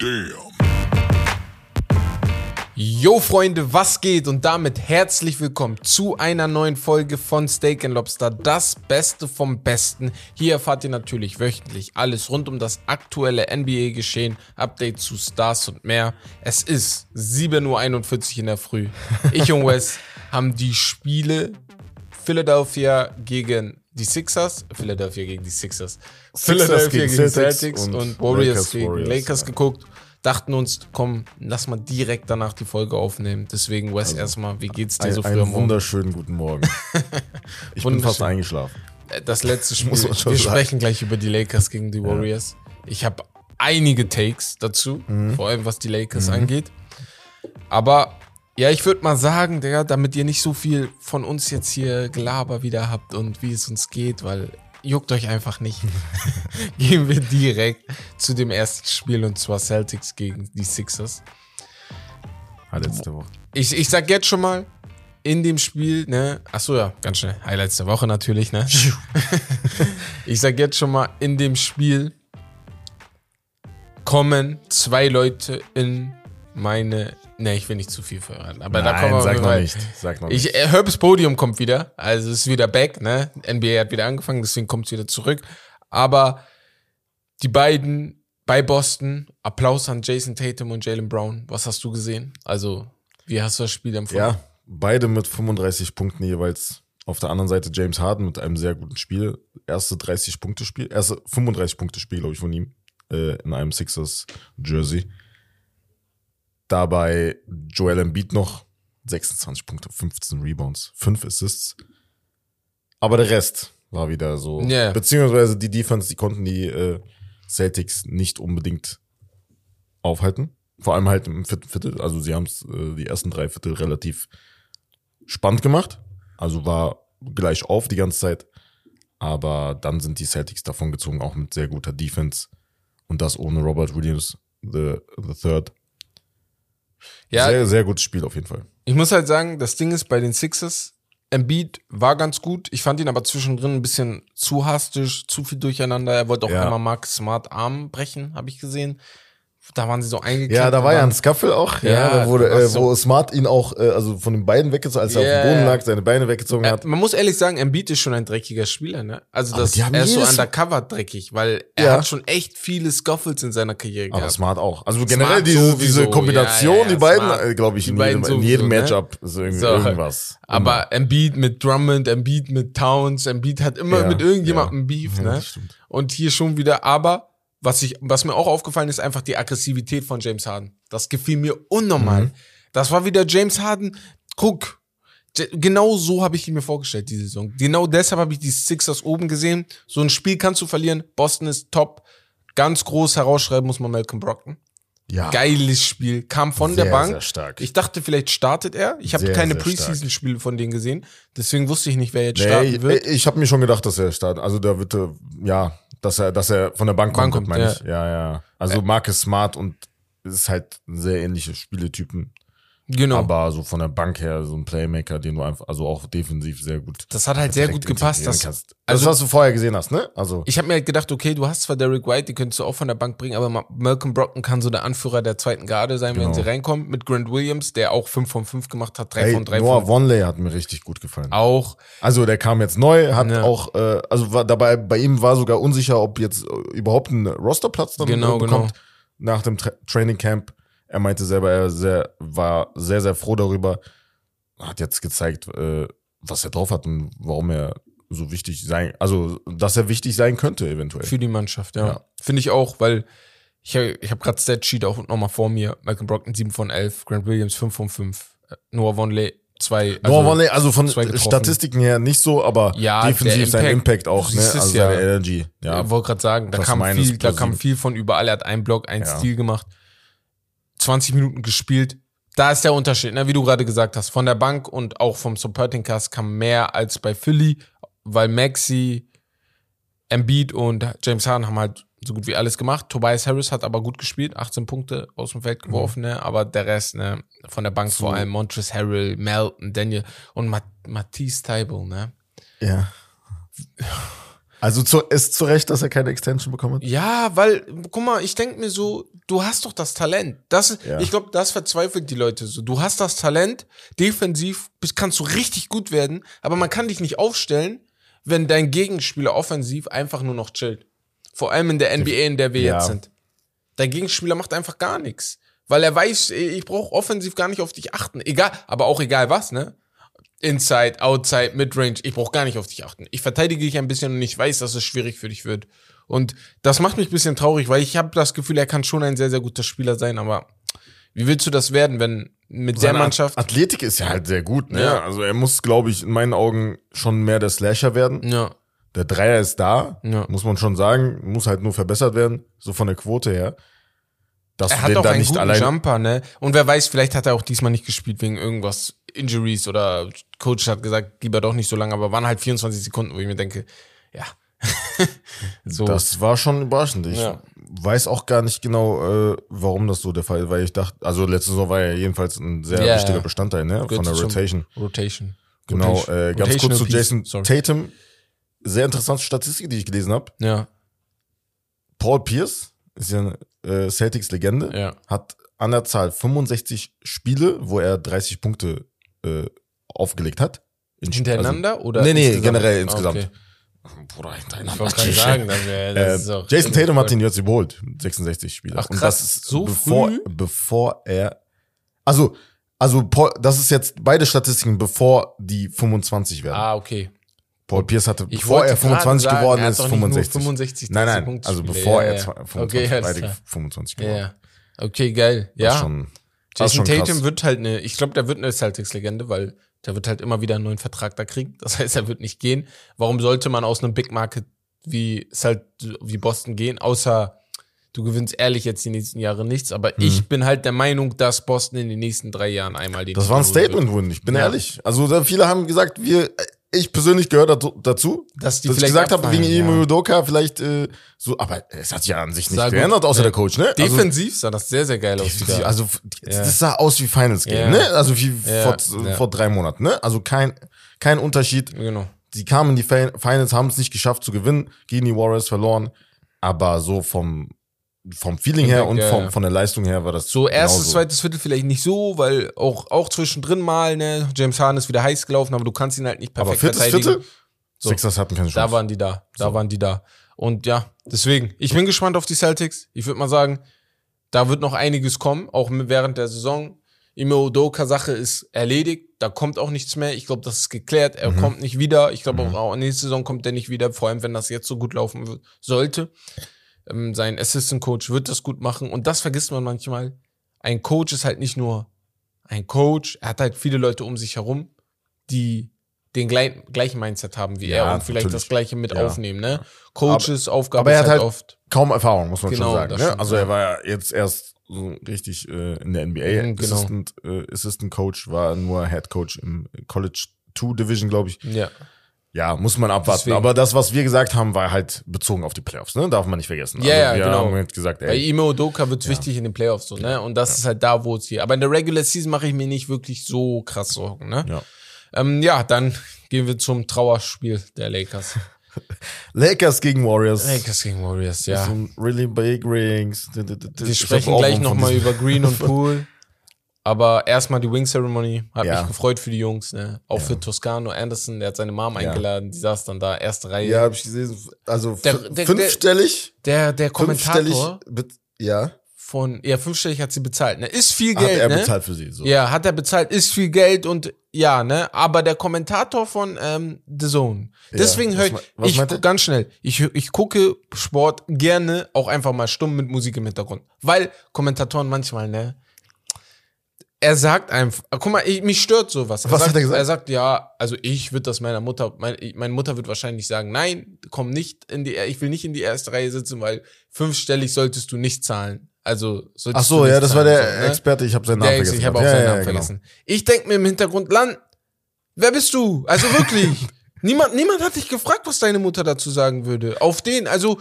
Damn. Yo Freunde, was geht? Und damit herzlich willkommen zu einer neuen Folge von Steak Lobster, das Beste vom Besten. Hier erfahrt ihr natürlich wöchentlich alles rund um das aktuelle NBA-Geschehen, Update zu Stars und mehr. Es ist 7.41 Uhr in der Früh. Ich und Wes haben die Spiele Philadelphia gegen die Sixers, Philadelphia gegen die Sixers, Philadelphia gegen, gegen Celtics, und, und, Warriors Lakers, gegen Warriors, Lakers ja. geguckt dachten uns, komm, lass mal direkt danach die Folge aufnehmen. Deswegen, Wes, also, erstmal, wie geht's dir ein, so früh am Morgen? wunderschönen guten Morgen. ich bin fast eingeschlafen. Äh, das letzte Spiel, wir sagen. sprechen gleich über die Lakers gegen die Warriors. Ja. Ich habe einige Takes dazu, mhm. vor allem was die Lakers mhm. angeht. Aber ja, ich würde mal sagen, Digga, damit ihr nicht so viel von uns jetzt hier Gelaber wieder habt und wie es uns geht, weil juckt euch einfach nicht. Gehen wir direkt zu dem ersten Spiel und zwar Celtics gegen die Sixers. Letzte Woche. Ich, ich sag jetzt schon mal, in dem Spiel, ne, achso ja, ganz schnell, Highlights der Woche natürlich, ne? ich sag jetzt schon mal, in dem Spiel kommen zwei Leute in meine Ne, ich will nicht zu viel verraten. Aber Nein, da kommen wir sag noch nicht. Sag noch ich, nicht. Äh, Herbs Podium kommt wieder. Also es ist wieder back, ne? NBA hat wieder angefangen, deswegen kommt es wieder zurück. Aber die beiden bei Boston, Applaus an Jason Tatum und Jalen Brown. Was hast du gesehen? Also, wie hast du das Spiel empfunden? Ja, beide mit 35 Punkten jeweils. Auf der anderen Seite James Harden mit einem sehr guten Spiel. Erste 30 Punkte Spiel, erste 35 Punkte Spiel, glaube ich, von ihm äh, in einem Sixers Jersey. Dabei Joel Embiid noch 26 Punkte, 15 Rebounds, 5 Assists. Aber der Rest war wieder so. Yeah. Beziehungsweise die Defense, die konnten die äh, Celtics nicht unbedingt aufhalten. Vor allem halt im vierten Viertel. Also sie haben es äh, die ersten drei Viertel relativ spannend gemacht. Also war gleich auf die ganze Zeit. Aber dann sind die Celtics davon gezogen, auch mit sehr guter Defense. Und das ohne Robert Williams the, the Third. Ja, sehr, sehr gutes Spiel auf jeden Fall. Ich muss halt sagen, das Ding ist bei den Sixers, Embiid war ganz gut. Ich fand ihn aber zwischendrin ein bisschen zu hastig, zu viel durcheinander. Er wollte auch ja. einmal Mark Smart Arm brechen, habe ich gesehen da waren sie so eingeklemmt. Ja, da war ja ein Scuffle auch, ja, ja da wurde, äh, so wo Smart ihn auch, äh, also von den Beinen weggezogen, als er yeah. auf dem Boden lag, seine Beine weggezogen hat. Äh, man muss ehrlich sagen, Embiid ist schon ein dreckiger Spieler, ne? Also das, er ist so undercover dreckig, weil er ja. hat schon echt viele Scuffles in seiner Karriere gehabt. Aber Smart auch. Also generell diese, diese Kombination, ja, die beiden, äh, glaube ich, in jedem, in jedem ne? Matchup ist irgendwie so. irgendwas. Aber immer. Embiid mit Drummond, Embiid mit Towns, Embiid hat immer mit irgendjemandem Beef, ne? Und hier schon wieder, aber was ich, was mir auch aufgefallen ist, einfach die Aggressivität von James Harden. Das gefiel mir unnormal. Mhm. Das war wieder James Harden. Guck, genau so habe ich ihn mir vorgestellt, die Saison. Genau deshalb habe ich die Sixers oben gesehen. So ein Spiel kannst du verlieren. Boston ist top. Ganz groß herausschreiben muss man Malcolm Brockton. Ja. Geiles Spiel. Kam von sehr, der Bank. Sehr stark. Ich dachte, vielleicht startet er. Ich habe keine Preseason-Spiele von denen gesehen. Deswegen wusste ich nicht, wer jetzt nee, starten wird. Ich, ich habe mir schon gedacht, dass er startet. Also da wird, ja, dass er, dass er von der Bank, Bank kommt, kommt meine ja. ich. Ja, ja. Also Marcus Smart und ist halt sehr ähnliche Spieletypen. Genau. Aber so von der Bank her, so ein Playmaker, den du einfach, also auch defensiv sehr gut. Das hat halt sehr gut gepasst. Das, also, das, was du vorher gesehen hast, ne? Also. Ich habe mir halt gedacht, okay, du hast zwar Derek White, die könntest du auch von der Bank bringen, aber Malcolm Brockton kann so der Anführer der zweiten Garde sein, genau. wenn sie reinkommen. Mit Grant Williams, der auch 5 von 5 gemacht hat, 3 von 3 Noah Vonley hat mir richtig gut gefallen. Auch. Also der kam jetzt neu, hat ja. auch, äh, also war dabei, bei ihm war sogar unsicher, ob jetzt überhaupt ein Rosterplatz dann genau, bekommt. Genau. Nach dem Tra Training Camp er meinte selber, er sehr, war sehr, sehr froh darüber. Hat jetzt gezeigt, äh, was er drauf hat und warum er so wichtig sein, also dass er wichtig sein könnte eventuell. Für die Mannschaft, ja. ja. Finde ich auch, weil ich, ich habe gerade Statsheet auch nochmal vor mir. Malcolm Brockton 7 von 11, Grant Williams 5 von 5, Noah Vonley 2. Also Noah Vonley, also von Statistiken her nicht so, aber ja, defensiv Impact, sein Impact auch, ne? Also ja. seine Energy. Ja. Ich wollte gerade sagen, da kam, viel, da kam viel von überall. Er hat einen Block, einen ja. Stil gemacht. 20 Minuten gespielt. Da ist der Unterschied, ne? wie du gerade gesagt hast. Von der Bank und auch vom Supporting Cast kam mehr als bei Philly, weil Maxi, Embiid und James Harden haben halt so gut wie alles gemacht. Tobias Harris hat aber gut gespielt, 18 Punkte aus dem Feld geworfen, mhm. ne? aber der Rest ne? von der Bank so. vor allem Montres Harrell, Melton, Daniel und Mat Matisse Tybel, ne? Ja. Also zu, ist zu Recht, dass er keine Extension bekommen hat? Ja, weil, guck mal, ich denke mir so, du hast doch das Talent. Das, ja. Ich glaube, das verzweifelt die Leute so. Du hast das Talent, defensiv bist, kannst du richtig gut werden, aber man kann dich nicht aufstellen, wenn dein Gegenspieler offensiv einfach nur noch chillt. Vor allem in der NBA, in der wir ja. jetzt sind. Dein Gegenspieler macht einfach gar nichts. Weil er weiß, ich brauche offensiv gar nicht auf dich achten. Egal, aber auch egal was, ne? Inside, Outside, Midrange, ich brauche gar nicht auf dich achten. Ich verteidige dich ein bisschen und ich weiß, dass es schwierig für dich wird. Und das macht mich ein bisschen traurig, weil ich habe das Gefühl, er kann schon ein sehr, sehr guter Spieler sein, aber wie willst du das werden, wenn mit Seine der Mannschaft. Athletik ist ja halt sehr gut, ne? Ja. Also er muss, glaube ich, in meinen Augen schon mehr der Slasher werden. Ja. Der Dreier ist da, ja. muss man schon sagen, muss halt nur verbessert werden, so von der Quote her. Dass er hat auch einen guten allein Jumper, ne? Und wer weiß, vielleicht hat er auch diesmal nicht gespielt wegen irgendwas Injuries oder Coach hat gesagt, lieber doch nicht so lange, aber waren halt 24 Sekunden, wo ich mir denke, ja. so. Das war schon überraschend. Ich ja. weiß auch gar nicht genau, äh, warum das so der Fall ist, weil ich dachte, also letzte Saison war ja jedenfalls ein sehr ja, wichtiger Bestandteil ne, von der Rotation. Rotation. Genau, Rotation. Äh, ganz kurz zu Jason Sorry. Tatum. Sehr interessante Statistik, die ich gelesen habe. Ja. Paul Pierce ist ja äh, Celtics Legende, ja. hat an der Zahl 65 Spiele, wo er 30 Punkte äh, aufgelegt hat. In, Hintereinander also, oder? Nee, nee, insgesamt? generell insgesamt. Okay. Bruder, hintereinander. Ich wollte sagen, dann wär, das äh, Jason Tatum hat ihn jetzt überholt, 66 Spiele. Ach, krass, Und das ist so bevor, früh? bevor er, also, also Paul, das ist jetzt beide Statistiken, bevor die 25 werden. Ah, okay. Paul Pierce hatte, ich bevor er 25 sagen, geworden ist, 65. 65 nein, nein, Punkte also bevor ja, er 25, okay, beide 25 geworden. Ja. Okay, geil. Ja. Schon, Jason Tatum krass. wird halt eine, ich glaube, der wird eine Celtics-Legende, weil der wird halt immer wieder einen neuen Vertrag da kriegen. Das heißt, er wird nicht gehen. Warum sollte man aus einem Big Market wie, wie Boston gehen, außer du gewinnst ehrlich jetzt die nächsten Jahre nichts, aber mhm. ich bin halt der Meinung, dass Boston in den nächsten drei Jahren einmal die Das war ein Statement-Win, ich bin ja. ehrlich. Also viele haben gesagt, wir, ich persönlich gehöre dazu, dass die dass ich gesagt habe, wegen ja. Imo Udoka vielleicht äh, so, aber es hat sich ja an sich nicht geändert, außer ja. der Coach, ne? Also defensiv sah das sehr, sehr geil aus. Wieder. Also ja. das sah aus wie Finals Game, ne? Also wie vor, vor drei Monaten, ne? Also kein, kein Unterschied. Genau. Sie kamen in die Finals, haben es nicht geschafft zu gewinnen, gegen die Warriors verloren, aber so vom vom Feeling her und vom, von der Leistung her war das so erstes, genauso. zweites Viertel vielleicht nicht so, weil auch auch zwischendrin mal ne James Harden ist wieder heiß gelaufen, aber du kannst ihn halt nicht perfekt aber viertes verteidigen. Viertel? So, Sixers hatten keine Chance. Da waren die da, da so. waren die da und ja deswegen ich bin gespannt auf die Celtics. Ich würde mal sagen, da wird noch einiges kommen, auch während der Saison. Ime Udoka Sache ist erledigt, da kommt auch nichts mehr. Ich glaube, das ist geklärt. Er mhm. kommt nicht wieder. Ich glaube mhm. auch nächste Saison kommt er nicht wieder, vor allem wenn das jetzt so gut laufen sollte. Ähm, sein Assistant Coach wird das gut machen und das vergisst man manchmal. Ein Coach ist halt nicht nur ein Coach, er hat halt viele Leute um sich herum, die den gleich, gleichen Mindset haben wie ja, er und vielleicht natürlich. das gleiche mit ja. aufnehmen, ne? Coaches aber, Aufgabe aber er hat halt, halt oft kaum Erfahrung, muss man genau, schon sagen. Ne? Also er war ja jetzt erst so richtig äh, in der NBA mhm, genau. Assistant, äh, Assistant Coach, war nur Head Coach im College 2 Division, glaube ich. Ja. Ja, muss man abwarten. Deswegen. Aber das, was wir gesagt haben, war halt bezogen auf die Playoffs, ne? Darf man nicht vergessen. Ja, also, ja, genau. Haben halt gesagt, ey, Bei Imo Doka wird's ja. wichtig in den Playoffs, so, ne? Und das ja. ist halt da, wo es hier. Aber in der Regular Season mache ich mir nicht wirklich so krass Sorgen, ne? Ja. Ähm, ja, dann gehen wir zum Trauerspiel der Lakers. Lakers gegen Warriors. Lakers gegen Warriors, ja. really big rings. Wir sprechen gleich nochmal über Green und Pool. Aber erstmal die Wing Ceremony, hat ja. mich gefreut für die Jungs, ne? Auch ja. für Toscano Anderson, der hat seine Mom eingeladen, die saß dann da, erste Reihe. Ja, hab ich gesehen. Also der, der, fünfstellig. Der, der Kommentator. Ja. Von, ja, fünfstellig hat sie bezahlt, ne? Ist viel Geld, hat er ne? bezahlt für sie, so. Ja, hat er bezahlt, ist viel Geld und ja, ne? Aber der Kommentator von ähm, The Zone. Deswegen ja, höre ich, ich ganz schnell, ich, ich gucke Sport gerne auch einfach mal stumm mit Musik im Hintergrund. Weil Kommentatoren manchmal, ne? Er sagt einfach, guck mal, ich, mich stört sowas. Er Was sagt, hat er gesagt? Er sagt, ja, also ich würde das meiner Mutter, mein, meine Mutter wird wahrscheinlich sagen, nein, komm nicht in die, ich will nicht in die erste Reihe sitzen, weil fünfstellig solltest du nicht zahlen. Also solltest Ach so, ja, das war der so, ne? Experte, ich habe seinen Namen der vergessen. Ich habe auch ja, seinen Namen ja, genau. vergessen. Ich denk mir im Hintergrund, Land, wer bist du? Also wirklich. niemand, niemand hat dich gefragt, was deine Mutter dazu sagen würde. Auf den, also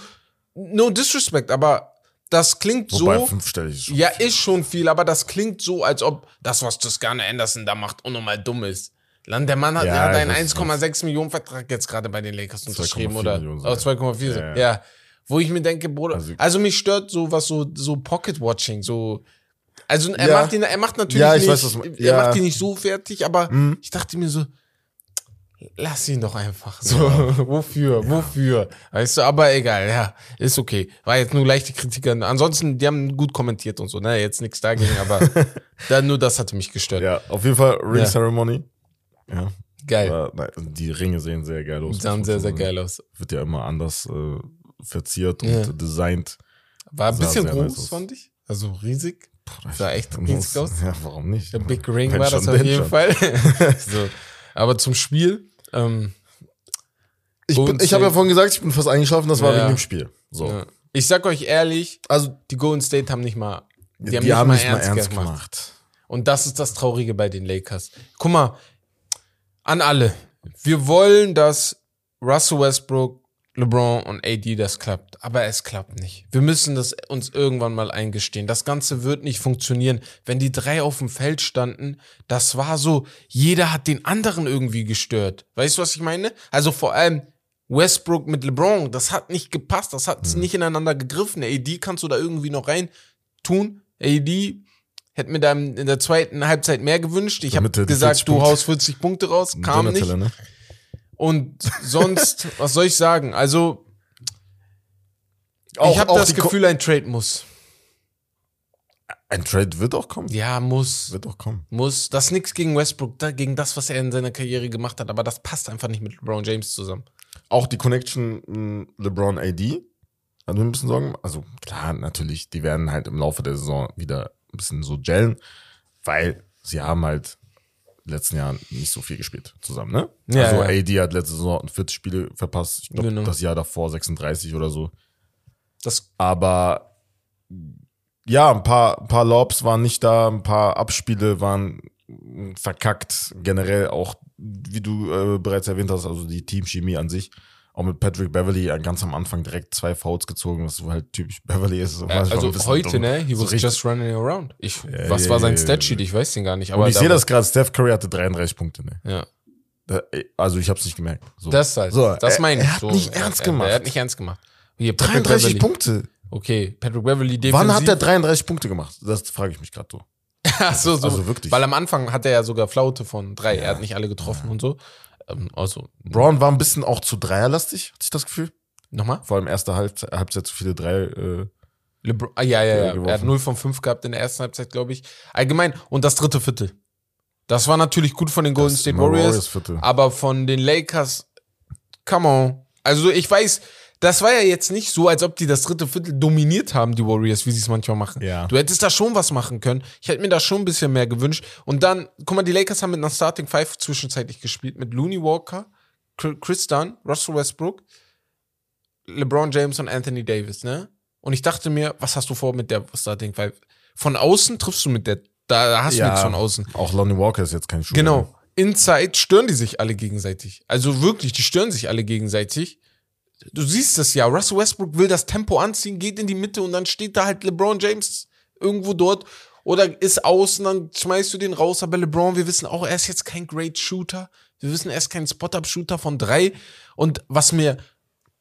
no disrespect, aber das klingt Wobei so. Fünfstellig ist schon ja, viel. ist schon viel, aber das klingt so, als ob das, was Toscano Anderson da macht, unnormal dumm ist. Der Mann hat, ja, hat einen 1,6 Millionen Vertrag jetzt gerade bei den Lakers unterschrieben, oder? 2,4 ja. 2,4. Ja. ja. Wo ich mir denke, Bruder, also, also mich stört so was so, so Pocket Watching, so, also er macht ihn, er macht natürlich ja, ich nicht, weiß, was man, ja. er macht ihn nicht so fertig, aber mhm. ich dachte mir so, lass ihn doch einfach. So, ja. wofür, ja. wofür? Weißt du, aber egal, ja, ist okay. War jetzt nur leichte Kritik an. Ansonsten, die haben gut kommentiert und so, ne, jetzt nichts dagegen, aber dann nur das hatte mich gestört. Ja, auf jeden Fall Ring Ceremony. Ja. Geil. Aber, nein, die Ringe sehen sehr geil aus. Die sahen sehr, sehr geil aus. Wird ja immer anders äh, verziert und designt. War ein bisschen groß, fand ich. Also riesig. Boah, sah echt riesig aus. Ja, warum nicht? Der Big Ring war das auf jeden Fall. so. Aber zum Spiel, ähm, ich, bin, ich habe ja vorhin gesagt, ich bin fast eingeschlafen, das war ja. wegen dem Spiel. So. Ja. Ich sag euch ehrlich, also die Golden State haben nicht mal, die, die haben, nicht, haben mal nicht, mal ernst, gemacht. gemacht. Und das ist das Traurige bei den Lakers. Guck mal, an alle. Wir wollen, dass Russell Westbrook, LeBron und AD das klappt. Aber es klappt nicht. Wir müssen das uns irgendwann mal eingestehen. Das Ganze wird nicht funktionieren. Wenn die drei auf dem Feld standen, das war so, jeder hat den anderen irgendwie gestört. Weißt du, was ich meine? Also vor allem Westbrook mit LeBron, das hat nicht gepasst, das hat mhm. nicht ineinander gegriffen. AD kannst du da irgendwie noch rein tun. AD hätte mir da in der zweiten Halbzeit mehr gewünscht. Ich habe gesagt, du haust 40 Punkte raus, kam nicht. Ne? Und sonst, was soll ich sagen? Also, auch, ich habe das Gefühl, ein Trade muss. Ein Trade wird auch kommen. Ja, muss. Wird auch kommen. Muss. Das ist nichts gegen Westbrook, gegen das, was er in seiner Karriere gemacht hat, aber das passt einfach nicht mit LeBron James zusammen. Auch die Connection hm, LeBron AD hat mir ein bisschen Sorgen. Also klar, natürlich, die werden halt im Laufe der Saison wieder ein bisschen so gellen, weil sie haben halt letzten Jahren nicht so viel gespielt zusammen, ne? Ja, also ja. AD hat letzte Saison 40 Spiele verpasst. Ich glaube, genau. das Jahr davor 36 oder so. Das Aber ja, ein paar, ein paar Lobs waren nicht da, ein paar Abspiele waren verkackt. Generell auch, wie du äh, bereits erwähnt hast, also die Teamchemie an sich auch mit Patrick Beverly ganz am Anfang direkt zwei Fouls gezogen, was so halt typisch Beverly ist. Ja, also heute, dumm. ne? He was so just running around. Ich, ja, was ja, war sein Statsheet? Ich weiß den gar nicht. Aber Und ich sehe das gerade, Steph Curry hatte 33 Punkte, ne? Ja. Also ich habe es nicht gemerkt. So. Das halt. So, das meine ich. Er hat so, nicht ernst gemacht. Er, er, hat nicht ernst gemacht. Hier, 33 Beverly. Punkte. Okay, Patrick Beverly defensiv. Wann hat er 33 Punkte gemacht? Das frage ich mich gerade so. Ach so, so. Also wirklich. Weil am Anfang hat er ja sogar Flaute von drei. Er hat nicht alle getroffen und so. Ähm, also, Brown war ein bisschen auch zu dreierlastig, hatte ich das Gefühl. Nochmal? Vor allem erste Halbzeit, Halbzeit zu viele drei. Äh, Lebron, ah, ja, ja, ja. Geworfen. Er hat 0 von 5 gehabt in der ersten Halbzeit, glaube ich. Allgemein. Und das dritte Viertel. Das war natürlich gut von den Golden das State Warriors. Warriors aber von den Lakers, come on. Also ich weiß, das war ja jetzt nicht so, als ob die das dritte Viertel dominiert haben, die Warriors, wie sie es manchmal machen. Ja. Du hättest da schon was machen können. Ich hätte mir da schon ein bisschen mehr gewünscht. Und dann, guck mal, die Lakers haben mit einer Starting Five zwischenzeitlich gespielt, mit Looney Walker, Chris Dunn, Russell Westbrook, LeBron James und Anthony Davis, ne? Und ich dachte mir, was hast du vor mit der Starting Five? Von außen triffst du mit der, da hast du ja, nichts von außen. Auch Lonnie Walker ist jetzt kein Schuh. Genau. Inside stören die sich alle gegenseitig. Also wirklich, die stören sich alle gegenseitig du siehst das ja, Russell Westbrook will das Tempo anziehen, geht in die Mitte und dann steht da halt LeBron James irgendwo dort oder ist außen, dann schmeißt du den raus. Aber LeBron, wir wissen auch, er ist jetzt kein Great Shooter. Wir wissen, er ist kein Spot-Up-Shooter von drei. Und was mir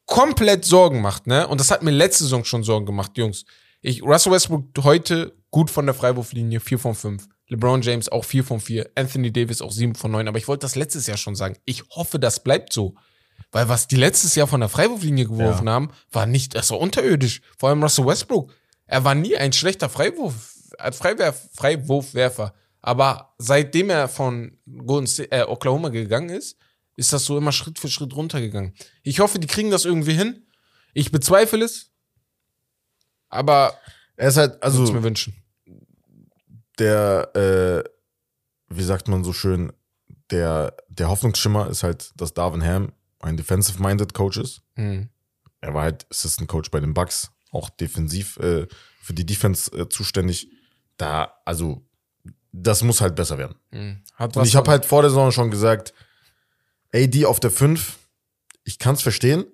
komplett Sorgen macht, ne, und das hat mir letzte Saison schon Sorgen gemacht, Jungs. Ich, Russell Westbrook heute gut von der Freiwurflinie, 4 von 5. LeBron James auch 4 von 4. Anthony Davis auch 7 von 9. Aber ich wollte das letztes Jahr schon sagen. Ich hoffe, das bleibt so. Weil was die letztes Jahr von der Freiwurflinie geworfen ja. haben, war nicht, das war unterirdisch. Vor allem Russell Westbrook. Er war nie ein schlechter Freiwurf, äh, Freiwerf, Freiwurfwerfer. Aber seitdem er von Golden State, äh, Oklahoma gegangen ist, ist das so immer Schritt für Schritt runtergegangen. Ich hoffe, die kriegen das irgendwie hin. Ich bezweifle es. Aber er ist halt, also mir wünschen. Der, äh, wie sagt man so schön, der, der Hoffnungsschimmer ist halt, dass Darvin Ham ein defensive-minded Coach ist. Mhm. Er war halt Assistant Coach bei den Bucks, auch defensiv äh, für die Defense äh, zuständig. Da, also, das muss halt besser werden. Mhm. Und ich habe halt vor der Saison schon gesagt, AD auf der 5, ich kann es verstehen,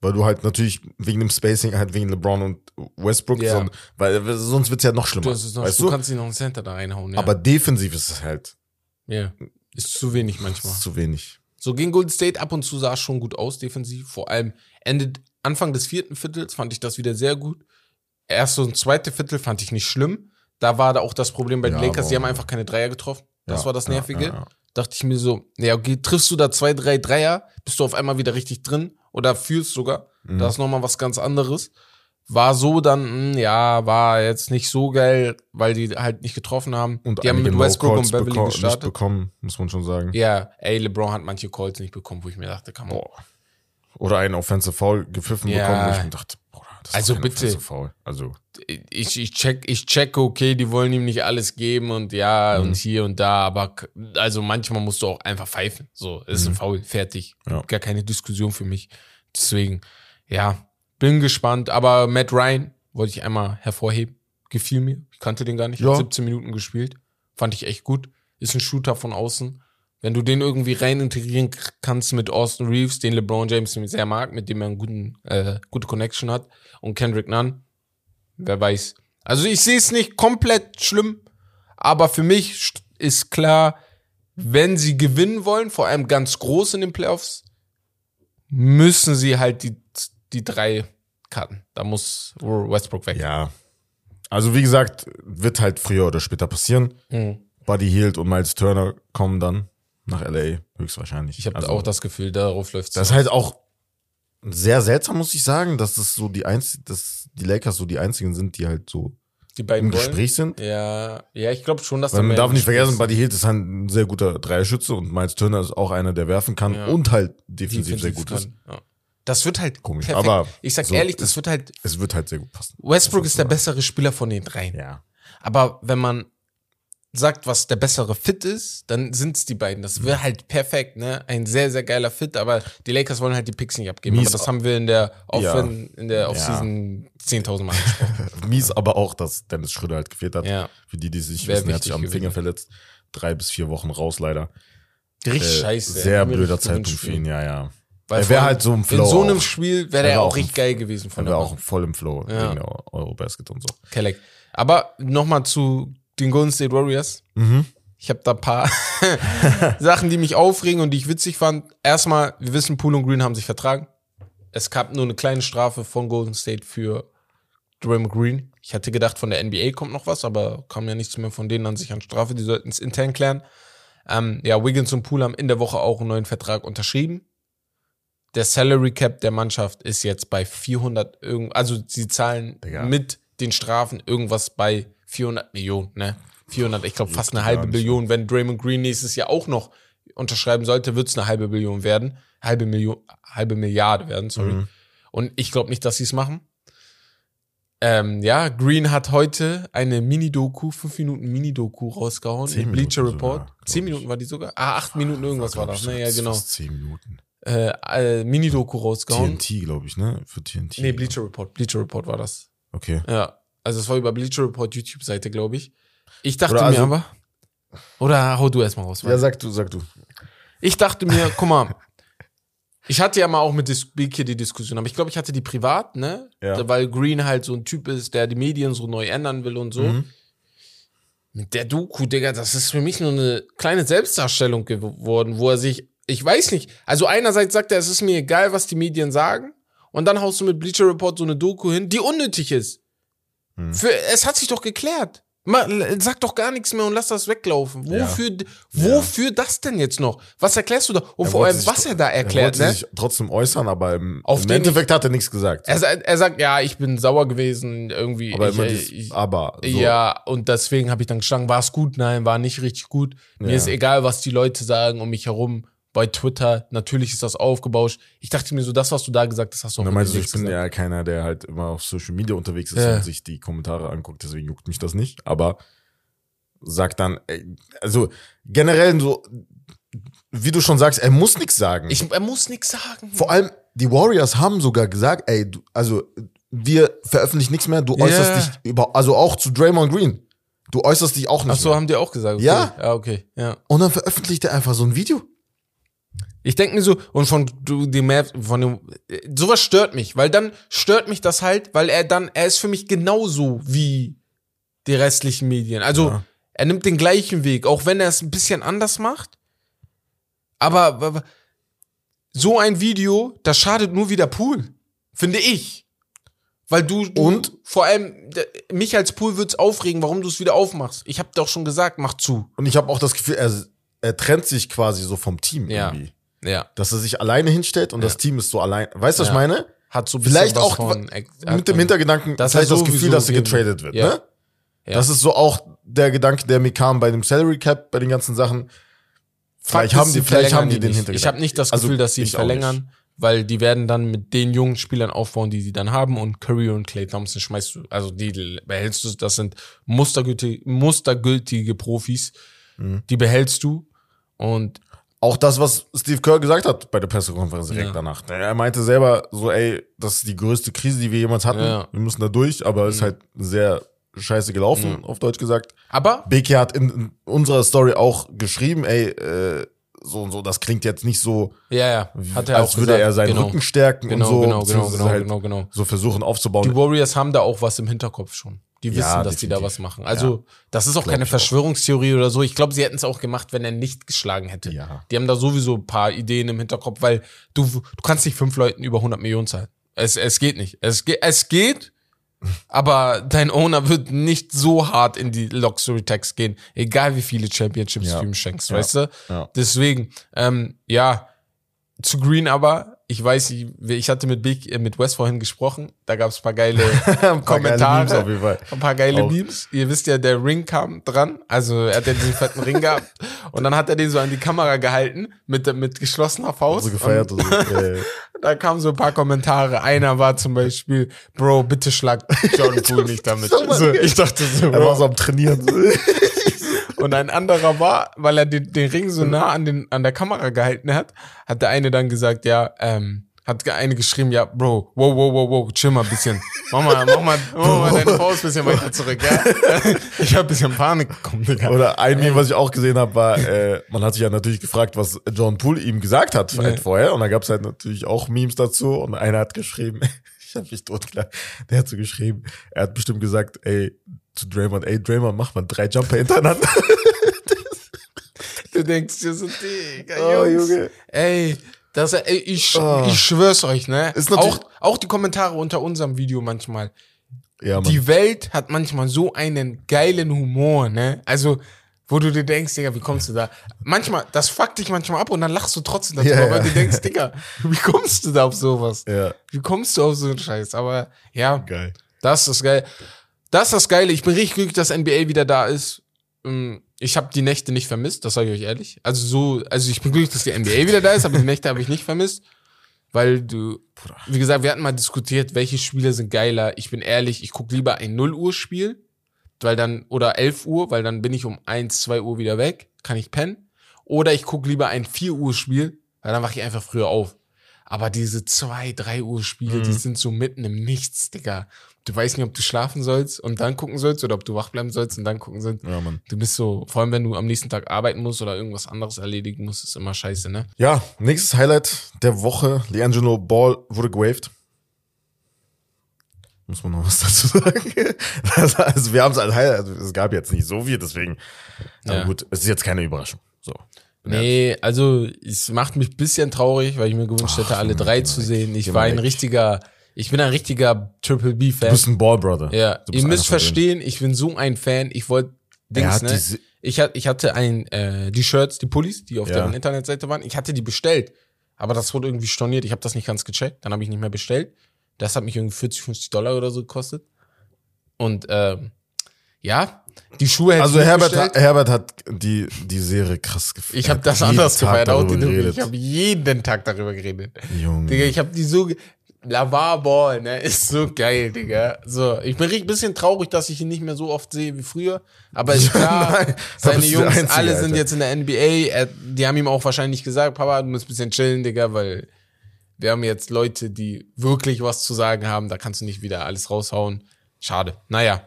weil du halt natürlich wegen dem Spacing halt wegen LeBron und Westbrook, yeah. so, weil sonst wird's ja noch schlimmer. Du, noch, du kannst ihn noch einen Center da reinhauen. Ja. Aber defensiv ist es halt. Ja, ist zu wenig manchmal. Ist zu wenig. So gegen Golden State ab und zu sah es schon gut aus, defensiv. Vor allem Ende, Anfang des vierten Viertels fand ich das wieder sehr gut. Erste und zweite Viertel fand ich nicht schlimm. Da war da auch das Problem bei den Ja, Lakers, die haben einfach keine Dreier getroffen. Das Ja, war das Nervige. ja. Dachte ich mir so, ja, okay, triffst du da zwei, drei Dreier, bist du auf einmal wieder richtig drin oder fühlst sogar. Mhm. Das ist nochmal was ganz anderes. War so dann, mh, ja, war jetzt nicht so geil, weil die halt nicht getroffen haben. Und die haben mit Westbrook und Beverly beko- nicht gestartet. bekommen, muss man schon sagen. Ja, ey, LeBron hat manche Calls nicht bekommen, wo ich mir dachte, kann man. Boah. Oder einen Offensive Foul gepfiffen Ja. bekommen, wo ich mir dachte, Bruder, das Also kein bitte. Offensive Foul. Also, ich, ich check, ich check, okay, die wollen ihm nicht alles geben und ja, Mhm. und hier und da, aber also manchmal musst du auch einfach pfeifen. So, es ist ein Foul, fertig. Mhm. Ja. Gar keine Diskussion für mich. Deswegen, ja, bin gespannt. Aber Matt Ryan wollte ich einmal hervorheben. Gefiel mir. Ich kannte den gar nicht. Ja. Hat 17 Minuten gespielt. Fand ich echt gut. Ist ein Shooter von außen. Wenn du den irgendwie rein integrieren kannst mit Austin Reeves, den LeBron James sehr mag, mit dem er einen guten, äh, gute Connection hat, und Kendrick Nunn, wer weiß. Also ich sehe es nicht komplett schlimm, aber für mich st- ist klar, wenn sie gewinnen wollen, vor allem ganz groß in den Playoffs, müssen sie halt die, die drei cutten. Da muss Westbrook weg. ja. Also, wie gesagt, wird halt früher oder später passieren. Mhm. Buddy Hield und Miles Turner kommen dann nach LA, höchstwahrscheinlich. Ich habe also, auch das Gefühl, darauf läuft Das ist halt auch sehr seltsam, muss ich sagen, dass das so die einz dass die Lakers so die einzigen sind, die halt so die beiden im wollen. Gespräch sind. Ja, ja, ich glaube schon, dass Weil man darf nicht vergessen, sind. Buddy Hield ist halt ein sehr guter Dreierschütze und Miles Turner ist auch einer, der werfen kann Ja. und halt defensiv, sehr defensiv gut ist. kann. Ja. Das wird halt Komisch, perfekt. aber ich sag so ehrlich, das ist- wird halt Es wird halt sehr gut passen. Westbrook ist der so. bessere Spieler von den dreien. Ja. Aber wenn man sagt, was der bessere Fit ist, dann sind es die beiden. Das wäre halt perfekt, ne? Ein sehr, sehr geiler Fit, aber die Lakers wollen halt die Picks nicht abgeben. Mies- aber das haben wir in der Off Ja. in der Offseason 10.000 Mal gesprochen. Mies aber auch, dass Dennis Schröder halt gefehlt hat. Ja. Für die, die es nicht Wär wissen, er hat sich am gewesen. Finger verletzt. Drei bis vier Wochen raus, leider. Richtig Äh, scheiße. Sehr blöder Zeitpunkt für ihn, ja, ja. Weil er wäre halt so im Flow. In so einem auch. Spiel wäre Er er auch richtig geil gewesen Er von wäre der auch voll im Flow Ja. wegen Eurobasket und so. Kelleck. Aber nochmal zu den Golden State Warriors. Mhm. Ich habe da ein paar Sachen, die mich aufregen und die ich witzig fand. Erstmal, wir wissen, Poole und Green haben sich vertragen. Es gab nur eine kleine Strafe von Golden State für Draymond Green. Ich hatte gedacht, von der NBA kommt noch was, aber kam ja nichts mehr von denen an sich an Strafe. Die sollten es intern klären. Ähm, ja, Wiggins und Poole haben in der Woche auch einen neuen Vertrag unterschrieben. Der Salary Cap der Mannschaft ist jetzt bei 400 irgend, also sie zahlen Digga. mit den Strafen irgendwas bei 400 Millionen, ne? 400, ich glaube fast eine halbe Billion. Wenn Draymond Green nächstes Jahr auch noch unterschreiben sollte, wird es eine halbe Billion werden. Halbe Million, halbe Milliarde werden, sorry. Mhm. Und ich glaube nicht, dass sie es machen. Ähm, ja, Green hat heute eine Mini-Doku, fünf Minuten Mini-Doku rausgehauen. Zehn Bleacher Minuten Report. sogar, Zehn. Minuten war die sogar? Ah, acht Minuten irgendwas war Glaub das, ne? Ja, genau. Zehn Minuten. Äh, äh, Mini-Doku rausgehauen. TNT, glaube ich, ne? Für TNT. Nee, Bleacher Report. Bleacher Report war das. Okay. Ja. Also es war über Bleacher Report YouTube-Seite, glaube ich. Ich dachte Oder mir also- aber. Oder hau du erstmal raus. Ja, sag du, sag du. Ich dachte mir, guck mal, ich hatte ja mal auch mit Big hier die Diskussion, aber ich glaube, ich hatte die privat, ne? Ja. Weil Green halt so ein Typ ist, der die Medien so neu ändern will und so. Mhm. Mit der Doku, Digga, das ist für mich nur eine kleine Selbstdarstellung geworden, wo er sich, ich weiß nicht, also einerseits sagt er, es ist mir egal, was die Medien sagen, und dann haust du mit Bleacher Report so eine Doku hin, die unnötig ist. Hm. Für, es hat sich doch geklärt. Mal, sag doch gar nichts mehr und lass das weglaufen. Ja. Wofür, wofür das denn jetzt noch? Was erklärst du da? Und Er vor allem, sich was er da erklärt, er wollte ne? sich trotzdem äußern, aber im, Auf im Endeffekt hat er nichts gesagt. Er, er sagt, ja, ich bin sauer gewesen, irgendwie. aber ich, immer äh, dieses, ich, aber. So. Ja, und deswegen habe ich dann geschlagen, war es gut? Nein, war nicht richtig gut. Mir Ja. ist egal, was die Leute sagen um mich herum. Bei Twitter, natürlich ist das aufgebauscht. Ich dachte mir so, das, was du da gesagt hast, hast du auch dann meinst du, ich bin gesagt. ja keiner, der halt immer auf Social Media unterwegs ist Ja. und sich die Kommentare anguckt, deswegen juckt mich das nicht. Aber sagt dann, also generell so, wie du schon sagst, er muss nichts sagen. Ich, er muss nichts sagen. Vor allem, die Warriors haben sogar gesagt, ey, du, also wir veröffentlichen nichts mehr, du äußerst Ja. dich über, also auch zu Draymond Green. Du äußerst dich auch nicht Ach so, mehr. haben die auch gesagt. Okay. Ja. Ja, okay, ja. Und dann veröffentlicht er einfach so ein Video. Ich denke mir so, und von du, dem Mavs, von dem, sowas stört mich, weil dann stört mich das halt, weil er dann, er ist für mich genauso wie die restlichen Medien. Also, Ja. er nimmt den gleichen Weg, auch wenn er es ein bisschen anders macht. Aber, aber so ein Video, das schadet nur wieder Pool. Finde ich. Weil du, du Und? vor allem mich als Pool wird's aufregen, warum du es wieder aufmachst. Ich habe doch schon gesagt, mach zu. Und ich habe auch das Gefühl, er, er trennt sich quasi so vom Team Ja. irgendwie. Ja. Dass er sich alleine hinstellt und das Team ist so allein. Weißt du, was ich Ja. meine? Hat so ein bisschen Vielleicht auch von, mit dem Hintergedanken, dass vielleicht das Gefühl, dass er getradet wird. Ja. Ne? Ja. Das ist so auch der Gedanke, der mir kam bei dem Salary Cap, bei den ganzen Sachen. Vielleicht Fakt haben die, vielleicht haben die den nicht. Hintergedanken. Ich habe nicht das Also, Gefühl, dass sie ihn verlängern, weil die werden dann mit den jungen Spielern aufbauen, die sie dann haben und Curry und Clay Thompson schmeißt du, also die behältst du, das sind mustergültige, mustergültige Profis, Mhm. die behältst du und Auch das, was Steve Kerr gesagt hat bei der Pressekonferenz direkt Ja. danach. Er meinte selber so, ey, das ist die größte Krise, die wir jemals hatten. Ja. Wir müssen da durch, aber es ist halt sehr scheiße gelaufen, auf Deutsch gesagt. aber Beke hat in, in unserer Story auch geschrieben, ey, äh, so und so, das klingt jetzt nicht so, ja, ja, hat er als auch würde gesagt, er seinen genau. Rücken stärken Genau, und so. genau, genau, genau, halt genau, genau. So versuchen aufzubauen. Die Warriors haben da auch was im Hinterkopf schon. Die wissen, Ja, dass die da was machen. Also, das ist auch keine ich auch. Verschwörungstheorie oder so. Ich glaube, sie hätten es auch gemacht, wenn er nicht geschlagen hätte. Ja. Die haben da sowieso ein paar Ideen im Hinterkopf, weil du, du kannst nicht fünf Leuten über 100 Millionen zahlen. Es, es geht nicht. Es, es geht, aber dein Owner wird nicht so hart in die Luxury Tax gehen, egal wie viele Championships Ja. du ihm schenkst, Ja. weißt du? Ja. Deswegen, ähm, ja, zu Green aber, ich weiß, ich, ich hatte mit Big, äh, mit Wes vorhin gesprochen, da gab es ein paar geile Ein paar Kommentare, geile auf jeden Fall. ein paar geile Auch. Memes. Ihr wisst ja, der Ring kam dran, also er hat ja diesen fetten Ring gehabt und dann hat er den so an die Kamera gehalten mit, mit geschlossener Faust. so gefeiert Und und so. da kamen so ein paar Kommentare. Einer war zum Beispiel, Bro, bitte schlag Jordan Poole nicht damit. So, ich dachte so, er war so am Trainieren. Und ein anderer war, weil er den, den Ring so nah an, den, an der Kamera gehalten hat, hat der eine dann gesagt, ja, ähm, hat eine geschrieben, ja, Bro, wow, wow, wow, wow, chill mal ein bisschen. Mach mal, mach mal, mach mal deine Faust ein bisschen weiter zurück, ja. Ich hab ein bisschen Panik bekommen, Digga. Oder ein Meme, was ich auch gesehen habe, war, äh, man hat sich ja natürlich gefragt, was John Poole ihm gesagt hat Ja. halt vorher. Und da gab es halt natürlich auch Memes dazu. Und einer hat geschrieben, ich habe mich totgelacht, der hat so geschrieben, er hat bestimmt gesagt, ey, zu Draymond, ey, Draymond, mach mal drei Jumper hintereinander. Du denkst dir so, Digga, Oh, Jungs. Junge. Ey, das, ey, ich, Oh. ich schwör's euch, ne? Ist auch, auch die Kommentare unter unserem Video manchmal. ja, Mann. Die Welt hat manchmal so einen geilen Humor, ne? Also, wo du dir denkst, Digga, wie kommst du da? Manchmal, das fuckt dich manchmal ab und dann lachst du trotzdem darüber, Ja, weil ja. du denkst, Digga, wie kommst du da auf sowas? ja, Wie kommst du auf so einen Scheiß? Aber ja, geil. das ist geil. Das ist das Geile. Ich bin richtig glücklich, dass NBA wieder da ist. Ähm, Ich habe die Nächte nicht vermisst, das sage ich euch ehrlich. Also so, also ich bin glücklich, dass die NBA wieder da ist, aber die Nächte habe ich nicht vermisst, weil du, wie gesagt, wir hatten mal diskutiert, welche Spiele sind geiler. Ich bin ehrlich, ich gucke lieber ein 0 Uhr Spiel, weil dann oder 11 Uhr, weil dann bin ich um 1, 2 Uhr wieder weg, kann ich pennen. Oder ich gucke lieber ein 4 Uhr Spiel, weil dann wache ich einfach früher auf. Aber diese 2, 3 Uhr Spiele, die sind so mitten im Nichts, Digga. Du weißt nicht, ob du schlafen sollst und dann gucken sollst oder ob du wach bleiben sollst und dann gucken sollst. Ja, Mann. Du bist so, vor allem wenn du am nächsten Tag arbeiten musst oder irgendwas anderes erledigen musst, ist immer scheiße, ne? Ja, nächstes Highlight der Woche. Leangelo Ball wurde gewaved. Muss man noch was dazu sagen? Also, wir haben es als Highlight, also es gab jetzt nicht so viel, deswegen. Aber Ja. gut, es ist jetzt keine Überraschung. So. Nee, also es macht mich ein bisschen traurig, weil ich mir gewünscht hätte, alle drei zu sehen. Ich war ein richtiger, ich bin ein richtiger Triple Du B-Fan. bist ein Ball Brother. Ja, Du ihr müsst verstehen, ich bin so ein Fan. Ich wollte Dings, ne? Ich, ich hatte ein, äh, die Shirts, die Pullis, die auf Ja. deren Internetseite waren. Ich hatte die bestellt, aber das wurde irgendwie storniert. Ich habe das nicht ganz gecheckt. Dann habe ich nicht mehr bestellt. Das hat mich irgendwie 40, 50 Dollar oder so gekostet. Und ähm, ja, die Schuhe hätte Also Herbert, bestellt. hat- Herbert hat die, die Serie krass gefeiert. Ich habe das anders Tag gefeiert, auch darüber die du. geredet. Ich habe jeden Tag darüber geredet. Junge. Digga, ich habe die so. Lavar Ball, ne, ist so geil, Digga. So, ich bin ein bisschen traurig, dass ich ihn nicht mehr so oft sehe wie früher. Aber ist klar, Nein, seine Jungs, Einzige, alle sind Alter. jetzt in der NBA. Er, die haben ihm auch wahrscheinlich gesagt, Papa, du musst ein bisschen chillen, Digga, weil wir haben jetzt Leute, die wirklich was zu sagen haben. Da kannst du nicht wieder alles raushauen. Schade. Naja,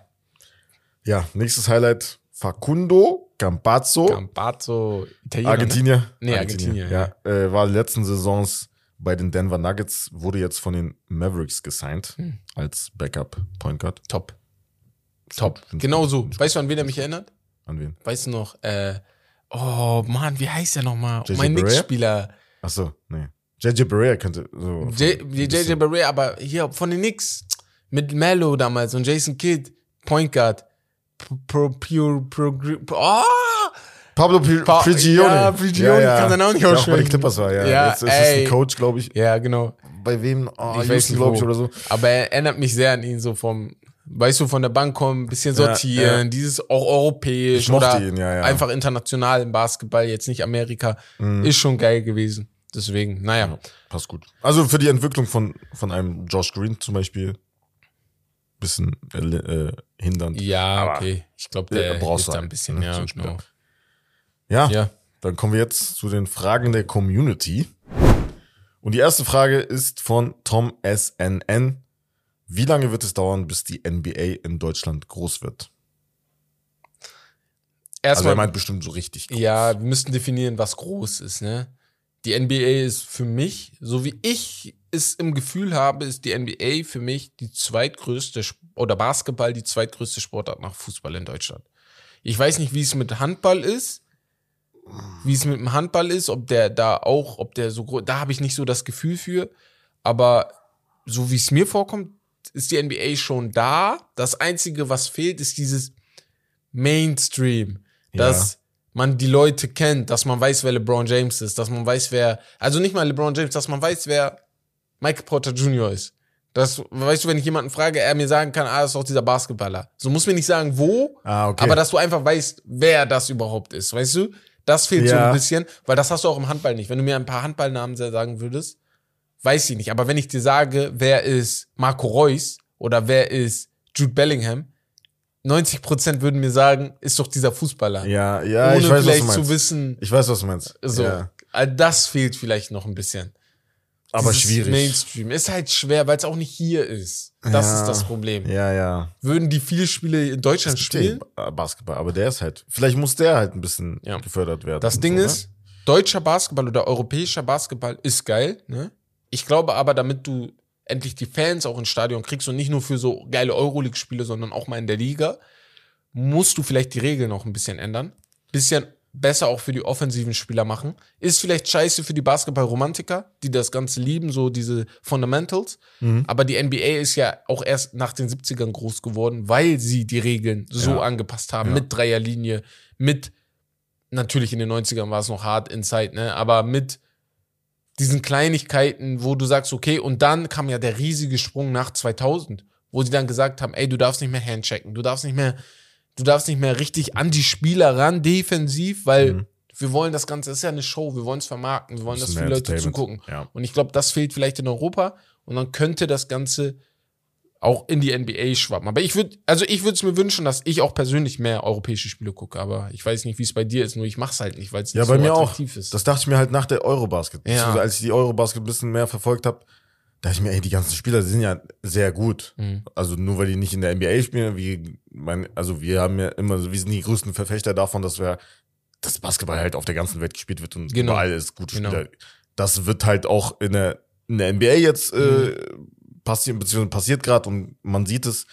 Ja, nächstes Highlight. Facundo Campazzo. Campazzo, Italiener. Ne? Argentinier. Nee, Argentinier, Ja, äh, war letzten Saisons bei den Denver Nuggets, wurde jetzt von den Mavericks gesigned Hm. als Backup Point Guard. Top. Top. Find- Genau so. Weißt du, an wen er mich erinnert? An wen? Weißt du noch, äh, oh Mann, wie heißt der nochmal? Mein? Knicks-Spieler. Ach so, nee. JJ Barea könnte so. JJ Barea, aber hier von den Knicks. Mit Mello damals und Jason Kidd, Point Guard. Pro, pure, pro, pro, oh! Pablo P pa Prigione. Ja, Prigione ja, ja. kann dann auch nicht aussprechen. Ja, auch bei den Clippers war, ja. ja Jetzt ist ein Coach, glaube ich. Ja, genau. Bei wem? Oh, ich weiß nicht, glaube ich, oder so. Aber er erinnert mich sehr an ihn, so vom, weißt du, von der Bank kommen, bisschen sortieren, ja, dieses auch europäisch oder ihn, ja, ja. einfach international im Basketball, jetzt nicht Amerika, mhm. ist schon geil gewesen. Deswegen, naja. passt gut. Also für die Entwicklung von, von einem Josh Green zum Beispiel, bisschen äh, hindernd. Ja, Aber okay. Ich glaube, der braucht da ein bisschen, ne? ja, genau. Ja, ja, dann kommen wir jetzt zu den Fragen der Community. Und die erste Frage ist von Tom SNN. Wie lange wird es dauern, bis die NBA in Deutschland groß wird? Erstmal, also er meint bestimmt so richtig groß. Ja, wir müssten definieren, was groß ist, ne? Die NBA ist für mich, so wie ich es im Gefühl habe, ist die NBA für mich die zweitgrößte oder Basketball die zweitgrößte Sportart nach Fußball in Deutschland. Ich weiß nicht, wie es mit Handball ist, wie es mit dem Handball ist, ob der da auch, ob der so groß, da habe ich nicht so das Gefühl für, aber so wie es mir vorkommt, ist die NBA schon da. Das einzige, was fehlt, ist dieses Mainstream, dass ja. man die Leute kennt, dass man weiß, wer LeBron James ist, dass man weiß, wer, also nicht mal LeBron James, dass man weiß, wer Michael Porter Jr. ist. Das, weißt du, wenn ich jemanden frage, er mir sagen kann, ah, das ist doch dieser Basketballer. So muss mir nicht sagen, wo, ah, okay. aber dass du einfach weißt, wer das überhaupt ist, weißt du? Das fehlt ja. so ein bisschen, weil das hast du auch im Handball nicht. Wenn du mir ein paar Handballnamen sagen würdest, weiß ich nicht. Aber wenn ich dir sage, wer ist Marco Reus oder wer ist Jude Bellingham, 90% würden mir sagen, ist doch dieser Fußballer. Ja, ja, Ohne ich weiß, vielleicht was du meinst. zu wissen. Ich weiß, was du meinst. So. Ja. Das fehlt vielleicht noch ein bisschen. Aber schwierig. Mainstream ist halt schwer, weil es auch nicht hier ist. Das ja, ist das Problem. Ja, ja. Würden die viele Spiele in Deutschland spielen? Basketball, aber der ist halt, vielleicht muss der halt ein bisschen ja. gefördert werden. Das Ding so, ist, deutscher Basketball oder europäischer Basketball ist geil, ne? Ich glaube aber, damit du endlich die Fans auch ins Stadion kriegst und nicht nur für so geile Euroleague-Spiele, sondern auch mal in der Liga, musst du vielleicht die Regeln noch ein bisschen ändern. Bisschen besser auch für die offensiven Spieler machen. Ist vielleicht scheiße für die Basketball-Romantiker, die das Ganze lieben, so diese Fundamentals. Mhm. Aber die NBA ist ja auch erst nach den 70ern groß geworden, weil sie die Regeln so ja. angepasst haben, ja. mit Dreierlinie, mit, natürlich in den 90ern war es noch hart inside, ne, aber mit diesen Kleinigkeiten, wo du sagst, okay, und dann kam ja der riesige Sprung nach 2000, wo sie dann gesagt haben, ey, du darfst nicht mehr handchecken, du darfst nicht mehr du darfst nicht mehr richtig an die Spieler ran, defensiv, weil mhm. wir wollen das Ganze, das ist ja eine Show, wir wollen es vermarkten, wir wollen, das dass viele Leute zugucken. Ja. Und ich glaube, das fehlt vielleicht in Europa und dann könnte das Ganze auch in die NBA schwappen. Aber ich würde, also ich würde es mir wünschen, dass ich auch persönlich mehr europäische Spiele gucke. Aber ich weiß nicht, wie es bei dir ist. Nur ich mache es halt nicht, weil es ja, nicht bei so mir attraktiv auch. ist. Das dachte ich mir halt nach der Eurobasket. Ja. Also als ich die Eurobasket ein bisschen mehr verfolgt habe, dachte ich mir, ey, die ganzen Spieler die sind ja sehr gut. Mhm. Also nur weil die nicht in der NBA spielen, wie mein, also wir haben ja immer, wir sind die größten Verfechter davon, dass wir das Basketball halt auf der ganzen Welt gespielt wird und genau. überall ist gute Spieler. Genau. Das wird halt auch in der, in der NBA jetzt äh, mhm. passieren, beziehungsweise passiert gerade und man sieht es.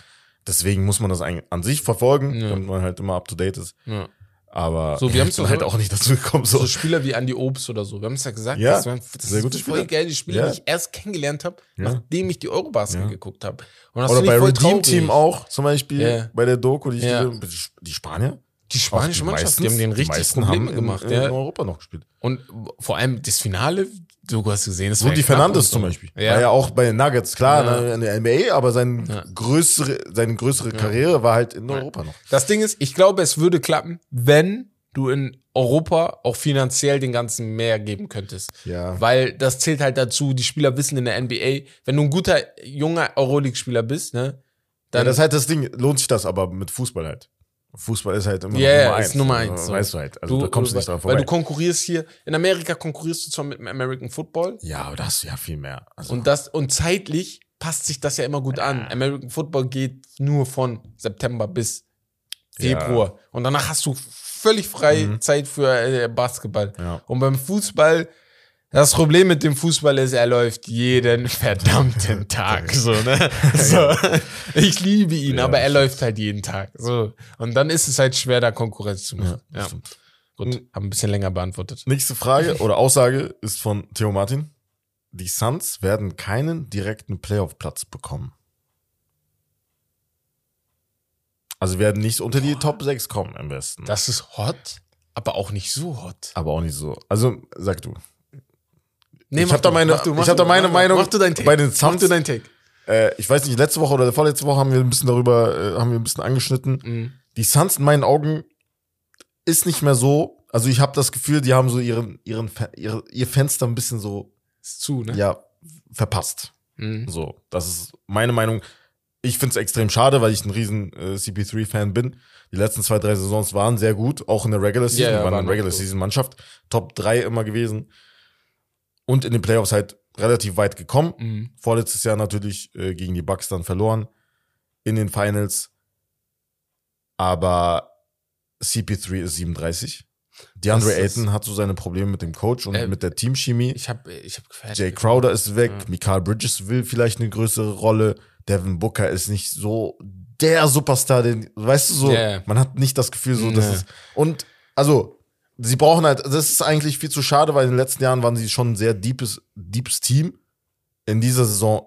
Deswegen muss man das an sich verfolgen, ja. damit man halt immer up to date ist. Ja. Aber so, wir haben es halt auch nicht dazu gekommen. So. so Spieler wie Andy Obst oder so. Wir haben es ja gesagt, ja, das, waren, das sehr gute voll geile Spieler, ja. die ich erst kennengelernt habe, ja. nachdem ich die Eurobasket ja. geguckt habe. Oder bei Redeem Team auch zum Beispiel, ja. bei der Doku, die, ja. die, die Spanier. Die spanische die Mannschaft, meistens, die haben den richtig Probleme gemacht. In, in Europa noch gespielt. Und vor allem das Finale, du hast gesehen, das die Fernandes zum Beispiel. Ja. War ja auch bei den Nuggets, klar, ja. in der NBA, aber sein ja. größere, seine größere Karriere war halt in Europa noch. Das Ding ist, ich glaube, es würde klappen, wenn du in Europa auch finanziell den ganzen mehr geben könntest. Ja. Weil das zählt halt dazu, die Spieler wissen in der NBA, wenn du ein guter, junger Euroleague-Spieler bist, ne, dann. Ja, das ist halt das Ding, lohnt sich das aber mit Fußball halt. Fußball ist halt immer yeah, Nummer eins. Ist Nummer eins. Also, weißt du halt. Also du, da kommst du nicht drauf vorbei. Weil du konkurrierst hier, in Amerika konkurrierst du zwar mit dem American Football. Ja, aber das ist ja viel mehr. Also. Und das, und zeitlich passt sich das ja immer gut an. American Football geht nur von September bis Februar. Ja. Und danach hast du völlig frei mhm. Zeit für äh, Basketball. Ja. Und beim Fußball, das Problem mit dem Fußball ist, er läuft jeden verdammten Tag. So, ne? so. Ich liebe ihn, ja, aber er läuft halt jeden Tag. So. Und dann ist es halt schwer, da Konkurrenz zu machen. Ja, ja. Gut, haben ein bisschen länger beantwortet. Nächste Frage oder Aussage ist von Theo Martin. die Suns werden keinen direkten Playoff-Platz bekommen. Also werden nicht unter die Top 6 kommen am besten. Das ist hot, aber auch nicht so hot. Aber auch nicht so. Also, sag du. Nee, ich habe da meine, du, ich hab da meine mach, Meinung Mach du dein Take. bei den Mach Suns. du dein Take. Äh, ich weiß nicht, letzte Woche oder vorletzte Woche haben wir ein bisschen darüber, äh, haben wir ein bisschen angeschnitten. Mhm. Die Suns in meinen Augen ist nicht mehr so. Also ich habe das Gefühl, die haben so ihren, ihren, ihre, ihr Fenster ein bisschen so, Ist zu, ne? ja, verpasst. Mhm. So, das ist meine Meinung. Ich finde es extrem schade, weil ich ein riesen äh, CP3-Fan bin. Die letzten zwei, drei Saisons waren sehr gut, auch in der Regular Season. Ja, ja, waren eine Regular gut. Season-Mannschaft. Top 3 immer gewesen. Und in den Playoffs halt relativ weit gekommen. Mhm. Vorletztes Jahr natürlich äh, gegen die Bucks dann verloren in den Finals. Aber CP3 ist 37. DeAndre Ayton hat so seine Probleme mit dem Coach und Äh, mit der Teamchemie. Ich habe ich hab gefällt. Jay Crowder ist weg, Ja. Mikael Bridges will vielleicht eine größere Rolle, Devin Booker ist nicht so der Superstar, den, weißt du so, ja. man hat nicht das Gefühl so, dass Ja. es, und, also, sie brauchen halt, das ist eigentlich viel zu schade, weil in den letzten Jahren waren sie schon ein sehr deepes, deepes Team. In dieser Saison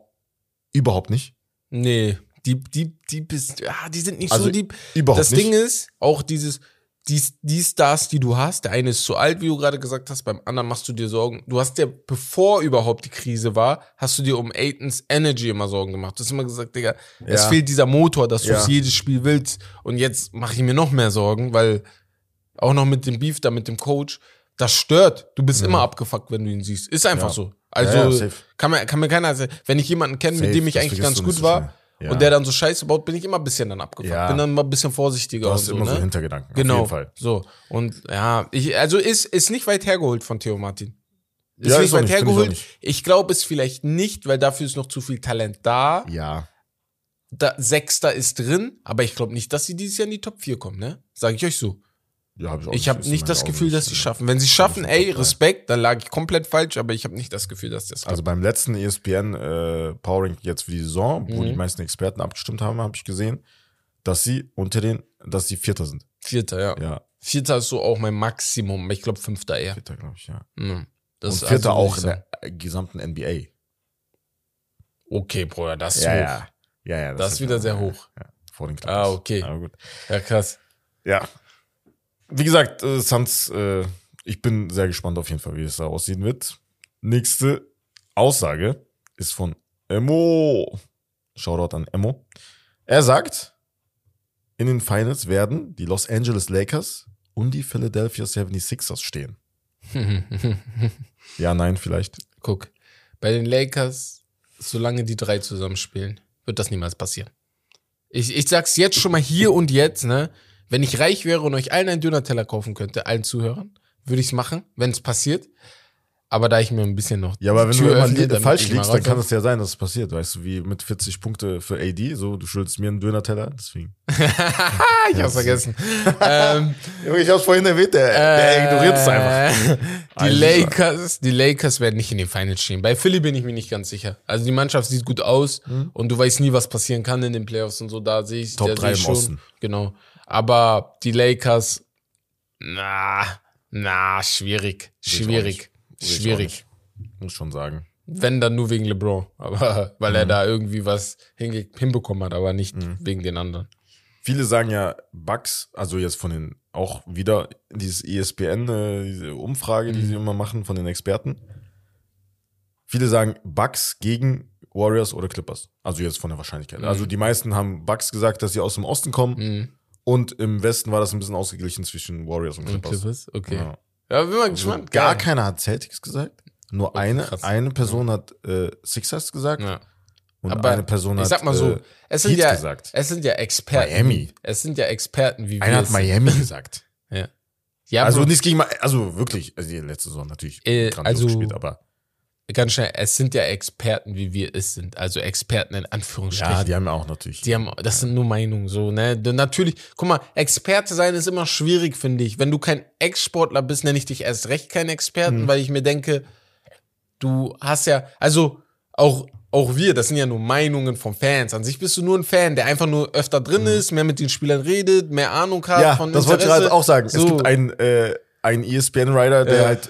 überhaupt nicht. Nee, Deep, Deep, Deep ist, ah, die sind nicht Also so deep. Überhaupt das nicht. Ding ist, auch dieses, die, die Stars, die du hast, der eine ist zu alt, wie du gerade gesagt hast, beim anderen machst du dir Sorgen. Du hast ja, bevor überhaupt die Krise war, hast du dir um Aitons Energy immer Sorgen gemacht. Du hast immer gesagt, Digga, es Ja. fehlt dieser Motor, dass du Ja. es jedes Spiel willst. Und jetzt mache ich mir noch mehr Sorgen, weil auch noch mit dem Beef da, mit dem Coach, das stört. Du bist immer abgefuckt, wenn du ihn siehst. Ist einfach Ja. so. Also Ja, ja, kann, mir, kann mir keiner erzählen. Wenn ich jemanden kenne, mit dem ich eigentlich ganz gut so war. Ja. und der dann so Scheiße baut, bin ich immer ein bisschen dann abgefuckt. Ja. Bin dann mal ein bisschen vorsichtiger Du hast so, immer ne? so Hintergedanken. Genau. Auf jeden Fall. So. Und ja, ich, also ist, ist nicht weit hergeholt von Theo Martin. Ist Ja, nicht ist weit nicht, ich hergeholt. nicht. Ich glaube es vielleicht nicht, weil dafür ist noch zu viel Talent da. Ja. da Sechster ist drin, aber ich glaube nicht, dass sie dieses Jahr in die Top 4 kommen, ne? Sage ich euch so. Ja hab ich Ich habe nicht das Augen Gefühl, dass sie schaffen. Wenn sie schaffen, ey. Respekt, dann lag ich komplett falsch, aber ich habe nicht das Gefühl, dass das Also beim letzten ESPN äh, Power Rank jetzt für die Saison, wo Mhm. die meisten Experten abgestimmt haben, habe ich gesehen, dass sie unter den, dass sie Vierter sind. Vierter, ja. Ja, Vierter ist so auch mein Maximum. Ich glaube Fünfter eher. Vierter, glaube ich, ja. Mhm. Das Und Vierter also, auch in der gesamten NBA. Okay, Bruder, das ist Ja, hoch. ja. Ja, ja. Das ist wieder ja, sehr hoch. Ja, vor den Clippers. Ah, okay. Aber gut. Ja, krass. Ja. Wie gesagt, äh, Suns, äh, ich bin sehr gespannt auf jeden Fall, wie es da aussehen wird. Nächste Aussage ist von Emo. Shoutout an Emo. Er sagt, in den Finals werden die Los Angeles Lakers und die Philadelphia 76ers stehen. Ja, nein, vielleicht. Guck, bei den Lakers, solange die drei zusammenspielen, wird das niemals passieren. Ich, ich sag's jetzt schon mal hier und jetzt, ne? Wenn ich reich wäre und euch allen einen Döner-Teller kaufen könnte, allen Zuhörern, würde ich's machen, wenn es passiert. Aber da ich mir ein bisschen noch Ja, aber wenn du Tür immer öffne, falsch ich liegst, dann kann es ja sein, dass es passiert. Weißt du, wie mit 40 Punkte für AD, so, du schuldest mir einen Döner-Teller, deswegen. Ich hab's vergessen. ähm, Ich hab's vorhin erwähnt, der, der ignoriert es einfach. Äh, Die Also, Lakers, die Lakers werden nicht in den Finals stehen. Bei Philly bin ich mir nicht ganz sicher. Also die Mannschaft sieht gut aus und du weißt nie, was passieren kann in den Playoffs und so. Da sehe ich Top da drei sehe ich im Osten. Genau. Aber die Lakers, na, na, schwierig, schwierig, schwierig. Muss schon sagen. Wenn dann nur wegen LeBron, aber weil Mhm. er da irgendwie was hinbekommen hat, aber nicht wegen den anderen. Viele sagen ja Bugs, also jetzt von den, auch wieder dieses ESPN, äh, diese Umfrage, die sie immer machen von den Experten. Viele sagen Bugs gegen Warriors oder Clippers. Also jetzt von der Wahrscheinlichkeit. Also die meisten haben Bugs gesagt, dass sie aus dem Osten kommen. Und im Westen war das ein bisschen ausgeglichen zwischen Warriors und Und Clippers. Clippers, okay. Ja. Ja, bin mal Also gespannt. gar Geil. keiner hat Celtics gesagt. Nur eine, krass. eine Person hat äh, Sixers gesagt. Ja. Und Aber eine Person hat ich sag mal so, äh, es sind Heat ja, gesagt. es sind ja Experten. Miami. Es sind ja Experten wie wir. Einer hat Miami gesagt. Ja. Ja, Also nichts gegen, also wirklich, also die letzte Saison natürlich Äh, also- gespielt, aber ganz schnell, es sind ja Experten wie wir es sind. Also Experten in Anführungsstrichen. ja, die haben ja auch natürlich. Die haben, das sind nur Meinungen, so, ne? Natürlich, guck mal, Experte sein ist immer schwierig, finde ich. Wenn du kein Ex-Sportler bist, nenne ich dich erst recht kein Experten, Mhm. weil ich mir denke, du hast ja, also auch, auch wir, das sind ja nur Meinungen von Fans. An sich bist du nur ein Fan, der einfach nur öfter drin ist, mehr mit den Spielern redet, mehr Ahnung hat Mhm. ja, von das wollte ich Interesse. gerade auch sagen. So. Es gibt einen, äh, einen ESPN-Rider, der Ja. halt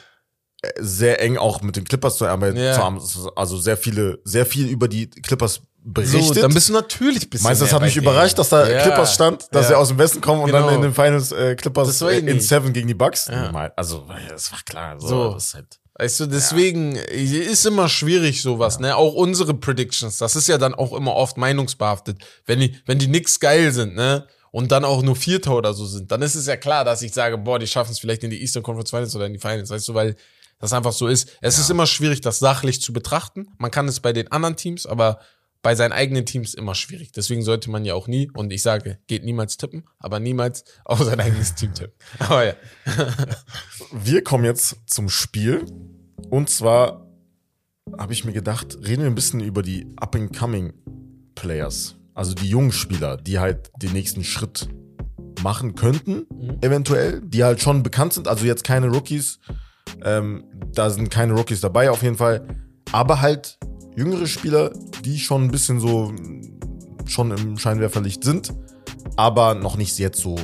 sehr eng auch mit den Clippers zu arbeiten, Ja. zu haben. also sehr viele, sehr viel über die Clippers berichtet. So, dann bist du natürlich ein bisschen Meinst du, das hat mich überrascht, dass da. Ja. Clippers stand, dass Ja. sie aus dem Westen kommen und dann Genau. in den Finals äh, Clippers äh, in. Seven gegen die Bucks? Ja. Also, das war klar. So, So. Das ist halt, Weißt du, deswegen ist immer schwierig sowas, ne? Auch unsere Predictions, das ist ja dann auch immer oft meinungsbehaftet. Wenn die, wenn die nix geil sind, ne? Und dann auch nur Vierter oder so sind, dann ist es ja klar, dass ich sage, boah, die schaffen es vielleicht in die Eastern Conference Finals oder in die Finals, weißt du, weil das einfach so ist. Es ist immer schwierig, das sachlich zu betrachten. Man kann es bei den anderen Teams, aber bei seinen eigenen Teams immer schwierig. Deswegen sollte man ja auch nie, und ich sage, geht niemals tippen, aber niemals auf sein eigenes Team tippen. Aber ja. Wir kommen jetzt zum Spiel. Und zwar habe ich mir gedacht, reden wir ein bisschen über die up-and-coming Players. Also die jungen Spieler, die halt den nächsten Schritt machen könnten, eventuell, die halt schon bekannt sind. Also jetzt keine Rookies. Ähm, da sind keine Rookies dabei auf jeden Fall. Aber halt jüngere Spieler, die schon ein bisschen so schon im Scheinwerferlicht sind, aber noch nicht jetzt so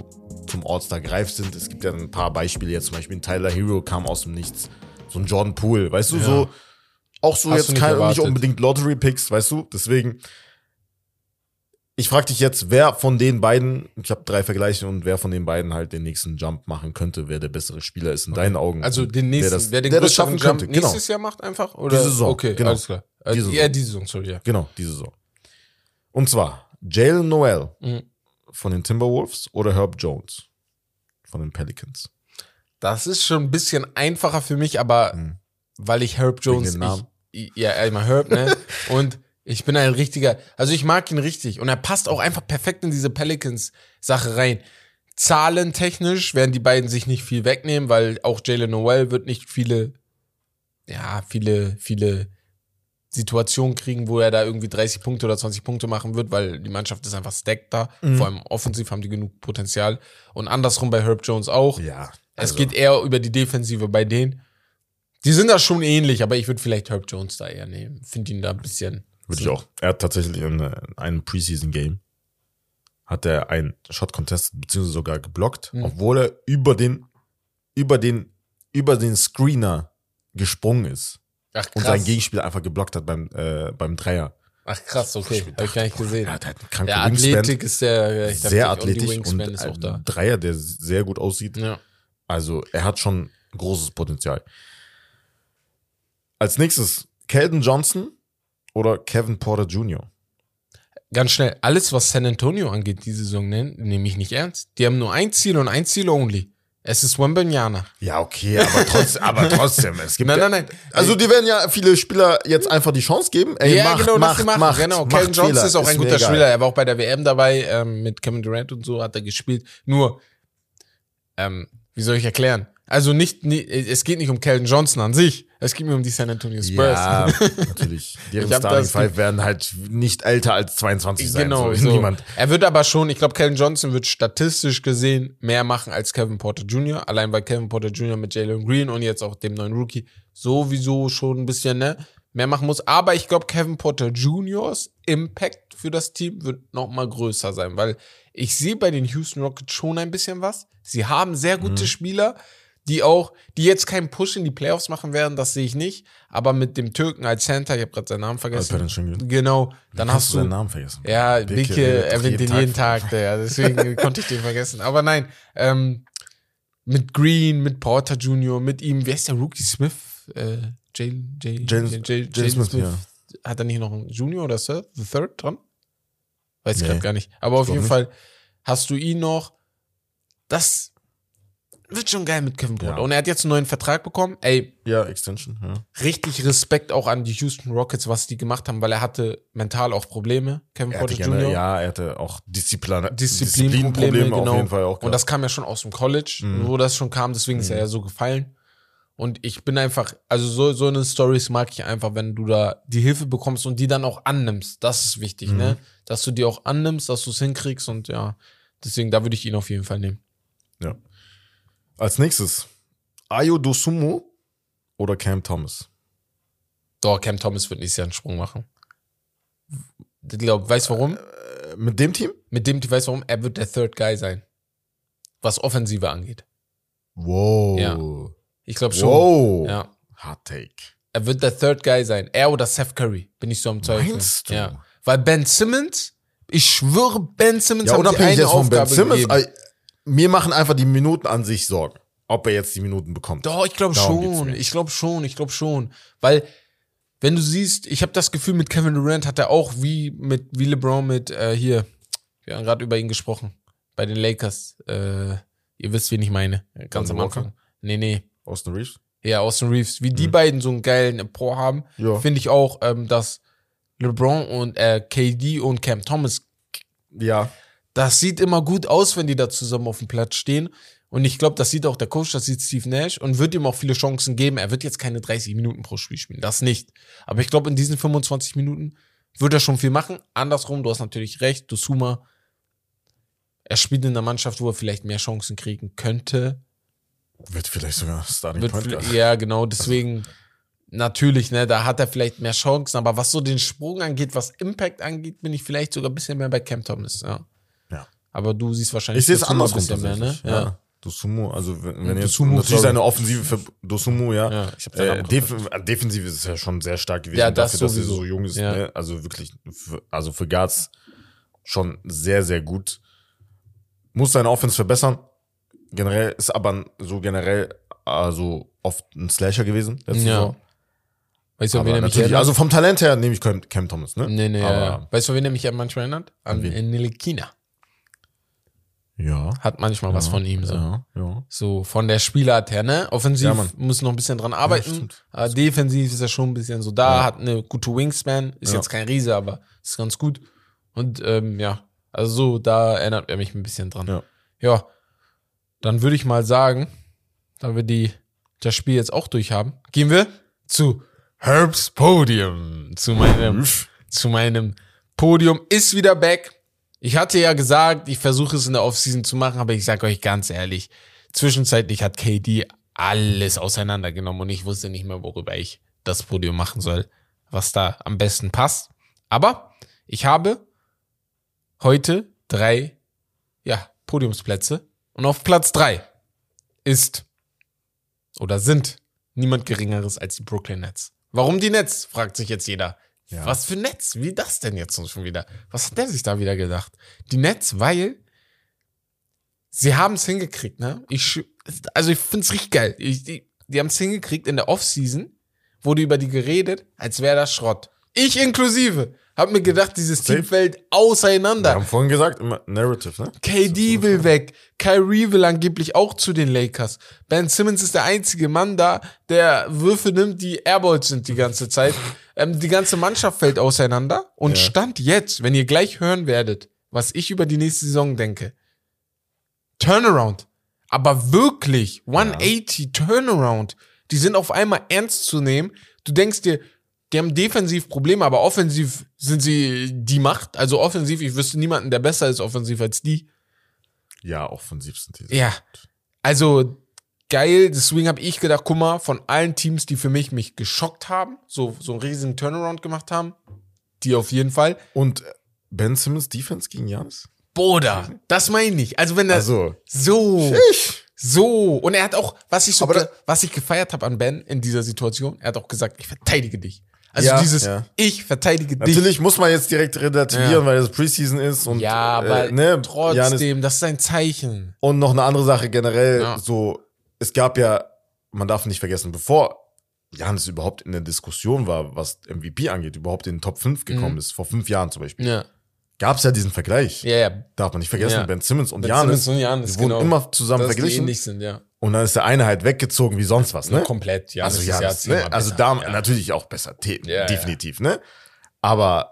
zum All-Star gereift sind. Es gibt ja ein paar Beispiele, jetzt zum Beispiel ein Tyler Hero kam aus dem Nichts. So ein Jordan Poole, weißt du, Ja. so auch so Hast jetzt nicht kein, nicht unbedingt Lottery-Picks, weißt du? Deswegen, ich frage dich jetzt, wer von den beiden, ich habe drei Vergleiche und wer von den beiden halt den nächsten Jump machen könnte, wer der bessere Spieler ist in deinen Augen. Also den nächsten, das- wer den der das schaffen Jump könnte, genau. nächstes Jahr macht einfach? Oder? Diese Saison, Okay, genau. alles klar. Also, Diese ja, Saison. diese Saison, sorry, ja. Genau, diese Saison. Und zwar Jalen Noel Mhm. von den Timberwolves oder Herb Jones von den Pelicans. Das ist schon ein bisschen einfacher für mich, aber Mhm. weil ich Herb Jones, den Namen. Ich, ja, einmal Herb, ne? Und ich bin ein richtiger, also ich mag ihn richtig und er passt auch einfach perfekt in diese Pelicans-Sache rein. Zahlentechnisch werden die beiden sich nicht viel wegnehmen, weil auch Jalen Noel wird nicht viele, ja, viele, viele Situationen kriegen, wo er da irgendwie 30 Punkte oder 20 Punkte machen wird, weil die Mannschaft ist einfach stacked da. Mhm. Vor allem offensiv haben die genug Potenzial. Und andersrum bei Herb Jones auch. Ja. Es also- geht eher über die Defensive bei denen. Die sind da schon ähnlich, aber ich würde vielleicht Herb Jones da eher nehmen. Finde ihn da ein bisschen. Würde ich auch. Er hat tatsächlich in, äh, in einem Preseason-Game hat er einen Shot contestet, beziehungsweise sogar geblockt, Mhm. obwohl er über den, über den, über den Screener gesprungen ist Ach und krass. seinen Gegenspieler einfach geblockt hat beim, äh, beim Dreier. Ach krass, okay. Ich Habe ich gar nicht gesehen. Hat einen kranken Ja, Wingspan, Athletik ist der. ich glaub, sehr athletisch Wingspan und ist auch da. Dreier, der sehr gut aussieht. Ja. Also er hat schon großes Potenzial. Als nächstes Keldon Johnson oder Kevin Porter Jr. Ganz schnell, alles, was San Antonio angeht, die Saison nennen, nehme ich nicht ernst. Die haben nur ein Ziel und ein Ziel only. Es ist Wembanyama. Ja, okay, aber, trotz, aber trotzdem. Es gibt Nein, nein, nein. Also die werden ja viele Spieler jetzt einfach die Chance geben. Ey, ja, macht, genau, macht, die machen. macht, genau, macht Kevin Johnson Fehler, ist auch ein mir guter. Spieler. Er war auch bei der WM dabei, ähm, mit Kevin Durant und so hat er gespielt. Nur, ähm, wie soll ich erklären? Also nicht, nie- es geht nicht um Kelvin Johnson an sich. Es geht mir um die San Antonio Spurs. Ja, natürlich. Deren Starting Five werden halt nicht älter als 22 sein. Genau, so. so. Niemand. Er wird aber schon, ich glaube, Kevin Johnson wird statistisch gesehen mehr machen als Kevin Porter Jr. Allein weil Kevin Porter Jr. mit Jalen Green und jetzt auch dem neuen Rookie sowieso schon ein bisschen ne, mehr machen muss. Aber ich glaube, Kevin Porter Jr.'s Impact für das Team wird noch mal größer sein, weil ich sehe bei den Houston Rockets schon ein bisschen was. Sie haben sehr gute Mhm. Spieler, die auch, die jetzt keinen Push in die Playoffs machen werden, das sehe ich nicht. Aber mit dem Türken als Center, ich habe gerade seinen Namen vergessen. Alperen. Genau, dann hast du seinen Namen vergessen. ja, Bicke erwähnt den jeden Tag, der, deswegen konnte ich den vergessen. Aber nein, ähm, mit Green, mit Porter Jr., mit ihm, wer ist der Rookie Smith? Äh, Jalen, Smith, Smith. ja. Hat er nicht noch einen Junior oder Third, the Third dran? Weiß ich Nee. gerade gar nicht. Aber auf jeden nicht. Fall hast du ihn noch. Das wird schon geil mit Kevin Porter. Ja. Und er hat jetzt einen neuen Vertrag bekommen. Ey, Ja, Extension. Ja. richtig Respekt auch an die Houston Rockets, was die gemacht haben, weil er hatte mental auch Probleme, Kevin Er Porter Jr. ja, er hatte auch Disziplin Disziplinprobleme, genau. auf jeden Fall auch. Und das kam ja schon aus dem College, Mhm. wo das schon kam, deswegen ist er ja so gefallen. Und ich bin einfach, also so, so eine Stories mag ich einfach, wenn du da die Hilfe bekommst und die dann auch annimmst. Das ist wichtig, Mhm. ne? Dass du die auch annimmst, dass du es hinkriegst und ja, deswegen, da würde ich ihn auf jeden Fall nehmen. Ja. Als nächstes, Ayo Dosumo oder Cam Thomas? Doch, Cam Thomas wird nächstes Jahr einen Sprung machen. Ich glaube, weißt du warum? Äh, Mit dem Team? Mit dem, weißt du warum? Er wird der Third Guy sein. Was Offensive angeht. Wow. Ja. Ich glaube schon. Wow. Ja. Hard Take. Er wird der Third Guy sein. Er oder Seth Curry, bin ich so am Zweifel. Meinst du? Ja. Weil Ben Simmons, ich schwöre, Ben Simmons Ja, hat die eine jetzt von Ben Aufgabe Simmons, gegeben. Mir machen einfach die Minuten an sich Sorgen. Ob er jetzt die Minuten bekommt. Doch, ich glaube schon. Ich glaube schon, ich glaube schon. Weil, wenn du siehst, ich habe das Gefühl, mit Kevin Durant hat er auch wie mit wie LeBron mit äh, hier, wir haben gerade über ihn gesprochen, bei den Lakers. Äh, ihr wisst, wen ich meine. Ganz am Walker? Anfang. Nee, nee. Austin Reeves? Ja, Austin Reeves. Wie die beiden so einen geilen Pro haben, Mhm. Ja. finde ich auch, ähm, dass LeBron und äh, KD und Cam Thomas Ja. Das sieht immer gut aus, wenn die da zusammen auf dem Platz stehen. Und ich glaube, das sieht auch der Coach, das sieht Steve Nash und wird ihm auch viele Chancen geben. Er wird jetzt keine 30 Minuten pro Spiel spielen, das nicht. Aber ich glaube, in diesen 25 Minuten wird er schon viel machen. Andersrum, du hast natürlich recht, Dosuma, er spielt in einer Mannschaft, wo er vielleicht mehr Chancen kriegen könnte. Wird vielleicht sogar Starting Wird Point ja, genau, deswegen natürlich, ne, da hat er vielleicht mehr Chancen. Aber was so den Sprung angeht, was Impact angeht, bin ich vielleicht sogar ein bisschen mehr bei Cam Thomas, ja. Ja. Aber du siehst wahrscheinlich Ich sehe es Dosuma andersrum mehr, ne? tatsächlich. Ja. Dosumu, also wenn, wenn jetzt Dosunmu, natürlich seine Offensive für Dosumu, ja. Ja, äh, def äh, defensiv ist es ja schon sehr stark gewesen Ja, das dafür, dass er sowieso. so jung ist. Ja. Ne? Also wirklich, für, also für Guards schon sehr, sehr gut. Muss seine Offense verbessern. Generell ist aber so generell also oft ein Slasher gewesen letzte Ja. Saison. Weißt du, an wen er mich erinnert? also vom Talent her nehme ich Cam, Cam Thomas, ne? nee, nee, ja, aber, ja. Weißt du, an wen er mich manchmal erinnert? An wen? Nilikina. Ja. Hat manchmal was von ihm so. Ja, ja. So von der Spielart her, ne? Offensiv Ja, muss noch ein bisschen dran arbeiten. stimmt. aber defensiv ist er schon ein bisschen so da, Ja. hat eine gute Wingspan, ist Ja. jetzt kein Riese, aber ist ganz gut. Und ähm, ja, also so, da erinnert er mich ein bisschen dran. Ja. ja dann würde ich mal sagen, da wir die, das Spiel jetzt auch durch haben, gehen wir zu Herbs Podium. Zu meinem, zu meinem Podium ist wieder back. Ich hatte ja gesagt, ich versuche es in der Offseason zu machen, aber ich sage euch ganz ehrlich, zwischenzeitlich hat KD alles auseinandergenommen und ich wusste nicht mehr, worüber ich das Podium machen soll, was da am besten passt. Aber ich habe heute drei, ja, Podiumsplätze und auf Platz drei ist oder sind niemand Geringeres als die Brooklyn Nets. Warum die Nets, fragt sich jetzt jeder. Ja. Was für Netz? Wie das denn jetzt schon wieder? Was hat der sich da wieder gedacht? Die Nets, weil sie haben es hingekriegt, ne? Ich, also ich find's richtig geil. Ich, die die haben es hingekriegt in der Offseason, wurde über die geredet, als wäre das Schrott. Ich inklusive. Hab mir gedacht, dieses. Team fällt Wir auseinander. haben vorhin gesagt, immer Narrative, ne? KD will weg. Kyrie will angeblich auch zu den Lakers. Ben Simmons ist der einzige Mann da, der Würfe nimmt, die Airballs sind die ganze Zeit. Ähm, die ganze Mannschaft fällt auseinander. Und Ja. Stand jetzt, wenn ihr gleich hören werdet, was ich über die nächste Saison denke. Turnaround. Aber wirklich, 180 Turnaround. Die sind auf einmal ernst zu nehmen. Du denkst dir, die haben defensiv Probleme, aber offensiv sind sie die Macht. Also offensiv, ich wüsste niemanden, der besser ist offensiv als die. Ja, offensiv sind die. Ja. Also geil, deswegen habe ich gedacht, guck mal, von allen Teams, die für mich mich geschockt haben, so, so einen riesigen Turnaround gemacht haben, die auf jeden Fall. Und äh, Ben Simmons Defense gegen Janis? Boda, das meine ich. Also wenn das Also, so, so und er hat auch, was ich so, was ich gefeiert habe an Ben in dieser Situation, er hat auch gesagt, ich verteidige dich. Also Ja, dieses, ja. ich verteidige dich. natürlich muss man jetzt direkt relativieren, Ja. weil es Preseason ist und Ja, aber äh, ne, trotzdem, Giannis- das ist ein Zeichen. Und noch eine andere Sache generell, so, es gab ja, man darf nicht vergessen, bevor Janis überhaupt in der Diskussion war, was MVP angeht, überhaupt in den Top 5 gekommen Mhm. ist, vor fünf Jahren zum Beispiel, Ja, gab es ja diesen Vergleich. ja, ja. Darf man nicht vergessen, Ja. Ben Simmons und Ben Janis, Simmons und Giannis, die wurden genau. immer zusammen Dass die verglichen. ähnlich sind, ja. Und dann ist der eine halt weggezogen wie sonst was, ne? Komplett, ja. also das ja, ist ja das, zehnmal ne? also besser. da ja. natürlich auch besser, Ja, definitiv, ne? Aber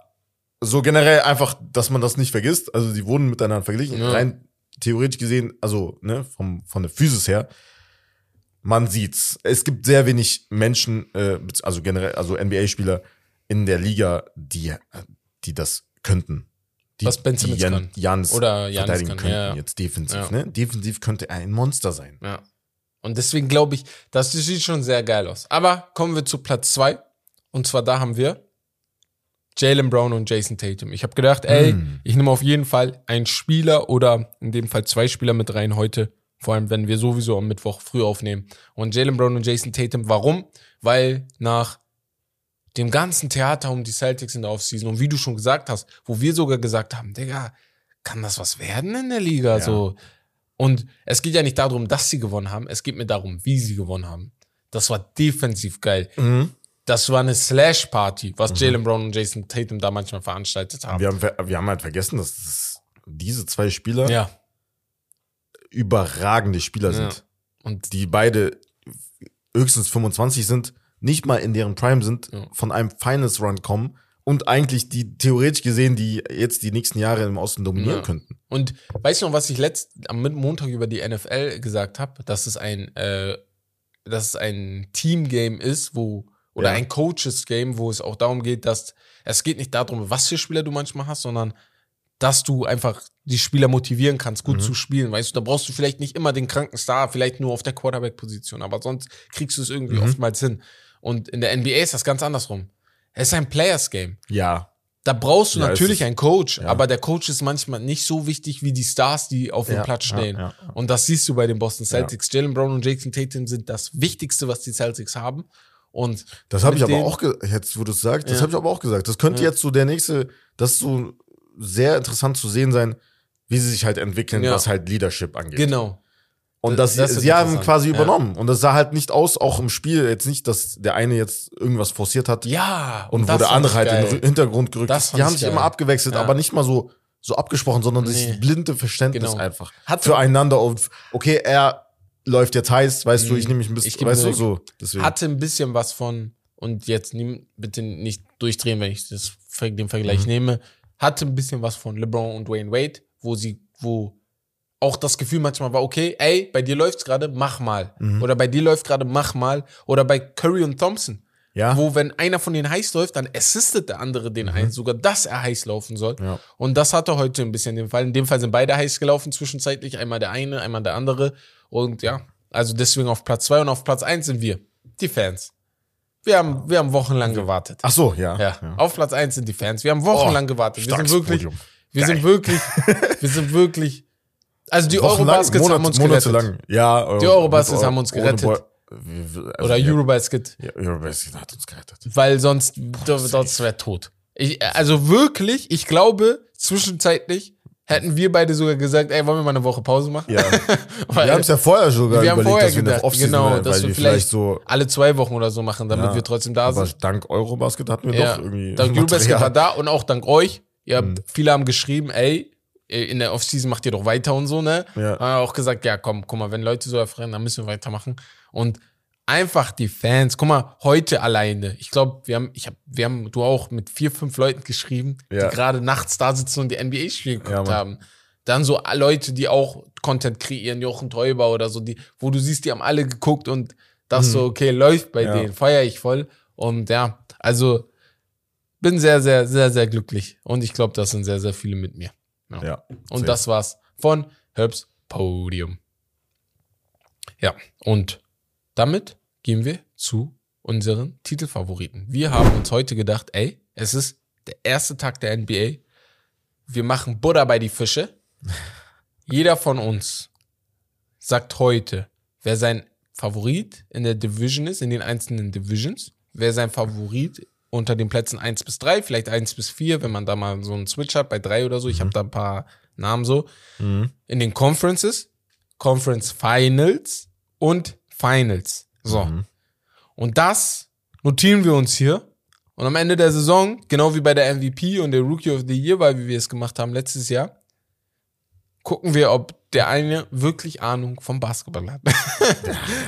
so generell einfach, dass man das nicht vergisst. Also die wurden miteinander verglichen. Rein theoretisch gesehen, also ne, vom von der Physis her, man sieht's. Es gibt sehr wenig Menschen, äh, also generell, also NBA-Spieler in der Liga, die die das könnten. Was Ben Simmons Jan, kann. Janis Oder Giannis verteidigen kann, ja. jetzt defensiv. Ja. Ne? Defensiv könnte er ein Monster sein. Ja. Und deswegen glaube ich, das sieht schon sehr geil aus. Aber kommen wir zu Platz zwei Und zwar da haben wir Jalen Brown und Jason Tatum. Ich habe gedacht, ey, Mm. ich nehme auf jeden Fall einen Spieler oder in dem Fall zwei Spieler mit rein heute Vor allem, wenn wir sowieso am Mittwoch früh aufnehmen. Und Jalen Brown und Jason Tatum, warum? Weil nach dem ganzen Theater um die Celtics in der Offseason und wie du schon gesagt hast, wo wir sogar gesagt haben, Digga, kann das was werden in der Liga? Ja. So. Und es geht ja nicht darum, dass sie gewonnen haben, es geht mir darum, wie sie gewonnen haben. Das war defensiv geil. Mhm. Das war eine Slash-Party, was mhm. Jalen Brown und Jason Tatum da manchmal veranstaltet haben. Wir haben, wir haben halt vergessen, dass das, diese zwei Spieler ja. überragende Spieler ja. sind. Und die beide höchstens 25 sind, nicht mal in deren Prime sind, ja. von einem Finals Run kommen und eigentlich die theoretisch gesehen, die jetzt die nächsten Jahre im Osten dominieren ja. könnten. Und weißt du noch, was ich letzt am Montag über die NFL gesagt habe, dass es ein äh, dass es ein Team-Game ist, wo oder ja. ein Coaches-Game, wo es auch darum geht, dass es geht nicht darum, was für Spieler du manchmal hast, sondern dass du einfach die Spieler motivieren kannst, gut mhm. zu spielen. Weißt du, da brauchst du vielleicht nicht immer den kranken Star, vielleicht nur auf der Quarterback-Position, aber sonst kriegst du es irgendwie mhm. oftmals hin. Und in der NBA ist das ganz andersrum. Es ist ein Players-Game. Ja. Da brauchst du ja, natürlich einen Coach, ja. aber der Coach ist manchmal nicht so wichtig wie die Stars, die auf dem ja, Platz stehen. Und das siehst du bei den Boston Celtics. Jalen Brown und Jason Tatum sind das Wichtigste, was die Celtics haben. Und das habe ich aber auch jetzt, wo du es sagst, das habe ich aber auch gesagt. Das könnte jetzt so der nächste, das ist so sehr interessant zu sehen sein, wie sie sich halt entwickeln, was halt Leadership angeht. Genau. Und das, das sie haben quasi übernommen. Ja. Und das sah halt nicht aus, auch im Spiel, jetzt nicht, dass der eine jetzt irgendwas forciert hat. Ja. Und, und wo der andere halt in den Hintergrund gerückt ist. Die haben sich geil. immer abgewechselt, ja. aber nicht mal so, so abgesprochen, sondern nee. das blinde Verständnis genau. einfach. Hat füreinander und, okay, er läuft jetzt heiß, weißt du, ich mhm. nehme mich ein bisschen, weißt du, so. Deswegen. Hatte ein bisschen was von, und jetzt nimm, bitte nicht durchdrehen, wenn ich das, den Vergleich mhm. nehme, hatte ein bisschen was von LeBron und Wayne Wade, wo sie, wo auch das Gefühl manchmal war, okay, ey, bei dir läuft's gerade, mach mal. Mhm. Oder bei dir läuft gerade, mach mal. Oder bei Curry und Thompson. Ja. Wo, wenn einer von denen heiß läuft, dann assistet der andere den mhm. einen, sogar dass er heiß laufen soll. Ja. Und das hatte heute ein bisschen den Fall. In dem Fall sind beide heiß gelaufen zwischenzeitlich. Einmal der eine, einmal der andere. Und ja, also deswegen auf Platz zwei und auf Platz eins sind wir. Die Fans. Wir haben, wir haben wochenlang gewartet. Ach so, ja. ja. ja. Auf Platz eins sind die Fans. Wir haben wochenlang oh, gewartet. Wir sind wirklich, wir sind wirklich, wir sind wirklich also die Eurobaskets Monat, haben uns gerettet. Lang. Ja, Euro, die Eurobaskets haben uns gerettet. Also Oder Eurobasket. Ja, Eurobasket hat uns gerettet. Weil sonst, sonst wäre tot. Ich, also wirklich, ich glaube, zwischenzeitlich hätten wir beide sogar gesagt, ey, wollen wir mal eine Woche Pause machen? Ja. wir haben es ja vorher sogar wir überlegt, vorher dass gedacht, wir eine genau, weil, dass weil wir vielleicht so alle zwei Wochen oder so machen, damit ja, wir trotzdem da sind. Aber dank Eurobasket hatten wir ja, doch irgendwie. Dank Eurobasket war da und auch dank euch. Ihr habt, hm. viele haben geschrieben, ey, in der Offseason macht ihr doch weiter und so, ne? Ja. Haben auch gesagt, ja, komm, guck mal, wenn Leute so erfreuen, dann müssen wir weitermachen. Und einfach die Fans, guck mal, heute alleine, ich glaube, wir haben, ich hab, wir haben, du auch mit vier, fünf Leuten geschrieben, ja. die gerade nachts da sitzen und die NBA-Spiele geguckt ja, haben. Dann so Leute, die auch Content kreieren, Jochen Täuber oder so, die, wo du siehst, die haben alle geguckt und das mhm. so, okay, läuft bei denen, feier ich voll. Und ja, also bin sehr, sehr, sehr, sehr glücklich. Und ich glaube, das sind sehr, sehr viele mit mir. Ja. ja und sehr. das war's von Herbs Podium. Ja, und damit gehen wir zu unseren Titelfavoriten. Wir haben uns heute gedacht, ey, es ist der erste Tag der NBA. Wir machen Butter bei die Fische. Jeder von uns sagt heute, wer sein Favorit in der Division ist, in den einzelnen Divisions, wer sein Favorit unter den Plätzen 1 bis 3, vielleicht 1 bis 4, wenn man da mal so einen Switch hat, bei 3 oder so. Ich mhm. habe da ein paar Namen so. Mhm. In den Conferences, Conference Finals und Finals. So. Mhm. Und das notieren wir uns hier. Und am Ende der Saison, genau wie bei der MVP und der Rookie of the Year, weil wir es gemacht haben letztes Jahr, gucken wir, ob der eine wirklich Ahnung vom Basketball hat.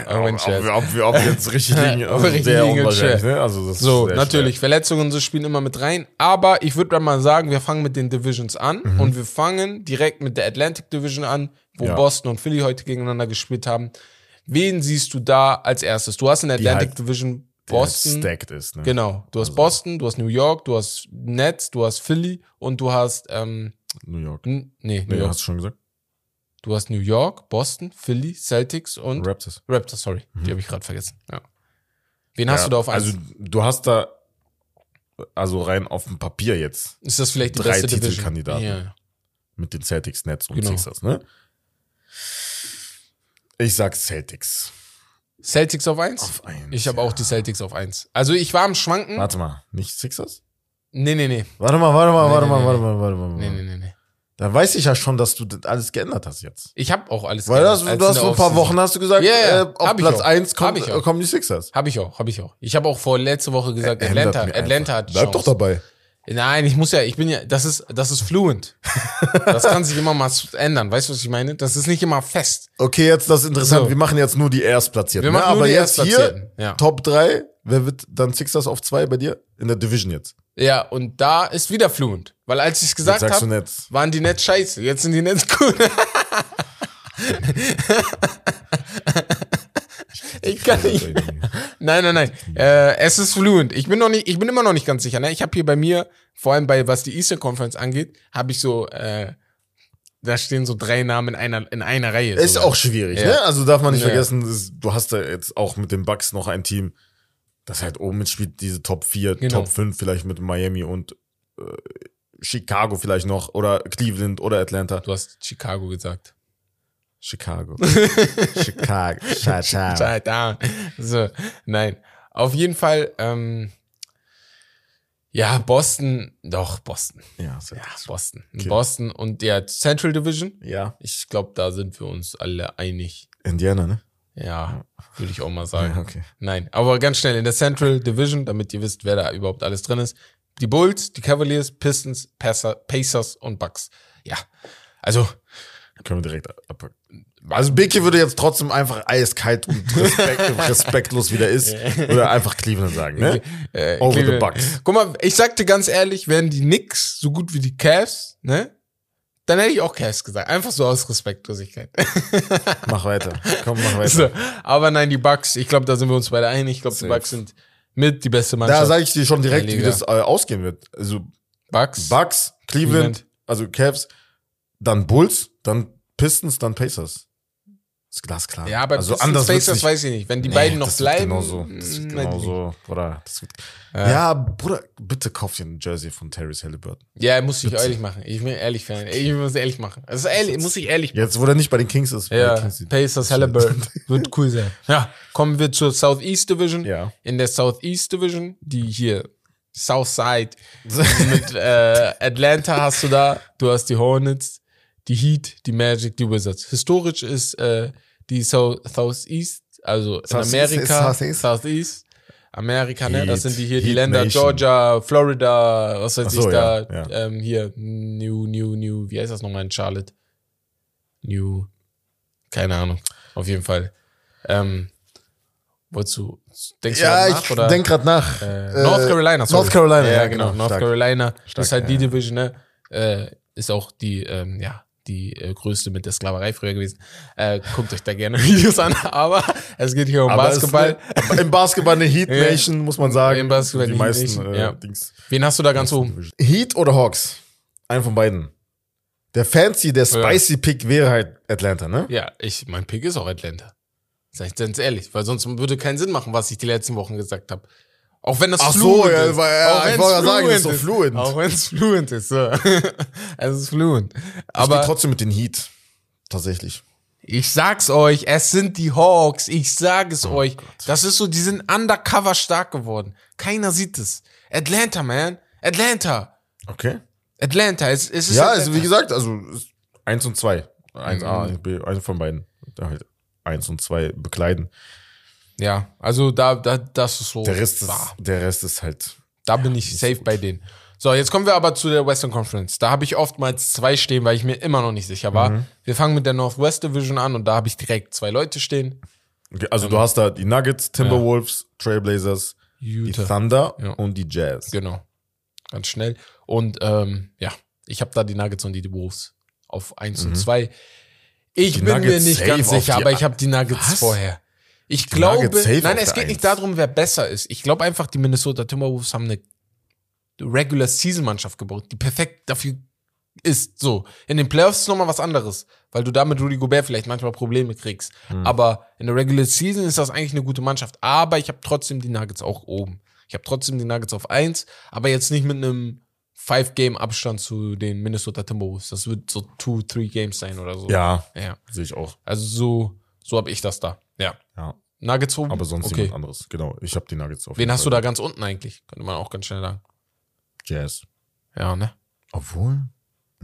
Ja, ob, ob, wir, ob, wir, ob wir jetzt richtig liegen, also richtig. Ne? Also so, natürlich, schwer. Verletzungen so spielen immer mit rein. Aber ich würde mal sagen, wir fangen mit den Divisions an mhm. und wir fangen direkt mit der Atlantic Division an, wo ja. Boston und Philly heute gegeneinander gespielt haben. Wen siehst du da als erstes? Du hast in der Atlantic halt Division Boston. stacked ist, ne? Genau. Du hast also. Boston, du hast New York, du hast Nets, du hast Philly und du hast ähm, New York. nee, New nee, York. hast du schon gesagt? Du hast New York, Boston, Philly, Celtics und Raptors. Raptors, sorry. Mhm. Die habe ich gerade vergessen. Ja. Wen hast du da auf eins? Also du hast da also rein auf dem Papier jetzt. Ist das vielleicht die drei beste Titelkandidaten? Ja. Mit den Celtics, Nets und genau. Sixers, ne? Ich sag Celtics. Celtics auf 1? Auf eins, Ich habe ja. auch die Celtics auf 1. Also ich war am Schwanken. Warte mal, nicht Sixers? Nee, nee, nee. Warte mal, warte mal, Nee, warte nee, mal, nee, warte nee. mal, warte mal. Nee, nee, nee, nee. Da weiß ich ja schon, dass du das alles geändert hast jetzt. Ich habe auch alles Weil geändert, du als hast vor ein paar Offseason. Wochen hast du gesagt, ja, äh, auf Platz auch. 1 Hab kommt, ich auch. äh, kommen die Sixers. Habe ich auch, habe ich auch. Ich habe auch vor letzte Woche gesagt, Ändert Atlanta, Atlanta hat Bleib doch Chance. dabei. Nein, ich muss ja, ich bin ja, das ist, das ist fluent. Das kann sich immer mal ändern. Weißt du, was ich meine? Das ist nicht immer fest. Okay, jetzt das ist interessant. So. Wir machen jetzt nur die Erstplatzierten. Wir ne? machen nur Aber die jetzt hier ja. Top 3. Wer wird dann Sixers auf 2 bei dir? In der Division jetzt. Ja, und da ist wieder fluent. Weil als ich es gesagt habe, waren die Nets scheiße. Jetzt sind die Nets gut. ich kann nicht. Nein, nein, nein. Äh, es ist fluent. Ich bin noch nicht, ich bin immer noch nicht ganz sicher. Ne? Ich habe hier bei mir, vor allem bei was die Eastern Conference angeht, habe ich so, äh, da stehen so drei Namen in einer in einer Reihe. Ist sogar. auch schwierig, Ja. ne? Also darf man nicht Ja. vergessen, du hast da jetzt auch mit den Bucks noch ein Team, das halt oben mitspielt, diese Top 4, Genau. Top 5 vielleicht mit Miami und äh, Chicago vielleicht noch oder Cleveland oder Atlanta. Du hast Chicago gesagt. Chicago. Chicago. Chicago. Shut down. So, nein. Auf jeden Fall, ähm, ja, Boston, doch, Boston. Ja, Ja. Boston. Okay. Boston und der Central Division. ja. Ich glaube, da sind wir uns alle einig. Indiana, ne? Ja, würde ich auch mal sagen. Ja, okay. Nein, aber ganz schnell in der Central Division, damit ihr wisst, wer da überhaupt alles drin ist. Die Bulls, die Cavaliers, Pistons, Pacer, Pacers und Bucks. Ja, also Können wir direkt abpacken. Also Beke würde jetzt trotzdem einfach eiskalt und respekt, respektlos wieder ist, würde einfach Cleveland sagen, ne? äh, Over the Cleveland- Bucks. Guck mal, ich sag dir ganz ehrlich, wären die Knicks so gut wie die Cavs, ne? Dann hätte ich auch Cavs gesagt. Einfach so aus Respektlosigkeit. Mach weiter. Komm, mach weiter. so, aber nein, die Bucks, ich glaube, da sind wir uns beide einig. Ich glaube, die. Bucks sind mit die beste Mannschaft. Da sage ich dir schon direkt, wie das äh, ausgehen wird. Also Bucks. Bucks, Cleveland, Cleveland. also Cavs, dann Bulls, dann Pistons, dann Pacers. Ist glasklar. Ja, aber also anders Pacers nicht. weiß ich nicht. Wenn die Nee, beiden noch das bleiben. Genauso, das wird weiß ich genauso, Bruder. Das wird, Ja. ja. Bruder, bitte kauf dir ein Jersey von Terrence Halliburton. Ja, muss ich Bitte. ehrlich machen. Ich will ehrlich sein. Ich muss ehrlich machen. Also ehrlich, muss ich ehrlich machen. Jetzt, wo der nicht bei den Kings ist. Ja, Kings Pacers Halliburton. Wird cool sein. Ja, kommen wir zur Southeast Division. Ja. In der Southeast Division, die hier Southside mit äh, Atlanta hast du da, du hast die Hornets, die Heat, die Magic, die Wizards. Historisch ist äh, die South, Southeast, also in Southeast Amerika, ist Southeast? Southeast, Amerika, ne? Das sind die hier, die Heat Länder Nation. Georgia, Florida, was weiß so, ich da, ja, ja. Ähm, hier, New, New, New, wie heißt das nochmal in Charlotte? New, keine Ahnung, auf jeden Fall. Ähm, du, denkst du Ja, grad nach, ich oder? denk grad nach. Äh, North Carolina, sorry. North Carolina, ja, ja, genau. genau. North Stark. Carolina Stark, ist halt die ja. Division, ne? Äh, ist auch die, ähm, ja, die äh, größte mit der Sklaverei früher gewesen. Äh, guckt euch da gerne Videos an, aber es geht hier um Aber Basketball. eine- Im Basketball eine Heat Ja. Nation, muss man sagen. Im Basketball die die meisten Nation, äh, ja. Dings. Wen hast du da ganz oben? Heat oder Hawks? Einen von beiden. Der fancy, der spicy Pick wäre halt Atlanta, ne? Ja, ich, mein Pick ist auch Atlanta. Sag ich ganz ehrlich, weil sonst würde keinen Sinn machen, was ich die letzten Wochen gesagt habe. Auch wenn das Ach so, fluent ja, ist. weil- ja, Auch ich wollte sagen, das ist so fluent. Auch wenn es fluent ist. So. es ist fluent. Aber ich trotzdem mit den Heat. Tatsächlich. Ich sag's euch, es sind die Hawks. Ich sag es Oh euch. Das ist so, die sind undercover stark geworden. Keiner sieht es. Atlanta, man. Atlanta. Okay. Atlanta. Es, es ist Ja, Atlanta. also wie gesagt, also eins und zwei. Eins A, Mhm. eins B, eins von beiden. Halt eins und zwei bekleiden. Ja, also da, da, das ist so. Der Rest ist, der Rest ist halt. Da bin ich safe bei denen. So, jetzt kommen wir aber zu der Western Conference. Da habe ich oftmals zwei stehen, weil ich mir immer noch nicht sicher war. Mhm. Wir fangen mit der Northwest Division an und da habe ich direkt zwei Leute stehen. Okay, also du hast da die Nuggets, Timberwolves, Trailblazers, die Utah. Thunder Ja. und die Jazz. Genau. Ganz schnell. Und ähm, ja, ich habe da die Nuggets und die Wolves auf 1 und 2. Ich Mhm. Die bin Nuggets mir nicht ganz sicher, die- aber ich habe die Nuggets Was? vorher. Ich glaube, Nuggets safe nein, es geht nicht Eins. darum, wer besser ist. Ich glaube einfach, die Minnesota Timberwolves haben eine Regular Season Mannschaft gebaut, die perfekt dafür ist. So in den Playoffs ist nochmal was anderes, weil du da mit Rudy Gobert vielleicht manchmal Probleme kriegst. Hm. Aber in der Regular Season ist das eigentlich eine gute Mannschaft. Aber ich habe trotzdem die Nuggets auch oben. Ich habe trotzdem die Nuggets auf 1, aber jetzt nicht mit einem Five-Game-Abstand zu den Minnesota Timberwolves. Das wird so two, three Games sein oder so. Ja, Ja. sehe ich auch. Also so, So habe ich das da. Ja. Ja. Nuggets oben? Aber sonst okay. jemand anderes. Genau. Ich habe die Nuggets auf Wen hast du da ganz unten eigentlich? Könnte man auch ganz schnell sagen. Jazz. Ja, ne? Obwohl.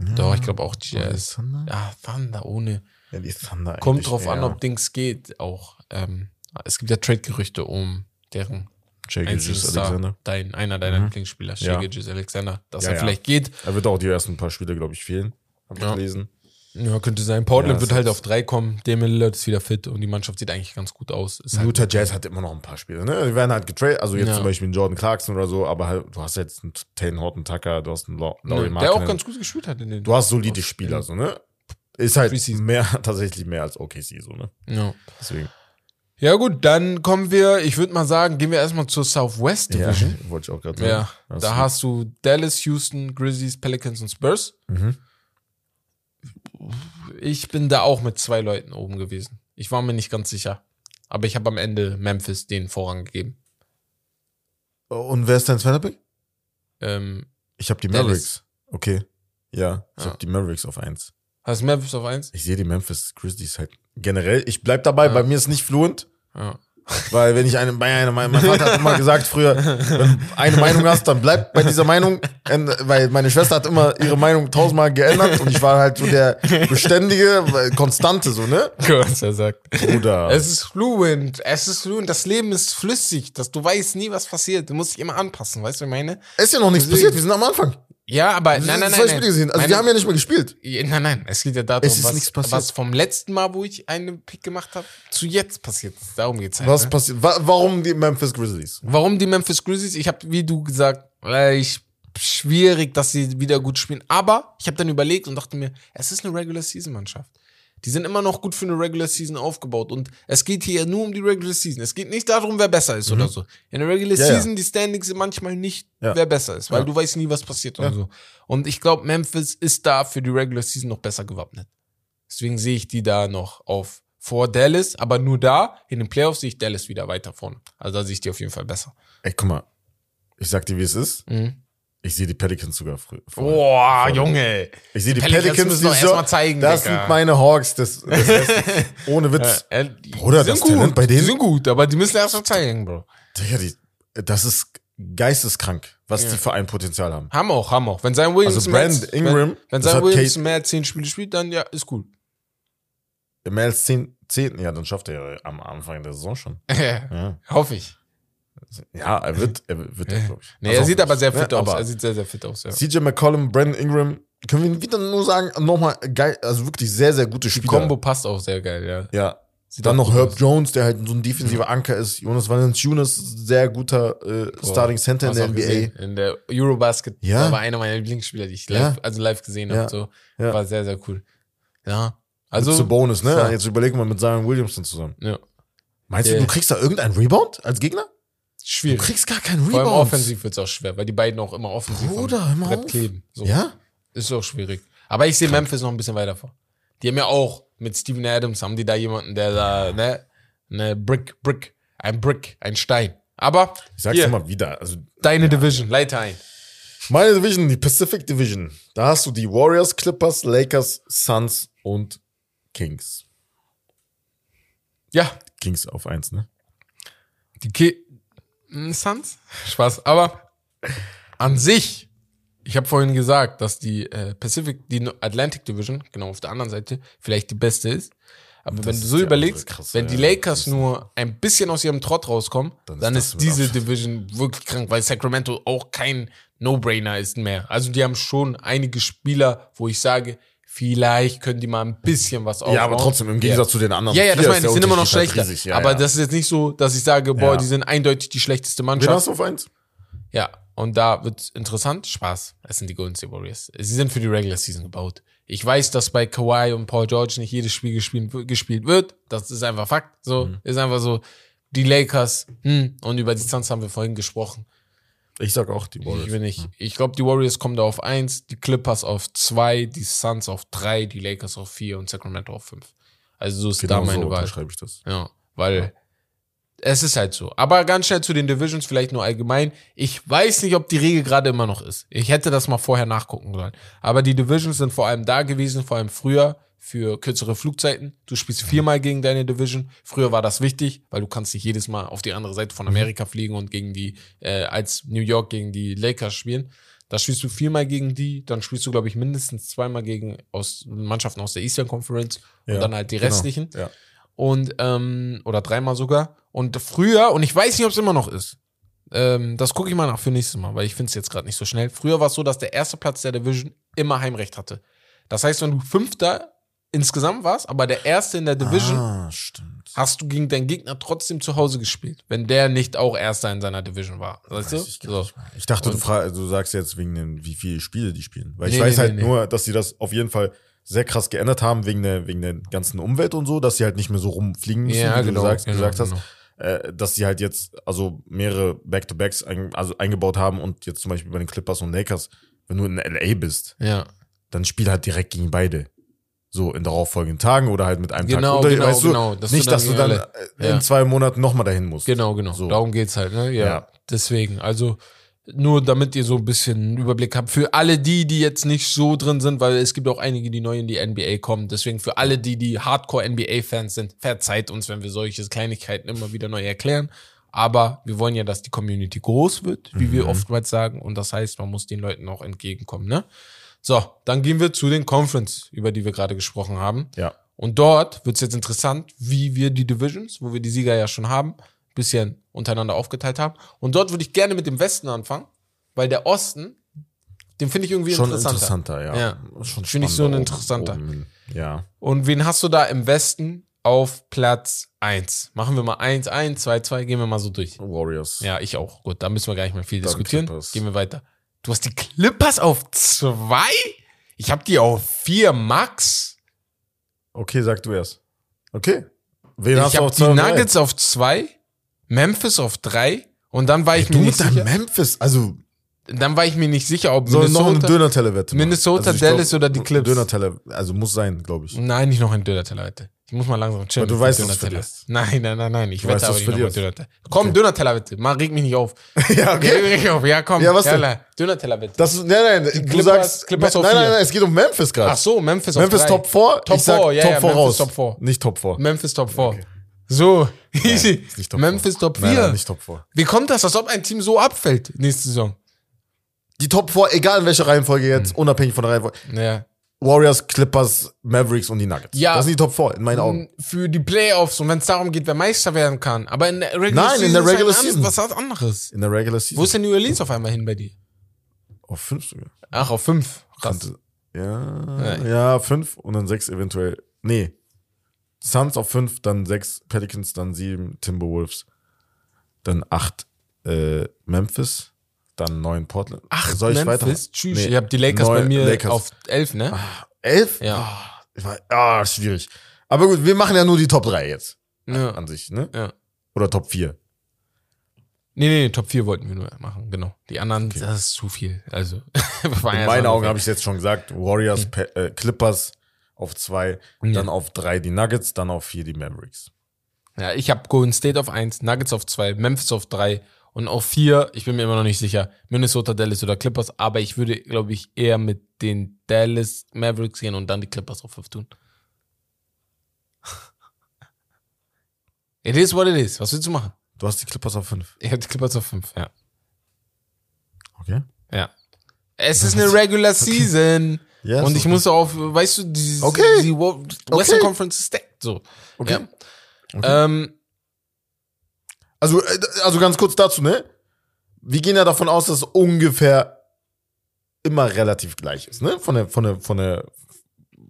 Ja. Doch, ich glaube auch Jazz. Thunder? Ja, Thunder ohne. Ja, die Thunder Kommt drauf an, eher. ob Dings geht auch. Ähm, es gibt ja Trade-Gerüchte um deren Star, Alexander. dein, einer deiner Mhm. Lieblingsspieler, Ja. Shea Gilgeous Alexander, dass Ja, er ja. vielleicht geht. Er wird auch die ersten paar Spiele, glaube ich, fehlen. Hab ich Ja. gelesen. Ja, könnte sein. Portland Ja, wird halt auf drei kommen. Damian Lillard ist wieder fit und die Mannschaft sieht eigentlich ganz gut aus. Ist halt, Utah Jazz hat immer noch ein paar Spiele, ne? Die werden halt getradet, also jetzt Ja. zum Beispiel Jordan Clarkson oder so, aber halt, du hast jetzt einen Taylor Horton Tucker, du hast einen Lau- Laurie Markkinen. der auch ganz gut gespielt hat in den. Du hast solide Spieler, so, ne? Ist halt mehr, tatsächlich mehr als OKC, so, ne? Ja. Deswegen. ja, gut, dann kommen wir, ich würde mal sagen, gehen wir erstmal zur Southwest Ja, Division. wollte ich auch gerade sagen. Ja, Hast da du- hast du Dallas, Houston, Grizzlies, Pelicans und Spurs. Mhm. Ich bin da auch mit zwei Leuten oben gewesen. Ich war mir nicht ganz sicher. Aber ich habe am Ende Memphis den Vorrang gegeben. Und wer ist dein zweiter Pick? Ähm, Ich habe die Dallas. Mavericks. Okay. Ja, ich Ja. habe die Mavericks auf eins. hast du Memphis auf eins? Ich sehe die Memphis Grizzlies halt generell. Ich bleib dabei, Ja. bei mir ist nicht fluent, Ja. Weil wenn ich eine, bei einer, mein, mein Vater hat immer gesagt früher, wenn du eine Meinung hast, dann bleib bei dieser Meinung, weil meine Schwester hat immer ihre Meinung tausendmal geändert und ich war halt so der beständige, konstante so, ne? Was er sagt. Bruder. Es ist fluent. Es ist fluent. Das Leben ist flüssig. Das, du weißt nie, was passiert. Du musst dich immer anpassen. Weißt du, was ich meine? Es ist ja noch nichts Deswegen- passiert, wir sind am Anfang. Ja, aber nein, sind nein, zwei nein. Spiele nein. gesehen. Also Meine- wir haben ja nicht mal gespielt. Nein, nein, es geht ja darum, was, was vom letzten Mal, wo ich einen Pick gemacht habe, zu jetzt passiert. Darum geht's halt. Was ne? passiert? Wa warum die Memphis Grizzlies? Warum die Memphis Grizzlies? Ich habe, wie du gesagt, äh, ich schwierig, dass sie wieder gut spielen. Aber ich habe dann überlegt und dachte mir, es ist eine Regular Season Mannschaft. Die sind immer noch gut für eine Regular Season aufgebaut und es geht hier nur um die Regular Season. Es geht nicht darum, wer besser ist oder so. In der Regular Mhm. Ja, ja. Season die Standings sind manchmal nicht, Ja. wer besser ist, weil Ja. du weißt nie, was passiert und Ja. so. Und ich glaube, Memphis ist da für die Regular Season noch besser gewappnet. Deswegen sehe ich die da noch auf vor Dallas, aber nur da in den Playoffs sehe ich Dallas wieder weiter vorne. Also da sehe ich die auf jeden Fall besser. Ey, guck mal. Ich sag dir, wie es ist. Mhm. Ich sehe die Pelicans sogar früh. Boah. Junge. Ich sehe die Pelicans Pelicans, müssen doch zeigen, Das Digga. sind meine Hawks des Westens. Ohne Witz. Äh, die Bruder, das Talent bei denen- Die sind gut, aber die müssen erst mal zeigen, Bro. Digga, die, das ist geisteskrank, was Ja. die für ein Potenzial haben. Haben auch, haben auch. Wenn sein Williams Also mehr, Brand Ingram, wenn, wenn das sein Williams Kate- mehr als 10 Spiele spielt, dann ja, ist gut. Mehr als 10, 10, ja, dann schafft er ja am Anfang der Saison schon. Ja, Hoffe ich. Ja er wird, er wird, glaube ich. Nee, Also er sieht aber sehr ne, fit aus. aber Er sieht sehr, sehr fit aus, ja. CJ McCollum, Brandon Ingram, können wir wieder nur sagen, nochmal geil, also wirklich sehr, sehr gute Die Spieler. Combo passt auch sehr geil, ja. Ja. Sieht Dann noch Herb aus. Jones, der halt so ein defensiver Anker ist. Jonas Valanciunas, sehr guter äh, Boah, Starting Center in der NBA. gesehen. In der Eurobasket Ja. war einer meiner Lieblingsspieler, die ich Ja. live, also live gesehen Ja. habe. So. Ja. War sehr, sehr cool. Ja. Also zu Bonus, ne? Ja. Jetzt überlegen wir mit Zion Williamson zusammen. ja. Meinst du, Ja. du kriegst da irgendeinen Rebound als Gegner? Du Schwierig. kriegst gar keinen Vor allem Rebound. offensiv wird es auch schwer, weil die beiden auch immer offensiv Bruder, am Brett auf. kleben. So. Ja? Ist auch schwierig. Aber ich sehe Memphis noch ein bisschen weiter vor. Die haben ja auch mit Steven Adams haben die da jemanden, der da, ne, ne Brick, Brick, ein Brick, ein Stein. Aber Ich sag's hier, immer wieder. Also deine Division, leite ein. meine Division, die Pacific Division. Da hast du die Warriors, Clippers, Lakers, Suns und Kings. Ja, Kings auf eins, ne? die Ki Suns? Spaß. Aber an sich, ich habe vorhin gesagt, dass die äh, Pacific, die Atlantic Division, genau auf der anderen Seite, vielleicht die beste ist. Aber wenn du ist so überlegst, andere krasse, wenn die ja. Lakers nur ein bisschen aus ihrem Trott rauskommen, Dann dann ist ist, das mit diese. Division wirklich krank, weil Sacramento auch kein No-Brainer ist mehr. Also die haben schon einige Spieler, wo ich sage, vielleicht können die mal ein bisschen was aufbauen. Ja, aber trotzdem, im Gegensatz zu den anderen. Ja, ja, das meine ich, die sind immer noch Unterschied schlechter. halt riesig. Ja, aber ja. das ist jetzt nicht so, dass ich sage, boah, Ja. die sind eindeutig die schlechteste Wen Mannschaft. hast du auf eins? Ja, und da wird interessant. Spaß. Es sind die Golden State Warriors. Sie sind für die Regular Season gebaut. Ich weiß, dass bei Kawhi und Paul George nicht jedes Spiel gespielt, gespielt wird. Das ist einfach Fakt. So, Mhm. ist einfach so. Die Lakers, hm, und über die Suns haben wir vorhin gesprochen. Ich sag auch die Warriors. Ich bin nicht. Ich glaube, die Warriors kommen da auf eins, die Clippers auf zwei, die Suns auf drei, die Lakers auf vier und Sacramento auf fünf. Also so ist Genau da meine so Wahl. unterschreibe ich das. Ja, weil es ist halt so. Aber ganz schnell zu den Divisions, vielleicht nur allgemein. Ich weiß nicht, ob die Regel gerade immer noch ist. Ich hätte das mal vorher nachgucken sollen. Aber die Divisions sind vor allem da gewesen, vor allem früher, für kürzere Flugzeiten. Du spielst viermal gegen deine Division. Früher war das wichtig, weil du kannst nicht jedes Mal auf die andere Seite von Amerika fliegen und gegen die, äh, als New York gegen die Lakers spielen. Da spielst du viermal gegen die, dann spielst du, glaube ich, mindestens zweimal gegen aus Mannschaften aus der Eastern Conference und Ja, dann halt die genau, restlichen. ja. Und ähm, oder dreimal sogar. Und früher, und ich weiß nicht, ob es immer noch ist. Ähm, das gucke ich mal nach für nächstes Mal, weil ich finde es jetzt gerade nicht so schnell. Früher war es so, dass der erste Platz der Division immer Heimrecht hatte. Das heißt, wenn du Fünfter insgesamt warst, aber der Erste in der Division, Ah, hast du gegen deinen Gegner trotzdem zu Hause gespielt, wenn der nicht auch Erster in seiner Division war. Weißt Weiß ich du? gar So. Ich dachte, du, Und- fra- du sagst jetzt wegen den, wie viele Spiele die spielen. Weil ich Nee, weiß nee, halt nee, nur, dass sie das auf jeden Fall sehr krass geändert haben wegen der, wegen der ganzen Umwelt und so, dass sie halt nicht mehr so rumfliegen müssen, Ja, wie genau, du sagst, genau, gesagt hast. genau. Äh, dass sie halt jetzt also mehrere Back-to-Backs ein, also eingebaut haben und jetzt zum Beispiel bei den Clippers und Lakers, wenn du in LA bist, Ja. dann spiel halt direkt gegen beide. So in darauffolgenden Tagen oder halt mit einem Genau, Tag. Oder, genau, weißt du, genau, dass du nicht, dann dass du dann alle- äh, Ja. in zwei Monaten nochmal dahin musst. Genau, genau. So. Darum geht's halt, ne? Ja. Ja. Deswegen, also nur damit ihr so ein bisschen einen Überblick habt. Für alle die, die jetzt nicht so drin sind, weil es gibt auch einige, die neu in die NBA kommen. Deswegen für alle die, die Hardcore-NBA-Fans sind, verzeiht uns, wenn wir solche Kleinigkeiten immer wieder neu erklären. Aber wir wollen ja, dass die Community groß wird, wie Mhm. wir oftmals sagen. Und das heißt, man muss den Leuten auch entgegenkommen, ne? So, dann gehen wir zu den Conference, über die wir gerade gesprochen haben. Ja. Und dort wird es jetzt interessant, wie wir die Divisions, wo wir die Sieger ja schon haben, bisschen untereinander aufgeteilt haben. Und dort würde ich gerne mit dem Westen anfangen, weil der Osten, den finde ich irgendwie Schon interessanter. interessanter, ja. Ja. Schon Finde ich so ein interessanter. oben. Ja. Und wen hast du da im Westen auf Platz 1? Machen wir mal 1, 1, 2, 2, gehen wir mal so durch. Warriors. Ja, ich auch. Gut, da müssen wir gar nicht mehr viel Dann diskutieren. Gehen wir weiter. Du hast die Clippers auf 2? Ich habe die auf 4 Max. Okay, sag du erst. Okay. Wen hast Ich du habe auf die zwei drei? Nuggets auf 2, Memphis auf 3 und dann war ich Du mir nicht sicher. Memphis, also Dann war ich mir nicht sicher, ob soll noch eine Minnesota. Döner-Teller-Wette machen. Minnesota, also Dallas oder die Clips? Döner-Teller, also muss sein, glaube ich. Nein, nicht noch ein Döner-Teller, Wette. Ich muss mal langsam chillen. Weil du weißt, dass du Döner-Teller. verlierst. Nein, nein, nein, nein. Ich Du wette weißt, aber nicht du noch mal verlierst. Döner-Teller. Komm, Döner-Teller, Wette. Mal reg mich nicht auf. ja, Reg mich nicht auf. Ja, komm. Ja, was denn? Döner-Teller, Wette. Das ist, nein, nein, du Clippers- sagst, Clippers nein, nein, vier. nein, es geht um Memphis gerade. Ach so, Memphis, Memphis drei. Top 4? Top ich sag 4, ja, Top ja, 4 Memphis raus. Top 4. Nicht Top 4. Memphis Top 4. So, easy. Memphis 4. Top 4. Nein, nein, nicht Top 4. Wie kommt das, als ob ein Team so abfällt nächste Saison? Die Top 4, egal in welcher Reihenfolge jetzt, Hm. unabhängig von der Reihenfolge. Ja. Warriors, Clippers, Mavericks und die Nuggets. Ja. Das sind die Top 4 in meinen Augen. Für die Playoffs und wenn es darum geht, wer Meister werden kann. Aber in der Regular Nein, Season in der ist ein Regular an- Season. was was anderes. In der Regular Wo Season. ist denn New Orleans auf einmal hin bei dir? Auf 5 sogar. Ach, auf 5. Krass. Ja, Ja. ja, 5 und dann 6 eventuell. Nee. Suns auf 5, dann 6 Pelicans, dann 7 Timberwolves, dann 8 äh, Memphis, dann 9 Portland. Ach, Soll ich weiter? Memphis? Tschüss. Nee, Ich habe die Lakers neun bei mir Lakers. auf 11, ne? 11? Ja. Ah, ah, schwierig. Aber gut, wir machen ja nur die Top 3 jetzt. Ja. An sich, ne? ja. Oder Top 4. Nee, nee, Top 4 wollten wir nur machen, genau. Die anderen, das ist zu viel. Also, In meinen Augen habe ich jetzt schon gesagt, Warriors, Pe äh, Clippers auf 2, dann auf 3 die Nuggets, dann auf 4 die Mavericks. Ja, ich habe Golden State auf 1, Nuggets auf 2, Memphis auf 3 und auf 4, ich bin mir immer noch nicht sicher, Minnesota, Dallas oder Clippers, aber ich würde, glaube ich, eher mit den Dallas Mavericks gehen und dann die Clippers auf 5 tun. It is what it is. Was willst du machen? Du hast die Clippers auf 5. Ich habe die Clippers auf 5, ja. Okay. Ja. Es ist eine Regular Season. Ja, und ich okay. muss auf, weißt du, die, Okay. die Western Okay. Conference ist stacked, so. Okay. Ja. Ähm, Also, äh, also ganz kurz dazu, ne? Wir gehen ja davon aus, dass es ungefähr immer relativ gleich ist, ne? Von der, von der, von der,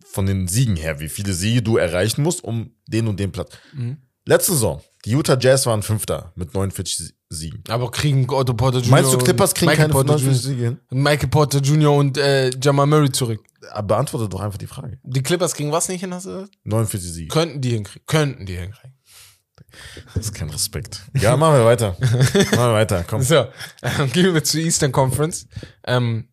von den Siegen her, wie viele Siege du erreichen musst, um den und den Platz. Mhm. Letzte Saison, die Utah Jazz waren Fünfter mit 49 Siegen. aber kriegen Otto Porter Jr. Meinst du, Clippers kriegen Michael keine Porter 49 Jr. Siege hin? Michael Porter Jr. und äh, Jamal Murray zurück. Aber Beantworte doch einfach die Frage. Die Clippers kriegen was nicht hin, hast du gesagt? 49 Siege. Könnten die hinkriegen. Könnten die hinkriegen. Das ist kein Respekt. Ja, machen wir weiter. machen wir weiter, komm. So, ähm, gehen wir zur Eastern Conference. Ähm,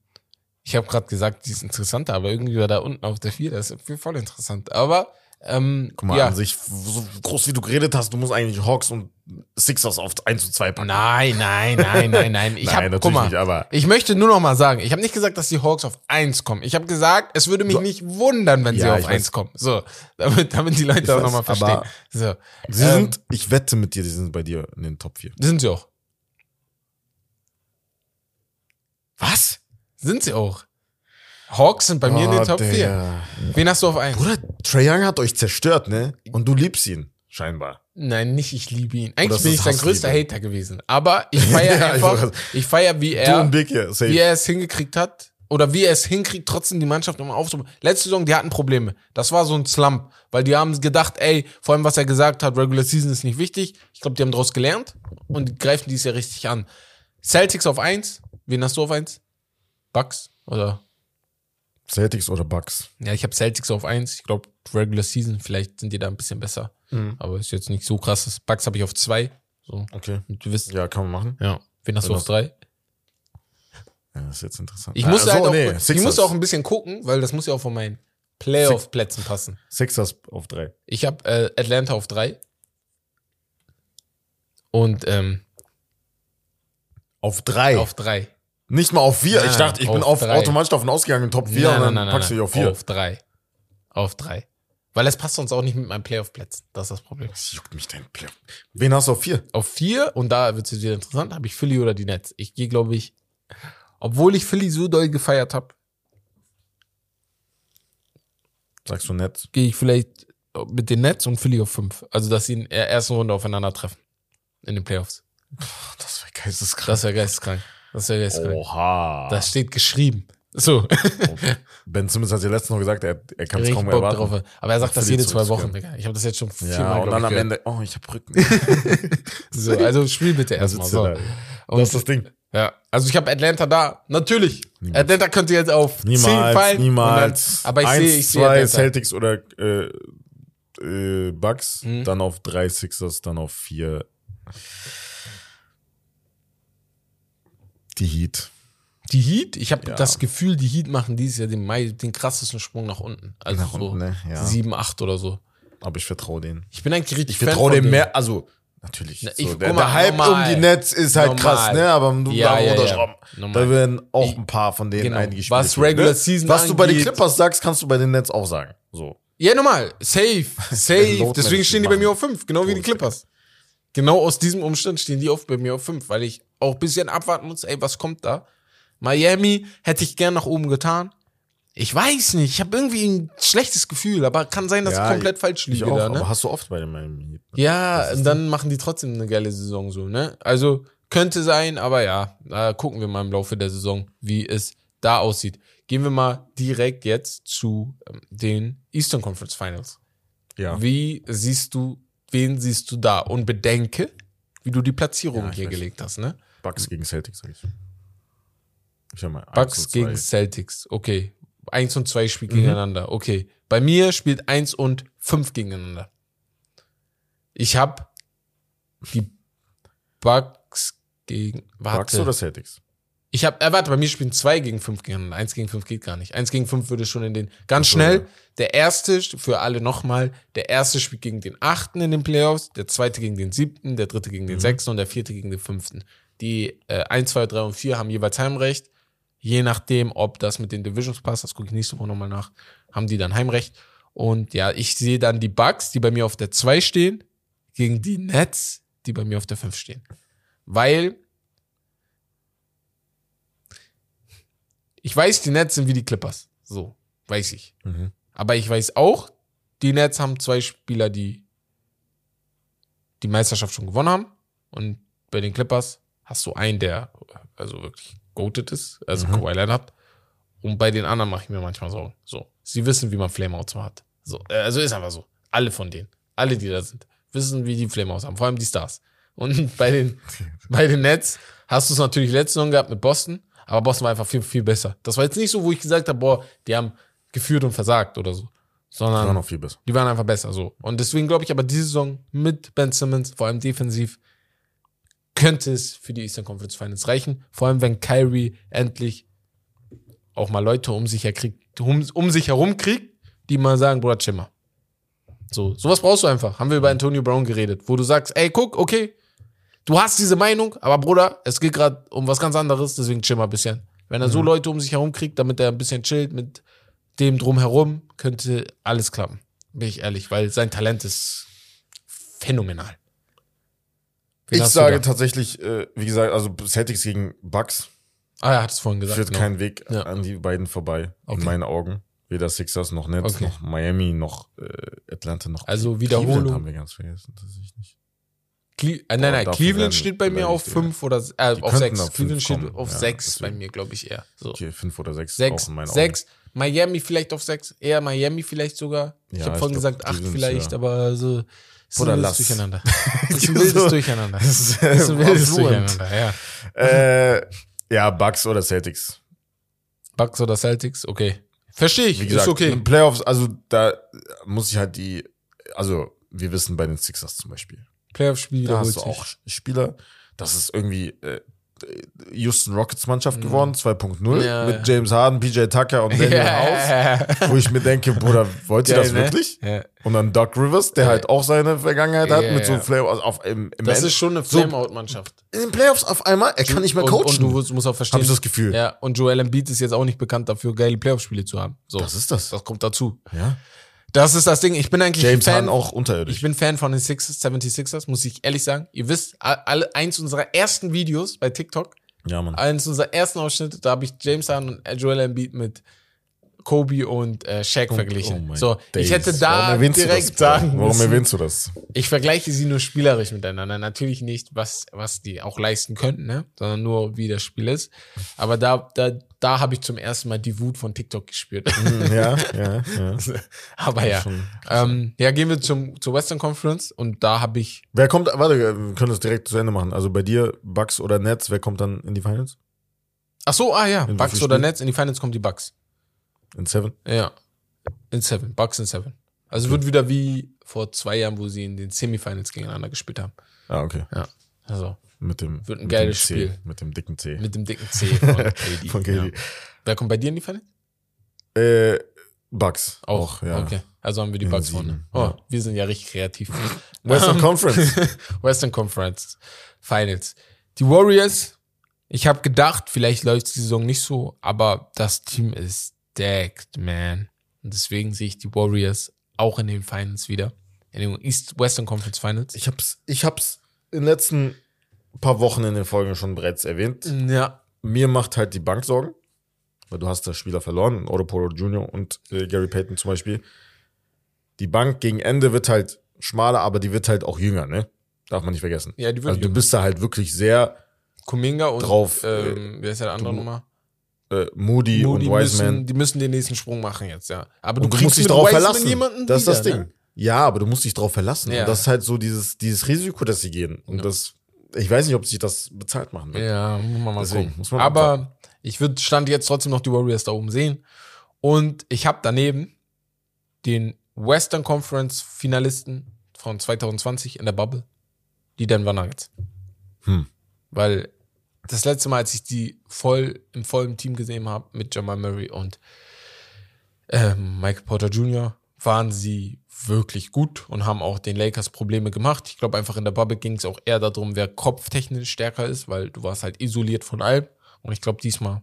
ich habe gerade gesagt, die ist interessanter, aber irgendwie war da unten auf der 4, das ist voll interessant. Aber Ähm, Guck mal, ja. an sich, so groß wie du geredet hast, du musst eigentlich Hawks und Sixers auf 1 zu 2 packen. Nein, nein, nein, nein, nein. Ich Nein, hab, natürlich guck mal, nicht, aber- ich möchte nur noch mal sagen, ich habe nicht gesagt, dass die Hawks auf 1 kommen. Ich habe gesagt, es würde mich So. nicht wundern, wenn sie Ja, auf ich 1 weiß. kommen. So, damit, damit die Leute Ich auch weiß, noch mal verstehen. aber So, Sie ähm, sind, ich wette mit dir, die sind bei dir in den Top 4. sind sie auch. Was? Sind sie auch. Hawks sind bei mir in den Top 4. Wen hast du auf 1? Bruder, Trae Young hat euch zerstört, ne? Und du liebst ihn, scheinbar. Nein, nicht ich liebe ihn. Eigentlich bin ich sein größter Hater gewesen. Aber ich feiere Ja, ich einfach, wollte ich feiere, wie er, Big safe. wie er es hingekriegt hat. Oder wie er es hinkriegt, trotzdem die Mannschaft immer aufzubauen. Letzte Saison, die hatten Probleme. Das war so ein Slump. Weil die haben gedacht, ey, vor allem was er gesagt hat, Regular Season ist nicht wichtig. Ich glaube, die haben daraus gelernt und die greifen dies ja richtig an. Celtics auf 1. Wen hast du auf 1? Bucks? Oder? Celtics oder Bucks? Ja, ich habe Celtics auf 1. Ich glaube, Regular Season, vielleicht sind die da ein bisschen besser. Aber ist jetzt nicht so krasses. Bucks habe ich auf 2. So. Okay. Und du wisst, Ja, kann man machen. ja. Wen hast du auf 3? Ja, das ist jetzt interessant. Ich Ah, musste so, halt auch, nee, ich musste auch ein bisschen gucken, weil das muss ja auch von meinen Playoff-Plätzen passen. Sixers auf 3. Ich habe äh, Atlanta auf 3. Und ähm, Auf 3. auf 3. Nicht mal auf 4. Nein, Ich dachte, ich bin auf drei. automatisch davon ausgegangen, Top 4 und dann packst du dich auf 4. Auf 3. Auf 3. Weil es passt sonst auch nicht mit meinen Playoff-Plätzen. Das ist das Problem. Das juckt mich dein Player. Wen hast du auf 4? Auf 4, und da wird es wieder interessant, habe ich Philly oder die Nets. Ich gehe, glaube ich, obwohl ich Philly so doll gefeiert habe, Sagst du nett? gehe ich vielleicht mit den Nets und Philly auf 5. Also, dass sie in der ersten Runde aufeinandertreffen. In den Playoffs. Das wäre geisteskrank. Das wäre geisteskrank. Das wäre geisteskrank. Oha. Das steht geschrieben. So. ben Simmons hat ja letztens noch gesagt, er, er kann es kaum Bock erwarten. drauf. Aber er sagt das jede zwei Wochen. Digga. Ich habe das jetzt schon Ja, viermal, und dann am. Ende, oh, ich hab Rücken. So, also spiel bitte erstmal. So. da. Und, Das ist das Ding. ja, also ich habe Atlanta da. Natürlich. Niemals. Atlanta könnte jetzt auf 10 Niemals, fallen. niemals. Dann, aber ich sehe, ich sehe zwei Atlanta. Celtics oder äh, äh, Bucks, Mhm. dann auf drei Sixers, dann auf vier die Heat. Die Heat, ich habe Ja. das Gefühl, die Heat machen dieses Jahr den, mei- den krassesten Sprung nach unten. Also Nach so unten, ne? Ja. 7, 8 oder so. Aber ich vertraue denen. Ich bin eigentlich richtig Ich vertraue denen. mehr, also natürlich. Na, so, ich- der, guck mal, der Hype normal. um die Nets ist halt Normal. krass, ne? Aber du Ja, da ja, ja. Da werden auch ein paar von denen genau. eingespielt. Was Regular Season Was du bei den angeht- Clippers sagst, kannst du bei den Nets auch sagen. So. Ja, normal. Safe. Safe. Deswegen stehen die bei mir auf 5. Genau wie die Clippers. Genau aus diesem Umstand stehen die oft bei mir auf 5, weil ich auch ein bisschen abwarten muss, ey, was kommt da? Miami hätte ich gern nach oben getan. Ich weiß nicht, ich habe irgendwie ein schlechtes Gefühl, aber kann sein, dass Ja, ich komplett falsch Ich liege auch, da, ne? hast du oft bei den Miami Heat. Ja, und dann machen die trotzdem eine geile Saison so, ne? Also könnte sein, aber ja, da gucken wir mal im Laufe der Saison, wie es da aussieht. Gehen wir mal direkt jetzt zu ähm, den Eastern Conference Finals. Ja. Wie siehst du, wen siehst du da? Und bedenke, wie du die Platzierung Ja, hier weiß. gelegt hast, ne? Bucks gegen Celtics, sag ich. Ich hab mal Bucks gegen Celtics, okay. Eins und zwei spielt Mhm. gegeneinander, okay. Bei mir spielt eins und fünf gegeneinander. Ich habe die Bucks gegen. Warte. Bucks oder Celtics? Ich habe, äh, warte, bei mir spielen zwei gegen fünf gegeneinander. Eins gegen fünf geht gar nicht. Eins gegen fünf würde schon in den. Ganz so, schnell. ja. Der erste, für alle nochmal, der erste spielt gegen den achten in den Playoffs, der zweite gegen den siebten, der dritte gegen den Mhm. sechsten und der vierte gegen den fünften. Die äh, 1, 2, 3 und 4 haben jeweils Heimrecht. Je nachdem, ob das mit den Divisions passt, das gucke ich nächste Woche nochmal nach, haben die dann Heimrecht. Und ja, ich sehe dann die Bucks, die bei mir auf der 2 stehen, gegen die Nets, die bei mir auf der 5 stehen. Weil ich weiß, die Nets sind wie die Clippers. So, weiß ich. Mhm. Aber ich weiß auch, die Nets haben zwei Spieler, die die Meisterschaft schon gewonnen haben. Und bei den Clippers hast du einen, der also wirklich goated ist, also Mhm. Kawhi Leonard. Und bei den anderen mache ich mir manchmal Sorgen. So, sie wissen, wie man Flameouts hat. So, äh, also ist einfach so. Alle von denen, alle, die da sind, wissen, wie die Flameouts haben. Vor allem die Stars. Und bei den, bei den Nets hast du es natürlich letzte Saison gehabt mit Boston, aber Boston war einfach viel, viel besser. Das war jetzt nicht so, wo ich gesagt habe, boah, die haben geführt und versagt oder so. Die Sondern waren noch viel besser. die waren einfach besser so. Und deswegen glaube ich aber, diese Saison mit Ben Simmons, vor allem defensiv, könnte es für die Eastern Conference Finals reichen. Vor allem, wenn Kyrie endlich auch mal Leute um sich, her kriegt, um, um sich herum kriegt, die mal sagen, Bruder, chill mal. So, sowas brauchst du einfach. Haben wir über Antonio Brown geredet, wo du sagst, ey, guck, okay, du hast diese Meinung, aber Bruder, es geht gerade um was ganz anderes, deswegen chill mal ein bisschen. Wenn er mhm. so Leute um sich herum kriegt, damit er ein bisschen chillt mit dem drumherum, könnte alles klappen. Bin ich ehrlich, weil sein Talent ist phänomenal. Wen ich sage tatsächlich, äh, wie gesagt, also Celtics gegen Bucks. Ah, er hat es vorhin gesagt. Führt genau. kein Weg ja. an die beiden vorbei, okay. in meinen Augen. Weder Sixers noch Nets, okay. noch Miami, noch äh, Atlanta, noch Also Wiederholung. Cleveland haben wir ganz vergessen, tatsächlich. Cle äh, nein, nein, Cleveland steht bei mir auf 5 oder äh, auf 6. Cleveland steht auf 6 ja, bei mir, glaube ich eher. So. Okay, 5 oder 6. 6, 6. Miami vielleicht auf 6, eher Miami vielleicht sogar. Ja, ich habe vorhin gesagt 8 vielleicht, ja. aber so ist oder ein wildes Durcheinander. ist ein wildes Durcheinander. ist ein wildes Durcheinander, ja. Äh, ja, Bucks oder Celtics. Bucks oder Celtics, okay. Verstehe ich, Wie gesagt, ist okay. Playoffs, also da muss ich halt die, also wir wissen bei den Sixers zum Beispiel. Playoff-Spiele. Da hast du auch Spieler, das ist irgendwie äh, Houston Rockets Mannschaft geworden, 2.0, ja, mit James Harden, PJ Tucker und Daniel ja. House, wo ich mir denke, Bruder, wollt ihr das ne? wirklich? Ja. Und dann Doug Rivers, der halt auch seine Vergangenheit hat mit so Flame, also auf, im, im Das End. ist schon eine Flameout-Mannschaft. In den Playoffs auf einmal, er kann nicht mehr coachen. Und, und du musst auch verstehen. Hab ich das Gefühl. Ja, und Joel Embiid ist jetzt auch nicht bekannt dafür, geile Playoff-Spiele zu haben. So. Das ist das. Das kommt dazu. Ja. Das ist das Ding. Ich bin eigentlich James Fan, Harden auch unterirdisch. Ich bin Fan von den Sixers, 76ers, muss ich ehrlich sagen. Ihr wisst, alle, eins unserer ersten Videos bei TikTok, ja, Mann. eins unserer ersten Ausschnitte, da habe ich James Harden und Joel Embiid mit Kobe und äh, Shaq oh, verglichen. Oh so, Days. ich hätte da direkt sagen Warum müssen, erwähnst du das? Ich vergleiche sie nur spielerisch miteinander. Natürlich nicht, was, was die auch leisten könnten, ne? sondern nur, wie das Spiel ist. Aber da, da, da habe ich zum ersten Mal die Wut von TikTok gespürt. Mhm, ja, ja, ja. Aber ja. Ähm, ja, gehen wir zum, zur Western Conference und da habe ich. Wer kommt, warte, wir können das direkt zu Ende machen. Also bei dir, Bucks oder Nets, wer kommt dann in die Finals? Ach so, ah ja, in Bucks oder Nets, in die Finals kommt die Bucks. In Seven? Ja. In Seven. Bucks in Seven. Also okay. wird wieder wie vor zwei Jahren, wo sie in den Semifinals gegeneinander gespielt haben. Ah, okay. Ja. Also. Mit dem, wird ein geiles Spiel. Mit dem dicken C. Mit dem dicken C von KD. von KD. Ja. Wer kommt bei dir in die Finals? Äh, Bucks. Auch, auch, ja. Okay. Also haben wir die ja, Bucks vorne. Oh, ja. wir sind ja richtig kreativ. Western Conference. Western Conference Finals. Die Warriors, ich habe gedacht, vielleicht läuft die Saison nicht so, aber das Team ist stacked, man. Und deswegen sehe ich die Warriors auch in den Finals wieder. In den East Western Conference Finals. Ich hab's, ich hab's in den letzten paar Wochen in den Folgen schon bereits erwähnt. Ja. Mir macht halt die Bank Sorgen, weil du hast da Spieler verloren, Otto Polo Jr. und äh, Gary Payton zum Beispiel. Die Bank gegen Ende wird halt schmaler, aber die wird halt auch jünger, ne? Darf man nicht vergessen. Ja, die wird Also du bist da halt wirklich sehr Kuminga und drauf. Ähm, wer ist ja der andere Nummer? Äh, Moody, Moody und Wiseman. Müssen, die müssen den nächsten Sprung machen jetzt, ja. Aber du, du musst dich darauf verlassen. Jemanden das wieder, ist das Ding. Ne? Ja, aber du musst dich darauf verlassen. Ja. Und das ist halt so dieses, dieses Risiko, dass sie gehen. Und ja. das, ich weiß nicht, ob sich das bezahlt machen wird. Ja, muss man mal Deswegen, gucken. Muss man aber abwarten. ich würde Stand jetzt trotzdem noch die Warriors da oben sehen. Und ich habe daneben den Western Conference Finalisten von 2020 in der Bubble, die Denver Nuggets. Hm. Weil das letzte Mal, als ich die voll im vollen Team gesehen habe mit Jamal Murray und äh, Michael Porter Jr., waren sie wirklich gut und haben auch den Lakers Probleme gemacht. Ich glaube einfach in der Bubble ging es auch eher darum, wer kopftechnisch stärker ist, weil du warst halt isoliert von allem. Und ich glaube diesmal.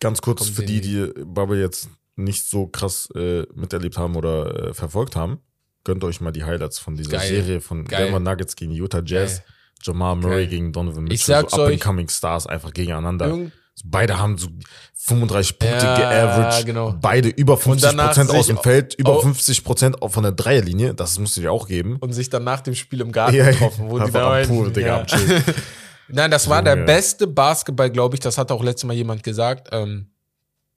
Ganz kurz für die, die Bubble jetzt nicht so krass äh, miterlebt haben oder äh, verfolgt haben, gönnt euch mal die Highlights von dieser Geil. Serie von Geil. Denver Nuggets gegen Utah Jazz. Geil. Jamal Murray okay. gegen Donovan Mitchell, ich sag's so up-and-coming Stars einfach gegeneinander. Beide haben so 35 Punkte ja, geaveraged. Genau. Beide über 50 Prozent aus dem Feld, über 50 Prozent von der Dreierlinie. Das musst du dir auch geben. Und sich dann nach dem Spiel im Garten ja, getroffen, wo die da Pool, Digga, ja. Nein, das war der beste Basketball, glaube ich. Das hat auch letztes Mal jemand gesagt, ähm,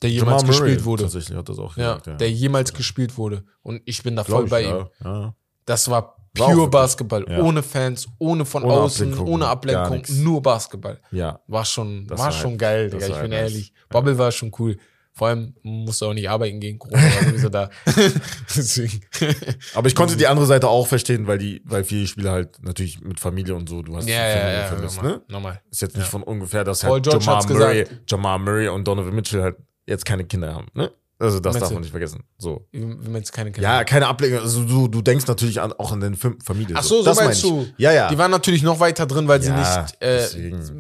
der jemals Jamal gespielt Murray, wurde. Tatsächlich hat das auch gesagt, ja, Der jemals gespielt wurde. Und ich bin da voll bei ihm. Das war Pure Basketball, ja. ohne Fans, ohne von ohne außen, Ablenkung, ohne Ablenkung, nur Basketball. Ja. War schon, war, war schon halt, geil, Digga, ich bin nice. ehrlich. Bubble war schon cool. Vor allem musst du auch nicht arbeiten gegen Corona, war sowieso da. Aber ich konnte die andere Seite auch verstehen, weil die, weil viele Spieler halt natürlich mit Familie und so, du hast ja, ja, ja, vermisst, normal, ne? Normal. Ist jetzt nicht von ungefähr, dass halt Jamal Murray, Jamal Murray und Donovan Mitchell halt jetzt keine Kinder haben, ne? Also das darf man nicht vergessen. So. Meinst du keine Kinder? Ja, keine Ablenkung. Also du, du denkst natürlich an, auch an deine Familie. Ach so, so, so meinst du. Ja, ja. Die waren natürlich noch weiter drin, weil sie ja, nicht, äh,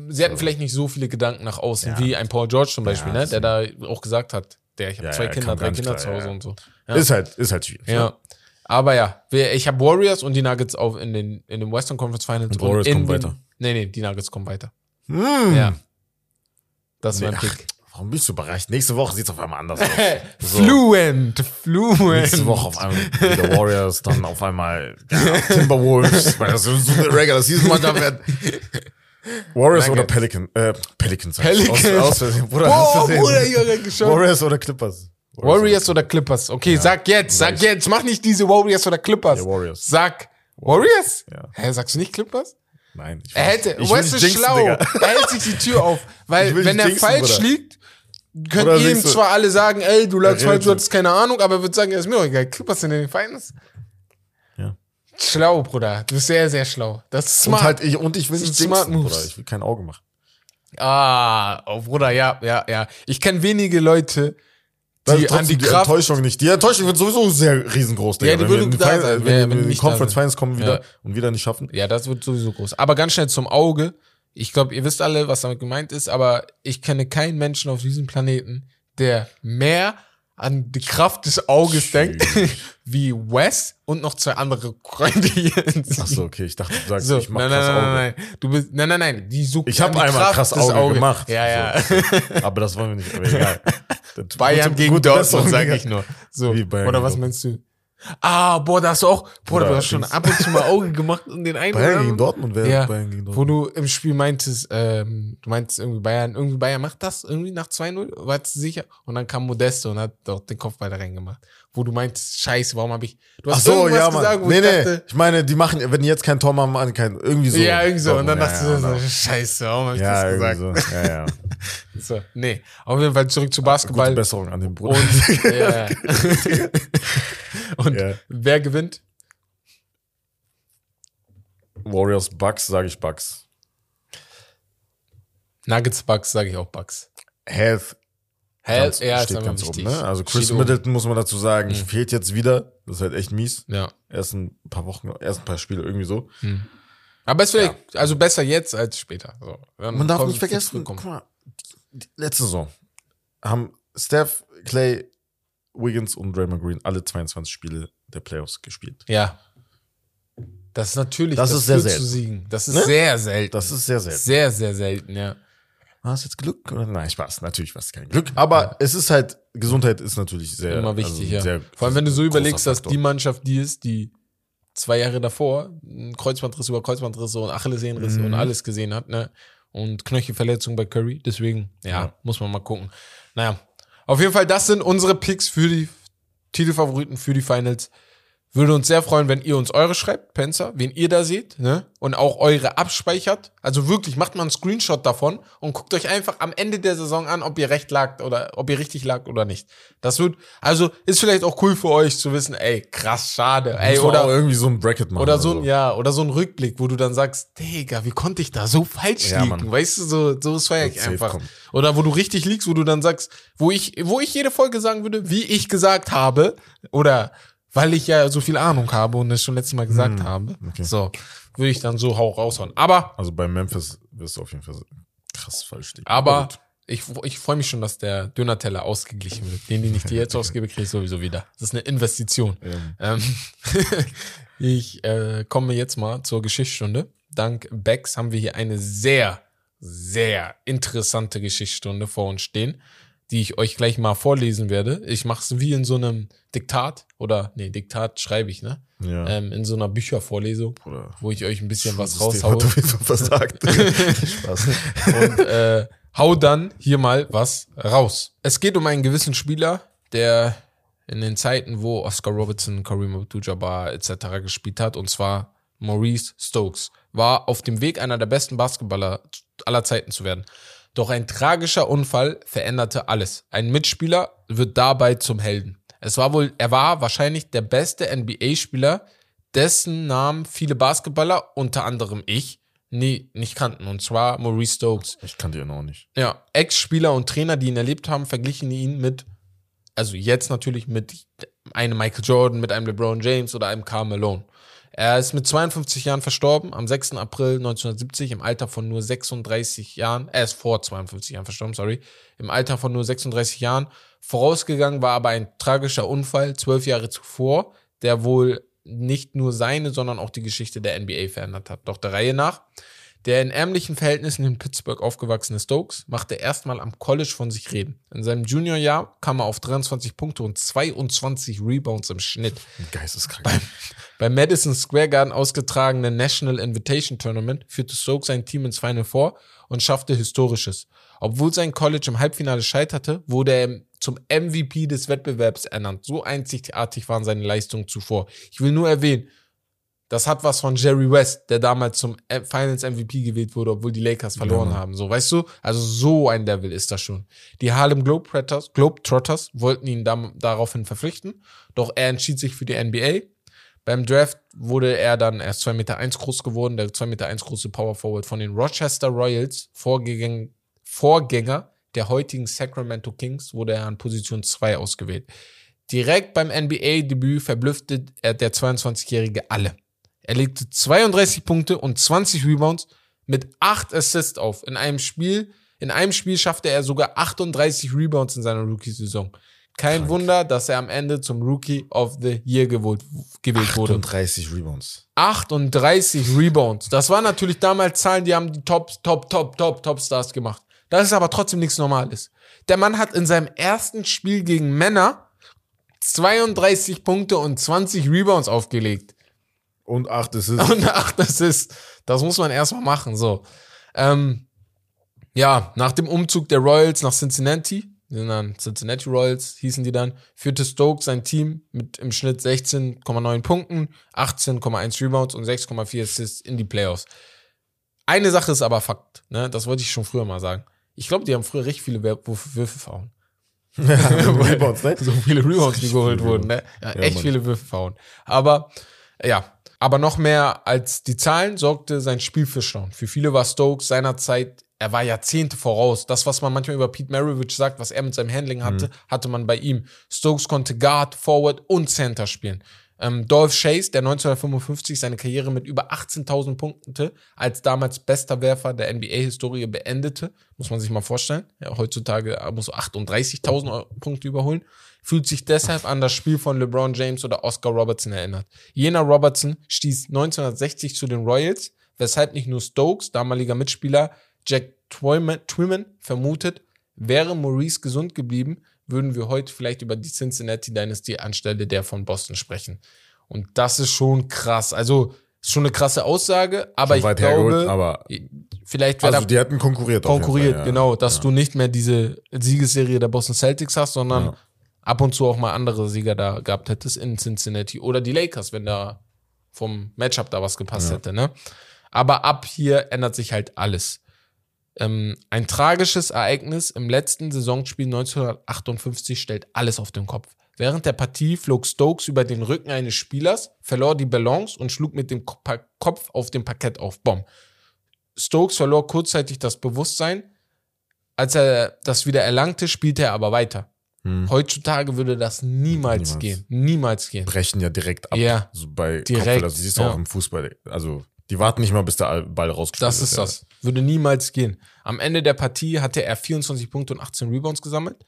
sie hatten vielleicht nicht so viele Gedanken nach außen, ja. wie ein Paul George zum Beispiel, ne? Der da auch gesagt hat, der, ich habe zwei Kinder, drei Kinder zu Hause und so. Ist halt, ist halt schwierig. Ja. Aber ja, ich habe Warriors und die Nuggets auf in den, in den Western Conference Finals. Und Warriors kommen weiter. Nee, nee, die Nuggets kommen weiter. Mm. Ja. Das ist nee, mein Pick. Warum bist du überrascht? Nächste Woche sieht es auf einmal anders aus. So. fluent, fluent. Nächste Woche auf einmal wieder Warriors, dann auf einmal ja, Timberwolves, weil das so eine Regular Season Mannschaft wird. Warriors Nuggets. oder Pelican, äh, Pelicans. Pelicans. Aus, aus Bruder, Boah, Bruder, Warriors oder Clippers. Warriors, Warriors oder Clippers. Okay, ja. sag jetzt, sag jetzt. Mach nicht diese Warriors oder Clippers. Ja, Warriors. Sag Warriors? Ja. Hä, sagst du nicht Clippers? Nein. Er hätte, Wes ist schlau. Digga. Er hält sich die Tür auf. Weil, wenn er jinxen, falsch Bruder. liegt, ihr ihm zwar alle sagen, ey, du lagst falsch, du hattest keine Ahnung, aber er wird sagen, ja, ist mir auch egal. Clippers sind in den Finals. Ja. Schlau, Bruder. Du bist sehr, sehr schlau. Das ist smart. Und, halt, ich, und ich will nicht smart jinxen, Bruder. Ich will kein Auge machen. Ah, oh, Bruder, ja, ja, ja. Ich kenne wenige Leute, die an die, die Kraft Enttäuschung nicht. Die Enttäuschung wird sowieso sehr riesengroß. Digga. Ja, die wenn würde da sein, wenn, wenn, wenn die Conference Finals kommen wieder ja. und wieder nicht schaffen. Ja, das wird sowieso groß. Aber ganz schnell zum Auge. Ich glaube, ihr wisst alle, was damit gemeint ist, aber ich kenne keinen Menschen auf diesem Planeten, der mehr an die Kraft des Auges Schön. denkt, wie Wes und noch zwei andere Freunde hier. Ach so, okay, ich dachte, du sagst, so, ich mach nein, krass nein, Auge. Nein, nein, du bist, nein, nein, nein, die sucht Ich habe einmal krass Auge, Auge, gemacht. Ja, ja. So. Aber das wollen wir nicht, aber egal. Bayern gegen Dortmund, sage ich nur. So. Oder was meinst du? Ah, boah, da hast du auch, boah, du hast schon ab und zu mal Auge gemacht und den einen Bayern gegen Dortmund wäre ja, Bayern gegen Dortmund. Wo du im Spiel meintest, ähm, du meintest irgendwie Bayern, irgendwie Bayern macht das irgendwie nach 2-0, warst du sicher? Und dann kam Modeste und hat doch den Kopfball da reingemacht. Wo du meintest, scheiße, warum habe ich, du hast Ach so, ja, gesagt, wo nee, ich nee, dachte, ich meine, die machen, wenn die jetzt kein Tor machen, kein, irgendwie so. Ja, irgendwie so. Und dann dachte ja, du so, scheiße, warum habe ich ja, das gesagt? So. Ja, ja. so, nee, auf jeden Fall zurück zu Basketball. Gute Besserung an den Bruder. Und, ja. Und yeah. wer gewinnt? Warriors Bucks, sage ich Bucks. Nuggets Bucks, sage ich auch Bucks. Health. Health, ja, steht ganz oben. Ne? Also Chris Steht Middleton, muss man dazu sagen, mhm. fehlt jetzt wieder. Das ist halt echt mies. Ja. Erst ein paar Wochen, erst ein paar Spiele irgendwie so. Mhm. Aber es ist vielleicht, ja. also besser jetzt als später. So, man darf nicht vergessen, guck mal, letzte Saison haben Steph, Clay, Wiggins und Draymond Green alle 22 Spiele der Playoffs gespielt. Ja. Das ist natürlich das, das ist sehr selten. zu siegen. Das ist ne? sehr selten. Das ist sehr selten. Sehr, sehr selten, ja. War es jetzt Glück? Oder? Nein, Spaß. Natürlich war es kein Glück. Aber ja. es ist halt, Gesundheit ist natürlich sehr. Immer wichtig, also ja. Vor allem, wenn du so überlegst, dass die Mannschaft die ist, die zwei Jahre davor einen Kreuzbandriss über Kreuzbandrisse und Achillessehnrisse mhm. und alles gesehen hat, ne? Und Knöchelverletzung bei Curry. Deswegen, ja, ja, muss man mal gucken. Naja, auf jeden Fall, das sind unsere Picks für die Titelfavoriten für die Finals. Würde uns sehr freuen, wenn ihr uns eure schreibt, Penzer, wen ihr da seht, ne? Und auch eure abspeichert. Also wirklich, macht mal einen Screenshot davon und guckt euch einfach am Ende der Saison an, ob ihr recht lagt oder ob ihr richtig lagt oder nicht. Das wird, also ist vielleicht auch cool für euch zu wissen, ey, krass, schade, ey, oder irgendwie so ein Bracket machen. Oder so, ein, ja, oder so ein Rückblick, wo du dann sagst, Digga, wie konnte ich da so falsch ja, liegen? Mann. Weißt du, so, so feier ich einfach. Kommt. Oder wo du richtig liegst, wo du dann sagst, wo ich, wo ich jede Folge sagen würde, wie ich gesagt habe, oder weil ich ja so viel Ahnung habe und es schon letztes Mal gesagt hm, habe. Okay. So, würde ich dann so hauch raushauen. Aber. Also bei Memphis wirst du auf jeden Fall krass falsch liegen. Aber ich, ich freue mich schon, dass der Döner-Teller ausgeglichen wird. Den, den ich dir jetzt ausgebe, kriege ich sowieso wieder. Das ist eine Investition. Ja. Ähm, ich äh, komme jetzt mal zur Geschichtsstunde. Dank Becks haben wir hier eine sehr, sehr interessante Geschichtsstunde vor uns stehen die ich euch gleich mal vorlesen werde. Ich mache es wie in so einem Diktat oder nee, Diktat schreibe ich, ne? Ja. Ähm, in so einer Büchervorlesung, Oder wo ich euch ein bisschen was raushaue. versagt. Spaß. Und äh, hau dann hier mal was raus. Es geht um einen gewissen Spieler, der in den Zeiten, wo Oscar Robertson, Kareem Abdul-Jabbar etc. gespielt hat, und zwar Maurice Stokes, war auf dem Weg, einer der besten Basketballer aller Zeiten zu werden. Doch ein tragischer Unfall veränderte alles. Ein Mitspieler wird dabei zum Helden. Es war wohl, er war wahrscheinlich der beste NBA-Spieler, dessen Namen viele Basketballer, unter anderem ich, nie, nicht kannten. Und zwar Maurice Stokes. Ich kannte ihn auch nicht. Ja, Ex-Spieler und Trainer, die ihn erlebt haben, verglichen ihn mit also jetzt natürlich mit einem Michael Jordan, mit einem LeBron James oder einem Carl Malone. Er ist mit 52 Jahren verstorben, am 6. April 1970, im Alter von nur 36 Jahren. Er ist vor 52 Jahren verstorben, sorry. Im Alter von nur 36 Jahren. Vorausgegangen war aber ein tragischer Unfall, zwölf Jahre zuvor, der wohl nicht nur seine, sondern auch die Geschichte der NBA verändert hat. Doch der Reihe nach. Der in ärmlichen Verhältnissen in Pittsburgh aufgewachsene Stokes machte erstmal am College von sich reden. In seinem Juniorjahr kam er auf 23 Punkte und 22 Rebounds im Schnitt. Geisteskrank. Beim, beim Madison Square Garden ausgetragenen National Invitation Tournament führte Stokes sein Team ins Final Four und schaffte Historisches. Obwohl sein College im Halbfinale scheiterte, wurde er zum MVP des Wettbewerbs ernannt. So einzigartig waren seine Leistungen zuvor. Ich will nur erwähnen, das hat was von Jerry West, der damals zum Finals MVP gewählt wurde, obwohl die Lakers verloren ja, haben. So, weißt du? Also so ein Level ist das schon. Die Harlem Globetrotters, Globetrotters wollten ihn da, daraufhin verpflichten, doch er entschied sich für die NBA. Beim Draft wurde er dann erst 2,1 Meter eins groß geworden, der 2,1 Meter eins große Power Forward von den Rochester Royals, Vorgänger, Vorgänger der heutigen Sacramento Kings, wurde er an Position 2 ausgewählt. Direkt beim NBA-Debüt verblüffte er der 22-Jährige alle. Er legte 32 Punkte und 20 Rebounds mit 8 Assists auf. In einem Spiel, in einem Spiel schaffte er sogar 38 Rebounds in seiner Rookie-Saison. Kein Krank. Wunder, dass er am Ende zum Rookie of the Year gewählt, gewählt 38 wurde. 38 Rebounds. 38 Rebounds. Das waren natürlich damals Zahlen, die haben die Top, Top, Top, Top, Top Stars gemacht. Das ist aber trotzdem nichts Normales. Der Mann hat in seinem ersten Spiel gegen Männer 32 Punkte und 20 Rebounds aufgelegt. Und acht Assists. Und acht Assists. Das muss man erstmal machen, so. Ähm, ja, nach dem Umzug der Royals nach Cincinnati, dann Cincinnati Royals, hießen die dann, führte Stokes sein Team mit im Schnitt 16,9 Punkten, 18,1 Rebounds und 6,4 Assists in die Playoffs. Eine Sache ist aber Fakt, ne? Das wollte ich schon früher mal sagen. Ich glaube, die haben früher recht viele Würfe verhauen. Rebounds, ne? So viele Rebounds, die geholt wurden, ne? Ja, ja echt Mann. viele Würfe verhauen. Aber ja, aber noch mehr als die Zahlen sorgte sein Spiel für Staunen. Für viele war Stokes seinerzeit, er war Jahrzehnte voraus. Das, was man manchmal über Pete Maravich sagt, was er mit seinem Handling hatte, mhm. hatte man bei ihm. Stokes konnte Guard, Forward und Center spielen. Ähm, Dolph Chase, der 1955 seine Karriere mit über 18.000 Punkten als damals bester Werfer der NBA-Historie beendete, muss man sich mal vorstellen. Ja, heutzutage muss er 38.000 Punkte überholen fühlt sich deshalb an das Spiel von LeBron James oder Oscar Robertson erinnert. Jener Robertson stieß 1960 zu den Royals, weshalb nicht nur Stokes, damaliger Mitspieler, Jack Twyman vermutet, wäre Maurice gesund geblieben, würden wir heute vielleicht über die Cincinnati Dynasty anstelle der von Boston sprechen. Und das ist schon krass. Also, schon eine krasse Aussage, aber ich glaube, hergeholt, aber vielleicht wäre also die hatten konkurriert. Konkurriert, Fall, ja. genau, dass ja. du nicht mehr diese Siegesserie der Boston Celtics hast, sondern ja ab und zu auch mal andere Sieger da gehabt hättest in Cincinnati oder die Lakers, wenn da vom Matchup da was gepasst ja. hätte, ne? Aber ab hier ändert sich halt alles. Ähm, ein tragisches Ereignis im letzten Saisonspiel 1958 stellt alles auf den Kopf. Während der Partie flog Stokes über den Rücken eines Spielers, verlor die Balance und schlug mit dem Kopf auf dem Parkett auf. Bomb. Stokes verlor kurzzeitig das Bewusstsein. Als er das wieder erlangte, spielte er aber weiter. Hm. Heutzutage würde das niemals, niemals, gehen. Niemals gehen. Brechen ja direkt ab. Ja. So bei direkt. Kopfball, das siehst du ja. auch im Fußball. Also, die warten nicht mal, bis der Ball rausgespielt Das ist, ist das. Ja. Würde niemals gehen. Am Ende der Partie hatte er 24 Punkte und 18 Rebounds gesammelt.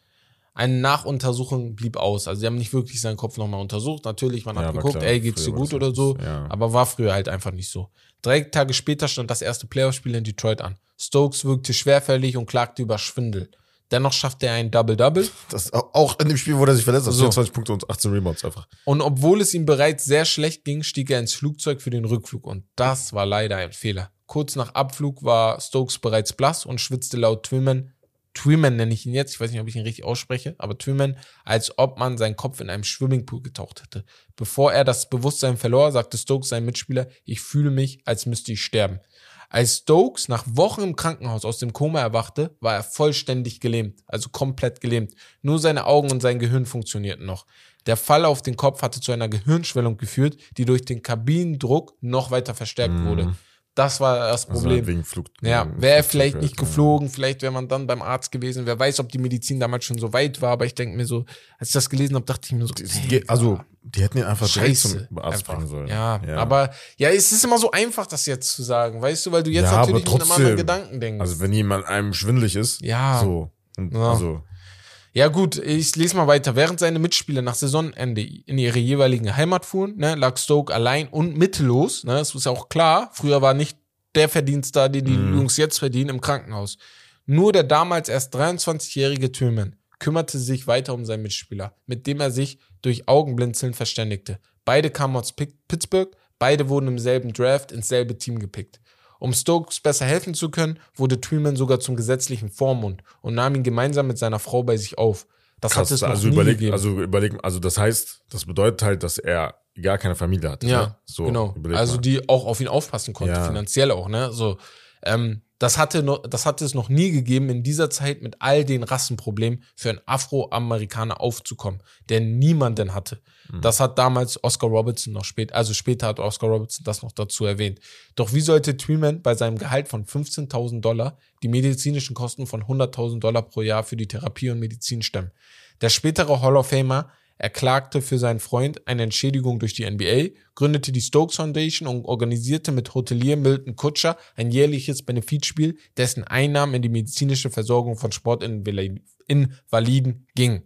Eine Nachuntersuchung blieb aus. Also, sie haben nicht wirklich seinen Kopf nochmal untersucht. Natürlich, man hat ja, geguckt, klar, ey, geht's dir gut oder so. Ja. Aber war früher halt einfach nicht so. Drei Tage später stand das erste Playoff-Spiel in Detroit an. Stokes wirkte schwerfällig und klagte über Schwindel. Dennoch schafft er ein Double-Double. Das auch in dem Spiel, wo er sich verletzt hat, so. 24 Punkte und 18 Rebounds einfach. Und obwohl es ihm bereits sehr schlecht ging, stieg er ins Flugzeug für den Rückflug. Und das war leider ein Fehler. Kurz nach Abflug war Stokes bereits blass und schwitzte laut Twiman, Twiman nenne ich ihn jetzt, ich weiß nicht, ob ich ihn richtig ausspreche, aber Twiman, als ob man seinen Kopf in einem Swimmingpool getaucht hätte. Bevor er das Bewusstsein verlor, sagte Stokes seinem Mitspieler, ich fühle mich, als müsste ich sterben. Als Stokes nach Wochen im Krankenhaus aus dem Koma erwachte, war er vollständig gelähmt, also komplett gelähmt. Nur seine Augen und sein Gehirn funktionierten noch. Der Fall auf den Kopf hatte zu einer Gehirnschwellung geführt, die durch den Kabinendruck noch weiter verstärkt mhm. wurde. Das war das Also Problem. wegen Flug. ja, wäre er vielleicht nicht ja. geflogen, vielleicht wäre man dann beim Arzt gewesen. Wer weiß, ob die Medizin damals schon so weit war, aber ich denke mir so, als ich das gelesen habe, dachte ich mir so, Die- ey, die- Also, die hätten ihn einfach direkt Scheiße. zum Arzt bringen sollen. Ja, aber ja, es ist immer so einfach, das jetzt zu sagen, weißt du, weil du jetzt Ja, natürlich mit einem anderen trotzdem. Gedanken denkst. Also, wenn jemand einem schwindelig ist, Ja. so. Und Ja. Also, Ja, gut, ich lese mal weiter. Während seine Mitspieler nach Saisonende in ihre jeweiligen Heimat fuhren, ne, lag Stoke allein und mittellos. Ne, das ist ja auch klar. Früher war nicht der Verdienst da, den die Mhm. Jungs jetzt verdienen, im Krankenhaus. Nur der damals erst 23-jährige Tillman kümmerte sich weiter um seinen Mitspieler, mit dem er sich durch Augenblinzeln verständigte. Beide kamen aus Pi- Pittsburgh, beide wurden im selben Draft ins selbe Team gepickt. Um Stokes besser helfen zu können, wurde Tillman sogar zum gesetzlichen Vormund und nahm ihn gemeinsam mit seiner Frau bei sich auf. Das hat krass. es noch Also, nie überleg, gegeben. also, überleg, also, das heißt, das bedeutet halt, dass er gar keine Familie hatte. ja, ne? so, genau. Also die auch auf ihn aufpassen konnte, Ja. finanziell auch, ne? So, ähm, das hatte noch, das hatte es noch nie gegeben, in dieser Zeit mit all den Rassenproblemen für einen Afroamerikaner aufzukommen, der niemanden hatte. Mhm. Das hat damals Oscar Robertson noch spät, also später hat Oscar Robertson das noch dazu erwähnt. Doch wie sollte Tweeman bei seinem Gehalt von 15.000 Dollar die medizinischen Kosten von 100.000 Dollar pro Jahr für die Therapie und Medizin stemmen? Der spätere Hall of Famer erklagte für seinen Freund eine Entschädigung durch die NBA, gründete die Stokes Foundation und organisierte mit Hotelier Milton Kutscher ein jährliches Benefizspiel, dessen Einnahmen in die medizinische Versorgung von Sportinvaliden ging.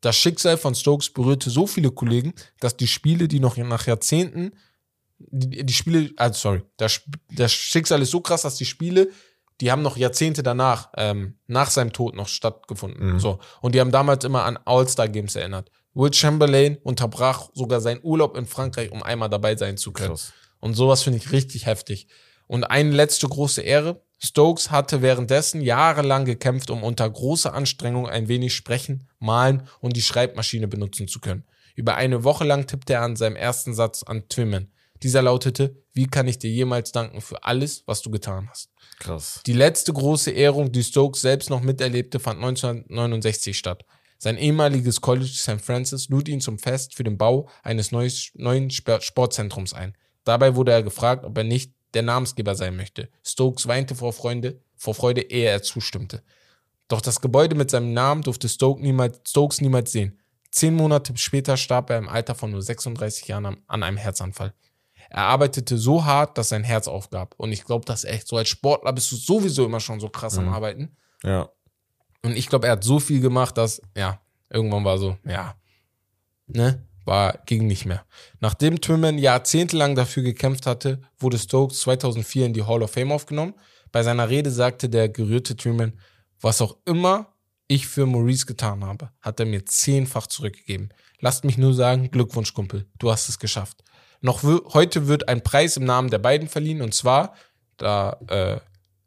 Das Schicksal von Stokes berührte so viele Kollegen, dass die Spiele, die noch nach Jahrzehnten, die, die Spiele, also sorry, das, das Schicksal ist so krass, dass die Spiele, die haben noch Jahrzehnte danach, ähm, nach seinem Tod noch stattgefunden. Mhm. So. Und die haben damals immer an All-Star-Games erinnert. Will Chamberlain unterbrach sogar seinen Urlaub in Frankreich, um einmal dabei sein zu können. Krass. Und sowas finde ich richtig heftig. Und eine letzte große Ehre. Stokes hatte währenddessen jahrelang gekämpft, um unter großer Anstrengung ein wenig sprechen, malen und die Schreibmaschine benutzen zu können. Über eine Woche lang tippte er an seinem ersten Satz an Twimmen. Dieser lautete, wie kann ich dir jemals danken für alles, was du getan hast? Krass. Die letzte große Ehrung, die Stokes selbst noch miterlebte, fand 1969 statt. Sein ehemaliges College St. Francis lud ihn zum Fest für den Bau eines neuen Sp- Sportzentrums ein. Dabei wurde er gefragt, ob er nicht der Namensgeber sein möchte. Stokes weinte vor, Freunde, vor Freude, ehe er zustimmte. Doch das Gebäude mit seinem Namen durfte Stoke niemals, Stokes niemals sehen. Zehn Monate später starb er im Alter von nur 36 Jahren am- an einem Herzanfall. Er arbeitete so hart, dass sein Herz aufgab. Und ich glaube, das echt so. Als Sportler bist du sowieso immer schon so krass am Mhm. Arbeiten. Ja. Und ich glaube, er hat so viel gemacht, dass, ja, irgendwann war so, ja, ne, war, ging nicht mehr. Nachdem Twimman jahrzehntelang dafür gekämpft hatte, wurde Stokes 2004 in die Hall of Fame aufgenommen. Bei seiner Rede sagte der gerührte Twimman, was auch immer ich für Maurice getan habe, hat er mir zehnfach zurückgegeben. Lasst mich nur sagen, Glückwunsch, Kumpel, du hast es geschafft. Noch heute wird ein Preis im Namen der beiden verliehen und zwar, da, äh,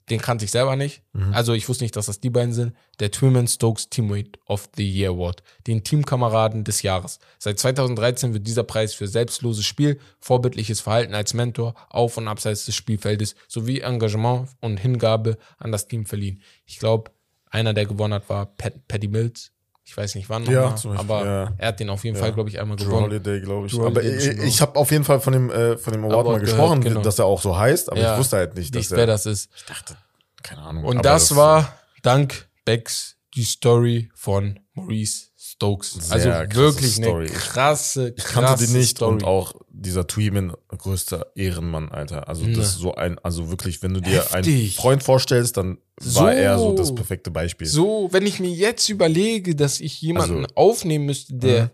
den kannte ich selber nicht. Also ich wusste nicht, dass das die beiden sind. Der Twillman Stokes Teammate of the Year Award. Den Teamkameraden des Jahres. Seit 2013 wird dieser Preis für selbstloses Spiel, vorbildliches Verhalten als Mentor auf und abseits des Spielfeldes sowie Engagement und Hingabe an das Team verliehen. Ich glaube, einer, der gewonnen hat, war Pat, Paddy Mills. Ich weiß nicht wann, noch Ja, mal, aber ja. er hat den auf jeden Ja. Fall, glaube ich, einmal Drew gewonnen. Holiday, glaube ich. Drew aber ich, bestimmt ich habe auf jeden Fall von dem, äh, von dem Award, Award mal gesprochen, gehört, genau. dass er auch so heißt, aber Ja. ich wusste halt nicht, dass Nicht, er. wer das ist. Ich dachte, keine Ahnung. Und aber das, war dank Becks die Story von Maurice Stokes. Sehr Also krasse wirklich Story. eine krasse, Ich kannte krasse die nicht Story. und auch dieser Tweeman, größter Ehrenmann, Alter. Also Ne. das ist so ein, also wirklich, wenn du dir einen Heftig. Freund vorstellst, dann So. war er so das perfekte Beispiel. So, wenn ich mir jetzt überlege, dass ich jemanden Also- aufnehmen müsste, der Mhm.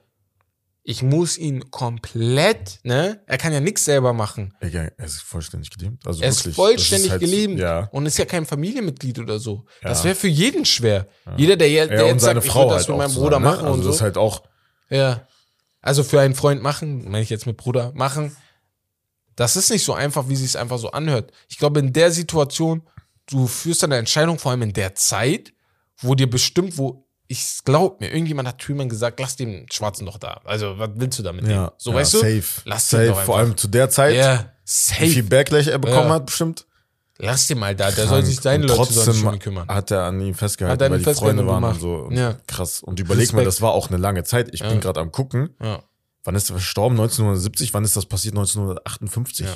ich muss ihn komplett, ne? Er kann ja nichts selber machen. Egal, er ist vollständig geliebt. Also Er ist wirklich, vollständig das ist halt- geliebt Ja. und ist ja kein Familienmitglied oder so. Ja. Das wäre für jeden schwer. Jeder, der, der Er und jetzt seine sagt, ich Frau würde das halt mit auch meinem zusammen, Bruder ne? machen Also und das so. ist halt auch, Ja. Also für einen Freund machen, meine ich jetzt mit Bruder, machen, das ist nicht so einfach, wie sie es einfach so anhört. Ich glaube, in der Situation, du führst eine Entscheidung, vor allem in der Zeit, wo dir bestimmt, wo, ich glaub mir, irgendjemand hat Thürmann gesagt, lass den Schwarzen doch da. Also, was willst du damit? ja, so, ja, weißt du? safe. Lass den safe. doch Vor allem zu der Zeit, Ja, wie viel safe. Backlash er bekommen Ja. hat, bestimmt. Lass den mal da, der soll sich seine Und Leute um ihn kümmern. hat er an ihm festgehalten, Hat er weil die Freunde waren und und so. Und Ja. Krass. Und überleg mal, Respekt. das war auch eine lange Zeit. Ich Ja. bin gerade am gucken. Ja, Wann ist er verstorben? 1970. Wann ist das passiert? 1958. ja.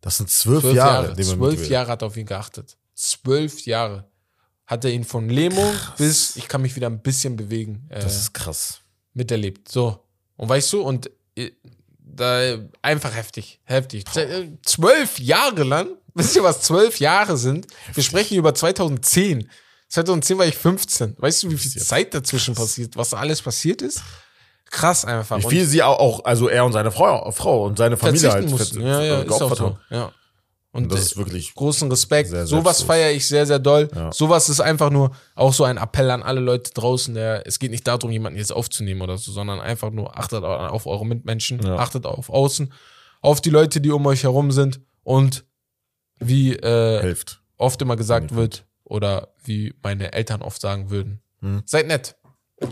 Das sind zwölf, Zwölf Jahre. Jahre. Zwölf. Jahre hat er auf ihn geachtet. Zwölf Jahre. Hat er ihn von Lähmung bis ich kann mich wieder ein bisschen bewegen äh, Das ist krass. miterlebt. So. Und weißt du, und äh, da einfach heftig. Heftig. Äh, Zwölf Jahre lang. Wisst ihr, was zwölf Jahre sind? Wir sprechen über 2010. 2010 war ich 15. Weißt du, wie viel Zeit dazwischen passiert, was da alles passiert ist? Krass einfach. Wie Und viel sie auch, also er und seine Frau, Frau und seine Familie halt mussten. Ja, ja, ist auch so. Ja. Und Und das ist wirklich großen Respekt. Sehr Sowas feiere ich sehr, sehr doll. Ja. Sowas ist einfach nur auch so ein Appell an alle Leute draußen. Der, es geht nicht darum, jemanden jetzt aufzunehmen oder so, sondern einfach nur achtet auf eure Mitmenschen, Ja. achtet auf außen, auf die Leute, die um euch herum sind und wie äh, hilft. oft immer gesagt wird oder wie meine Eltern oft sagen würden, Hm. seid nett.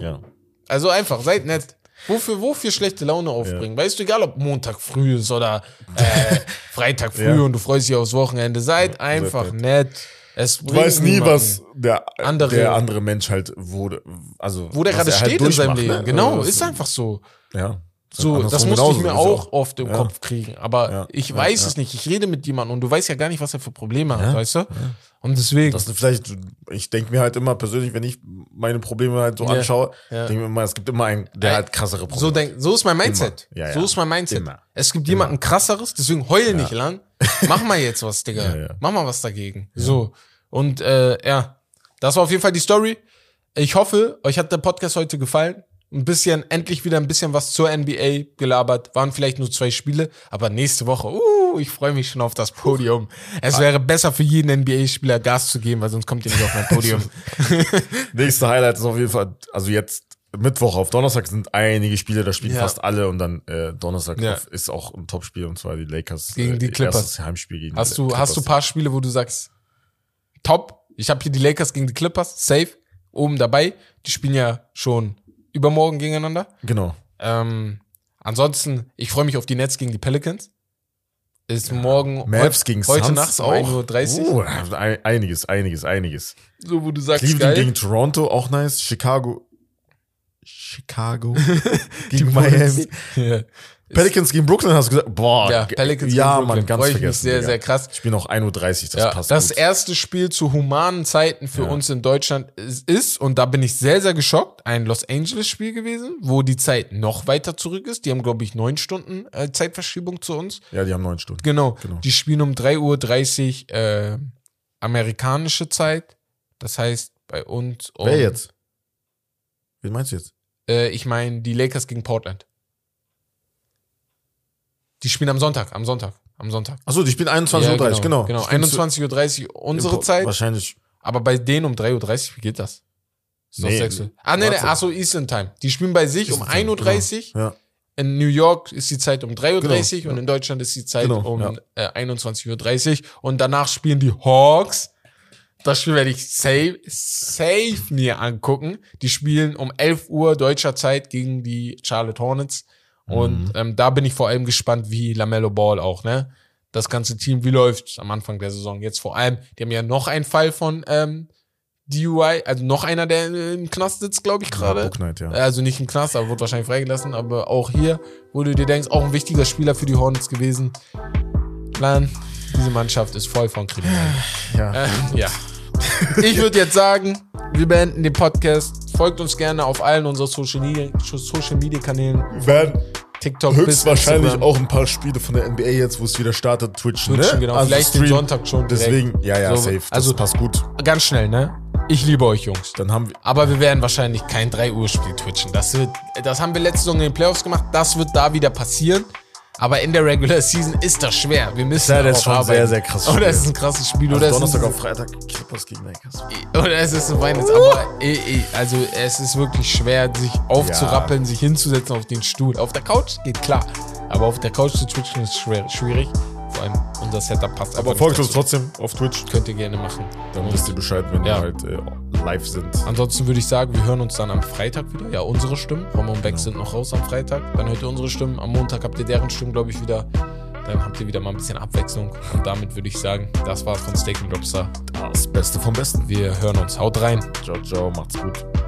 Ja. Also einfach, seid nett. Wofür, wofür schlechte Laune aufbringen? Weißt du, egal ob Montag früh ist oder äh, Freitag früh Ja. und du freust dich aufs Wochenende, seid einfach nett. nett. Es Du weißt nie, was der Andere- der andere Mensch halt wurde, also wo der gerade er halt steht in seinem Leben. ne? Genau, Also, ist einfach so. Ja. So, das musste ich mir ist auch oft im Ja. Kopf kriegen. Aber Ja. ich weiß ja. es nicht. Ich rede mit jemandem und du weißt ja gar nicht, was er für Probleme hat, weißt du? Und deswegen. Das ist vielleicht, ich denke mir halt immer persönlich, wenn ich meine Probleme halt so anschaue, denke mir immer, es gibt immer einen, der halt krassere Probleme so, denk, so ist mein Mindset. Immer. Ja, So ist mein Mindset. Immer. Es gibt jemanden krasseres, deswegen heul nicht lang. Mach mal jetzt was, Digga. Mach mal was dagegen. So. Und äh, ja, das war auf jeden Fall die Story. Ich hoffe, euch hat der Podcast heute gefallen. Ein bisschen, endlich wieder ein bisschen was zur NBA gelabert. Waren vielleicht nur zwei Spiele, aber nächste Woche, uh, ich freue mich schon auf das Podium. Es wäre besser für jeden NBA-Spieler Gas zu geben, weil sonst kommt ihr nicht auf mein Podium. Nächste Highlight ist auf jeden Fall, also jetzt Mittwoch auf Donnerstag sind einige Spiele, da spielen Ja. fast alle und dann äh, Donnerstag Ja. ist auch ein Topspiel und zwar die Lakers Gegen äh, die Clippers. erstes Heimspiel gegen Hast die du, hast du ein paar Spiele, wo du sagst, top, ich habe hier die Lakers gegen die Clippers, safe, oben dabei. Die spielen ja schon übermorgen gegeneinander. Genau. Ähm, ansonsten, ich freue mich auf die Nets gegen die Pelicans. Ist morgen Mavs gegen heute Suns um auch. 1.30 Uhr. Oh, ein- einiges, einiges, einiges. So, wo du sagst, Cleveland geil. gegen Toronto, auch nice. Chicago. Chicago gegen Miami. ja. Pelicans gegen Brooklyn hast du gesagt. Boah, ja, Pelicans ja, gegen Brooklyn. Mann, ganz Freu ich mich vergessen. sehr, Digga. sehr krass. Spielen auch 1.30 Uhr, das Ja, passt das gut. erste Spiel zu humanen Zeiten für Ja. uns in Deutschland ist, ist, und da bin ich sehr, sehr geschockt, ein Los Angeles-Spiel gewesen, wo die Zeit noch weiter zurück ist. Die haben, glaube ich, neun Stunden äh, Zeitverschiebung zu uns. Ja, die haben neun Stunden. Genau. Genau. Die spielen um 3.30 Uhr äh, amerikanische Zeit. Das heißt, bei uns um, Wer jetzt? Wen meinst du jetzt? Äh, ich meine die Lakers gegen Portland. Die spielen am Sonntag, am Sonntag, am Sonntag. Achso, die spielen 21.30 Uhr, Ja, genau. Genau, Stimmt, 21.30 Uhr unsere Zeit. Wahrscheinlich. Aber bei denen um 3.30 Uhr, wie geht das? Ist Nee, Uhr. Ah, nee, nee, achso, Eastern Time. Die spielen bei sich um Eastern Time, 1.30 Uhr. Ja. In New York ist die Zeit um 3.30 Uhr Genau, und in Deutschland ist die Zeit Genau, um ja. äh, 21.30 Uhr. Und danach spielen die Hawks. Das Spiel werde ich safe, safe mir angucken. Die spielen um 11 Uhr deutscher Zeit gegen die Charlotte Hornets. Und Mhm. ähm, da bin ich vor allem gespannt, wie Lamello Ball auch, ne? Das ganze Team, wie läuft am Anfang der Saison? Jetzt vor allem, die haben ja noch einen Fall von ähm, DUI, also noch einer, der im Knast sitzt, glaube ich, gerade. Night, ja. Also nicht im Knast, aber wurde wahrscheinlich freigelassen. Aber auch hier, wo du dir denkst, auch ein wichtiger Spieler für die Hornets gewesen. Plan, diese Mannschaft ist voll von Kriminellen. ja. Äh, ja. Ich würde jetzt sagen, wir beenden den Podcast. Folgt uns gerne auf allen unseren Social Media, Social Media Kanälen. Werden TikTok höchstwahrscheinlich Instagram. auch ein paar Spiele von der NBA jetzt, wo es wieder startet, twitchen. Twitchen, ne? genau. Also Vielleicht den Stream. Sonntag schon. direkt. Deswegen, ja, ja, So, safe. Das also- passt gut. Ganz schnell, ne? Ich liebe euch, Jungs. Dann haben wir. Aber wir werden wahrscheinlich kein 3-Uhr-Spiel twitchen. Das, wird, das haben wir letzte Saison in den Playoffs gemacht. Das wird da wieder passieren. Aber in der Regular Season ist das schwer. Wir müssen Ja, das ist schon arbeiten. sehr, sehr krasses Oder es ist ein krasses Spiel. Also oder, es Donnerstag ist, auf Freitag Clippers gegen Lakers. oder es ist ein Weihnachts... Aber also es ist wirklich schwer, sich aufzurappeln, sich hinzusetzen auf den Stuhl. Auf der Couch geht klar. Aber auf der Couch zu twitchen ist schwer, schwierig. Vor allem unser Setup passt Aber folgt uns trotzdem auf Twitch. Könnt ihr gerne machen. Dann wisst ihr Bescheid, wenn Ja. wir halt äh, live sind. Ansonsten würde ich sagen, wir hören uns dann am Freitag wieder. Ja, unsere Stimmen. Roman und Beck sind noch raus am Freitag. Dann hört ihr unsere Stimmen. Am Montag habt ihr deren Stimmen, glaube ich, wieder. Dann habt ihr wieder mal ein bisschen Abwechslung. Und damit würde ich sagen, das war's von Steak and Lobster. Das Beste vom Besten. Wir hören uns. Haut rein. Ciao, ciao, macht's gut.